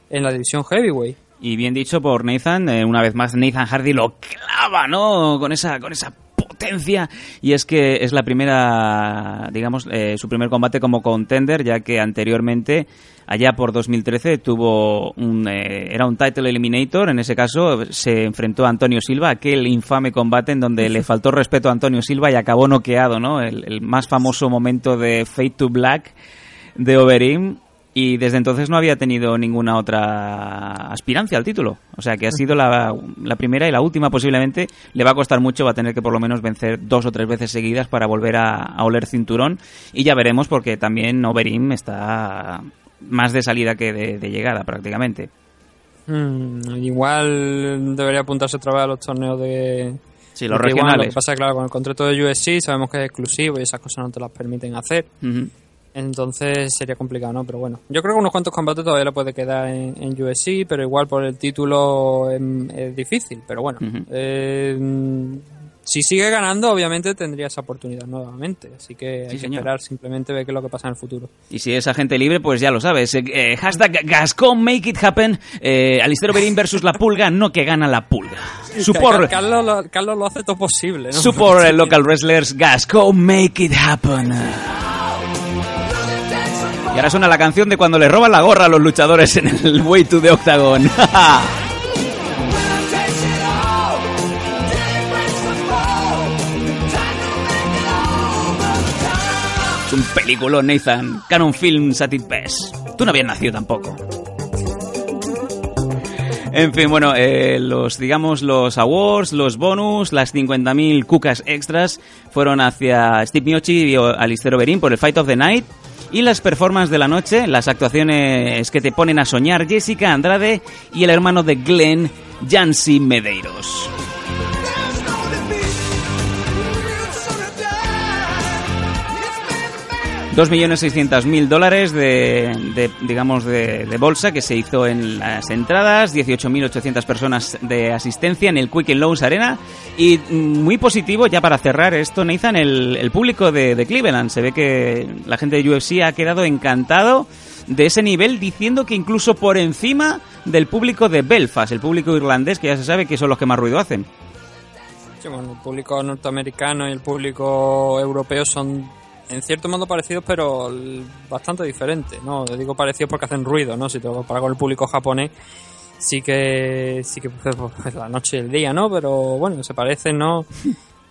en la división heavyweight. Y bien dicho por Nathan, eh, una vez más Nathan Hardy lo clava, ¿no? Con esa, con esa potencia. Y es que es la primera, digamos, eh, su primer combate como contender, ya que anteriormente, allá por 2013, tuvo un, eh, era un title eliminator. En ese caso, se enfrentó a Antonio Silva, aquel infame combate en donde le faltó respeto a Antonio Silva y acabó noqueado, ¿no? El, más famoso momento de Fade to Black de Overeem y desde entonces no había tenido ninguna otra aspirancia al título. O sea que ha sido la, la primera y la última posiblemente. Le va a costar mucho, va a tener que por lo menos vencer dos o tres veces seguidas para volver a, a oler cinturón. Y ya veremos porque también Overeem está más de salida que de, de llegada prácticamente. Hmm, igual debería apuntarse otra vez a los torneos de. Sí, los de K1. Lo que regionales. pasa es que, claro, con el contrato de USC sabemos que es exclusivo y esas cosas no te las permiten hacer. Ujú. Entonces sería complicado, ¿no? Pero bueno, yo creo que unos cuantos combates todavía le puede quedar en, en USC, pero igual por el título es, es difícil. Pero bueno, eh, si sigue ganando, obviamente tendría esa oportunidad nuevamente. Así que hay que señor. esperar simplemente ver qué es lo que pasa en el futuro. Y si es agente libre, pues ya lo sabes. Eh, eh, hashtag Gascon Make It Happen. Eh, versus la pulga, no que gana la pulga. Support, Carlos, lo, Carlos lo hace todo posible, ¿no? support eh, *laughs* local wrestlers. Gascon Make It Happen. Y ahora suena la canción de cuando le roban la gorra a los luchadores en el Way to the Octagon. *laughs* es un peliculón, Nathan. Canon Films at its best. Tú no habías nacido tampoco. En fin, bueno, eh, los, digamos, los awards, los bonus, las 50.000 cucas extras fueron hacia Steve Miocic y Alistair Overeem por el Fight of the Night. Y las performances de la noche, las actuaciones que te ponen a soñar, Jessica Andrade y el hermano de Glenn, Jancy Medeiros. 2.600.000 dólares de, de, digamos, de, bolsa que se hizo en las entradas, 18.800 personas de asistencia en el Quick Loans Arena y mm, muy positivo, ya para cerrar esto, Nathan, el, el público de, de Cleveland. Se ve que la gente de UFC ha quedado encantado de ese nivel, diciendo que incluso por encima del público de Belfast, el público irlandés, que ya se sabe que son los que más ruido hacen. Sí, bueno, el público norteamericano y el público europeo son en cierto modo parecidos, pero bastante diferentes, ¿no? Digo parecidos porque hacen ruido, ¿no? Si te lo comparas con el público japonés, sí que sí que pues, pues, la noche y el día, ¿no? Pero bueno, se parecen, ¿no? *laughs*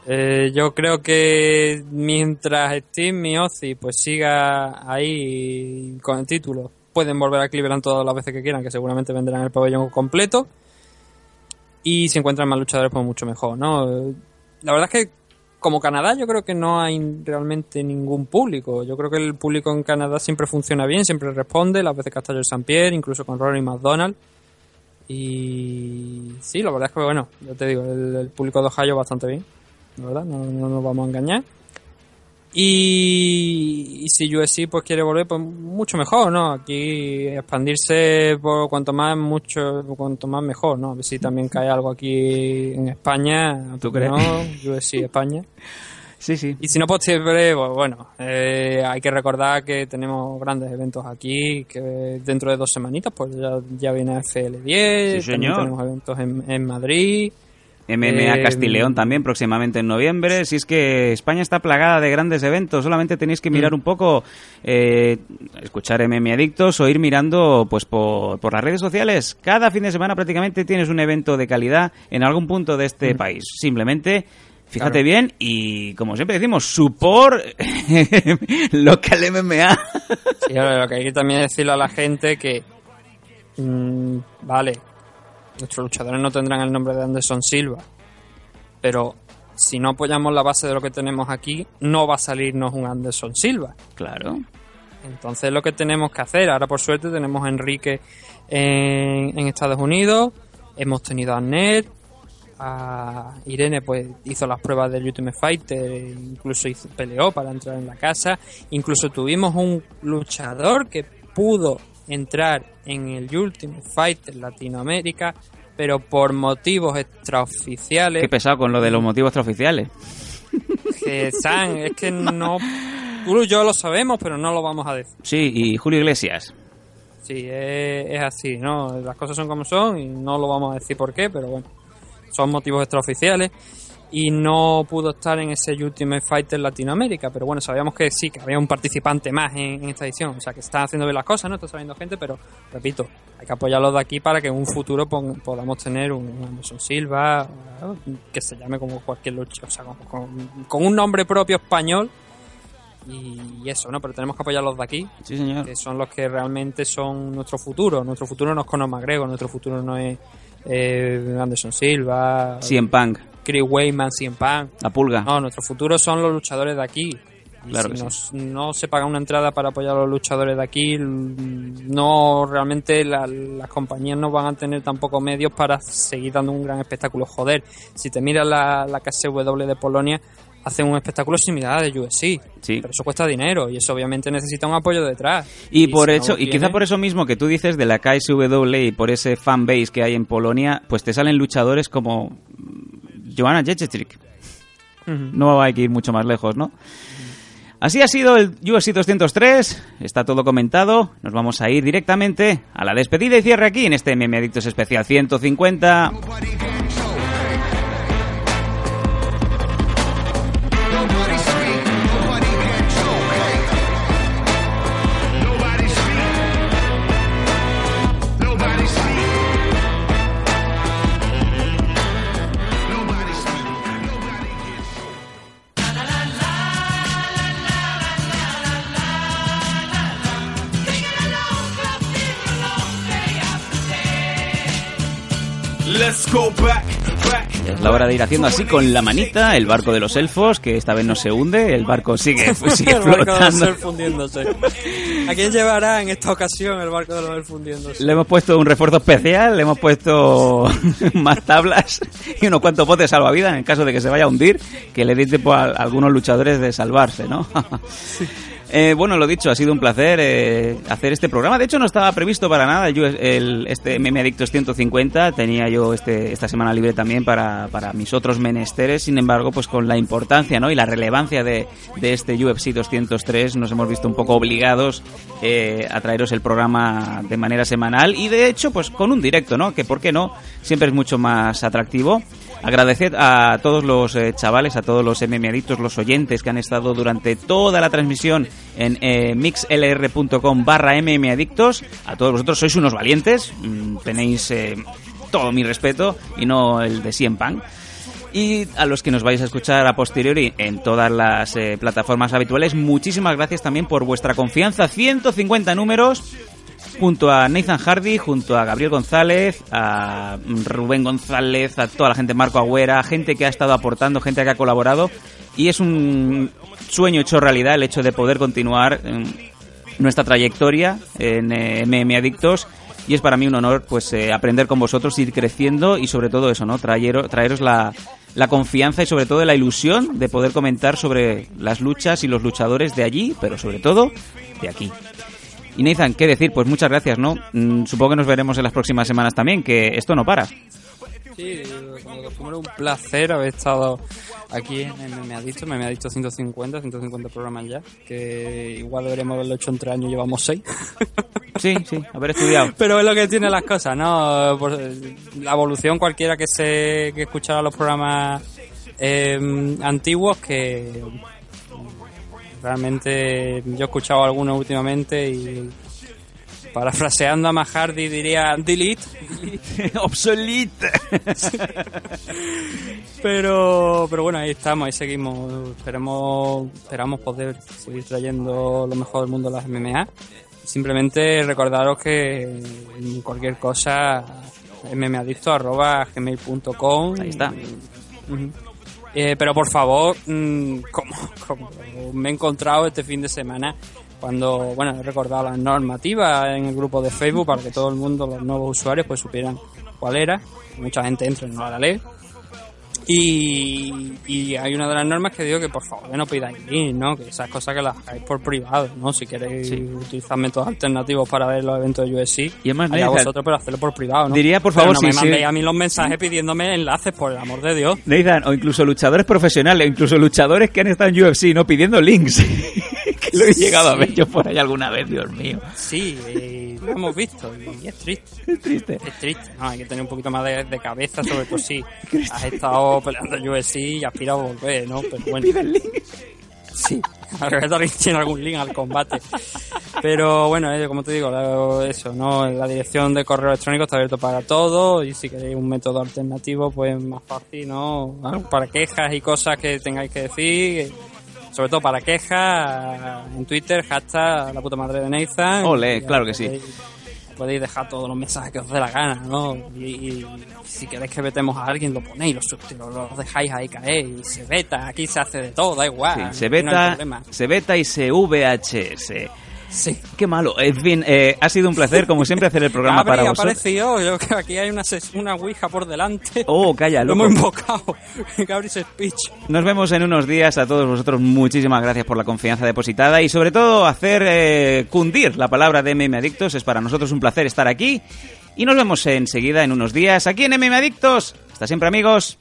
Eh, yo creo que mientras Steve Miocic pues siga ahí con el título, pueden volver a Cleveland todas las veces que quieran, que seguramente vendrán el pabellón completo. Y si encuentran más luchadores, pues mucho mejor, ¿no? La verdad es que como Canadá yo creo que no hay realmente ningún público. Yo creo que el público en Canadá siempre funciona bien, siempre responde, las veces que ha estado el St. Pierre, incluso con Rory McDonald. Y sí, la verdad es que bueno, yo te digo, el, público de Ohio bastante bien, la verdad, no nos vamos a engañar. Y, y si USC pues quiere volver, pues mucho mejor, ¿no? Aquí expandirse por cuanto más mucho, cuanto más mejor, ¿no? A ver si también cae algo aquí en España. ¿Tú ¿por qué crees? No, USC España. *laughs* Sí, sí. Y si no, pues siempre, pues, bueno, eh, hay que recordar que tenemos grandes eventos aquí, que dentro de dos semanitas, pues ya, ya viene FL10, Sí, tenemos eventos en, en Madrid. MMA Eh, Castileón también próximamente en noviembre. Si es que España está plagada de grandes eventos, solamente tenéis que Mm. mirar un poco, eh, escuchar MM Adictos o ir mirando pues por, por las redes sociales. Cada fin de semana prácticamente tienes un evento de calidad en algún punto de este país. Simplemente fíjate Mm. Claro. bien y como siempre decimos, support *laughs* local MMA. Y ahora lo que hay que también decirle a la gente que, mm, vale, nuestros luchadores no tendrán el nombre de Anderson Silva, pero si no apoyamos la base de lo que tenemos aquí, no va a salirnos un Anderson Silva. claro. Entonces lo que tenemos que hacer, ahora por suerte tenemos a Enrique en, en Estados Unidos, hemos tenido a Ned, a Irene pues hizo las pruebas del Ultimate Fighter, incluso hizo, peleó para entrar en la casa, incluso tuvimos un luchador que pudo entrar en el Ultimate Fighter Latinoamérica, pero por motivos extraoficiales Qué pesado con lo de los motivos extraoficiales. que San, es que no tú y yo lo sabemos, pero no lo vamos a decir. Sí, y Julio Iglesias. Sí, es, es así, ¿no? Las cosas son como son y no lo vamos a decir por qué, pero bueno, son motivos extraoficiales y no pudo estar en ese Ultimate Fighter Latinoamérica, pero bueno, sabíamos que sí, que había un participante más en, en esta edición, o sea, que están haciendo bien las cosas, ¿no? Está saliendo gente, pero repito, hay que apoyarlos de aquí para que en un futuro pon- podamos tener un un Anderson Silva, ¿no? que se llame como cualquier lucha, o sea, con, con- con un nombre propio español y eso, ¿no? Pero tenemos que apoyarlos de aquí Sí, señor. que son los que realmente son nuestro futuro. Nuestro futuro no es Conor McGregor, nuestro futuro no es eh, Anderson Silva, CM Punk, Chris Weyman, CM Punk. la pulga. No, nuestro futuro son los luchadores de aquí. Claro si nos- no se paga una entrada para apoyar a los luchadores de aquí, no realmente la- las compañías no van a tener tampoco medios para seguir dando un gran espectáculo. Joder, si te miras la, la KSW de Polonia, hacen un espectáculo similar al de UFC. Sí. Pero eso cuesta dinero y eso obviamente necesita un apoyo detrás. Y por si no y quizá por eso mismo que tú dices de la KSW y por ese fanbase que hay en Polonia, pues te salen luchadores como Joanna Jędrzejczyk. No hay que ir mucho más lejos, ¿no? Así ha sido el UFC 203, está todo comentado, nos vamos a ir directamente a la despedida y cierre aquí en este MM Adictos Especial 150. Es la hora de ir haciendo así con la manita el barco de los elfos, que esta vez no se hunde, el barco sigue, *laughs* sigue el barco flotando. fundiéndose. ¿A quién llevará en esta ocasión el barco de los elfos fundiéndose? Le hemos puesto un refuerzo especial, le hemos puesto *laughs* más tablas y unos cuantos botes salvavidas en el caso de que se vaya a hundir, que le dé tiempo a, a algunos luchadores de salvarse, ¿no? *laughs* Eh, bueno, lo dicho, ha sido un placer eh, hacer este programa. De hecho, no estaba previsto para nada yo el, este MM Adictos 150. Tenía yo este, esta semana libre también para, para mis otros menesteres. Sin embargo, pues con la importancia ¿no? y la relevancia de, de este UFC 203 nos hemos visto un poco obligados eh, a traeros el programa de manera semanal y de hecho, pues con un directo, ¿no? Que por qué no, siempre es mucho más atractivo. Agradecer a todos los eh, chavales, a todos los MM adictos, los oyentes que han estado durante toda la transmisión en eh, mixlr.com barra mmadictos. A todos vosotros sois unos valientes, mm, tenéis eh, todo mi respeto y no el de Cien. Y a los que nos vais a escuchar a posteriori en todas las plataformas habituales, muchísimas gracias también por vuestra confianza. 150 números junto a Nathan Hardy, junto a Gabriel González, a Rubén González, a toda la gente, Marco Agüera, gente que ha estado aportando, gente que ha colaborado. Y es un sueño hecho realidad el hecho de poder continuar eh, nuestra trayectoria en MM Adictos. Y es para mí un honor pues eh, aprender con vosotros, ir creciendo y sobre todo eso, ¿no? Traer, traeros la, la confianza y sobre todo la ilusión de poder comentar sobre las luchas y los luchadores de allí, pero sobre todo de aquí. Y Nathan, ¿qué decir? Pues muchas gracias, ¿no? Mm, supongo que nos veremos en las próximas semanas también, que esto no para. Sí, como un placer haber estado aquí en Me ha dicho, me ha dicho 150, 150 programas ya, que igual deberíamos haberlo hecho en tres años, llevamos seis. *laughs* Sí, sí, haber estudiado. Pero es lo que tiene las cosas, ¿no? Por- la evolución cualquiera que se que escuchara los programas eh, antiguos que realmente yo he escuchado algunos últimamente y parafraseando a Mahardy diría delete *laughs* Obsolete. *laughs* pero pero bueno ahí estamos ahí seguimos esperemos esperamos poder seguir trayendo lo mejor del mundo de las MMA simplemente recordaros que cualquier cosa mmadicto@gmail.com Ahí está. Eh, pero por favor, mm, como, como me he encontrado este fin de semana, cuando, bueno, he recordado las normativas en el grupo de Facebook para que todo el mundo, los nuevos usuarios, pues supieran cuál era. Mucha gente entra y no la lee. Y, y hay una de las normas que digo que por favor que no pidáis link, ¿no? Que esas cosas que las hagáis por privado, ¿no? Si queréis utilizar métodos alternativos para ver los eventos de UFC, Y además, Nathan, vosotros, pero hacerlo por privado, ¿no? diría, por Pero favor, no si- me si- mandéis a mí los mensajes pidiéndome enlaces, por el amor de Dios. Nathan, o incluso luchadores profesionales, o incluso luchadores que han estado en UFC, no pidiendo links. *laughs* que lo he llegado a ver yo por ahí alguna vez, Dios mío. Sí, eh, lo hemos visto y es triste. Es triste. Es triste, ¿no? Hay que tener un poquito más de, de cabeza, sobre todo si *laughs* has estado peleando en UFC y aspiras a volver, ¿no? Pero bueno. Piden links. Sí, *laughs* a ver si tiene algún link al combate. Pero bueno, eh, como te digo, eso, ¿no? La dirección de correo electrónico está abierto para todo y si queréis un método alternativo, pues más fácil, ¿no? Para quejas y cosas que tengáis que decir. Sobre todo para quejas, en Twitter, hashtag la puta madre de Nathan. Ole, claro que sí. podéis- Podéis dejar todos los mensajes que os dé la gana, ¿no? Y, y si queréis que vetemos a alguien, lo ponéis, lo, lo, dejáis ahí caer y se veta. Aquí se hace de todo, da igual. Sí, se no beta, problema. se beta y se VHS. Sí. Qué malo. En fin, eh, ha sido un placer, como siempre, hacer el programa para vosotros. aparecido, yo creo que aquí hay una, una ouija por delante. Oh, calla, Lo loco. hemos invocado. *laughs* Gabri's speech. Nos vemos en unos días. A todos vosotros, muchísimas gracias por la confianza depositada y sobre todo hacer eh, cundir la palabra de MM Adictos. Es para nosotros un placer estar aquí. Y nos vemos enseguida en unos días aquí en MM Adictos. Hasta siempre, amigos.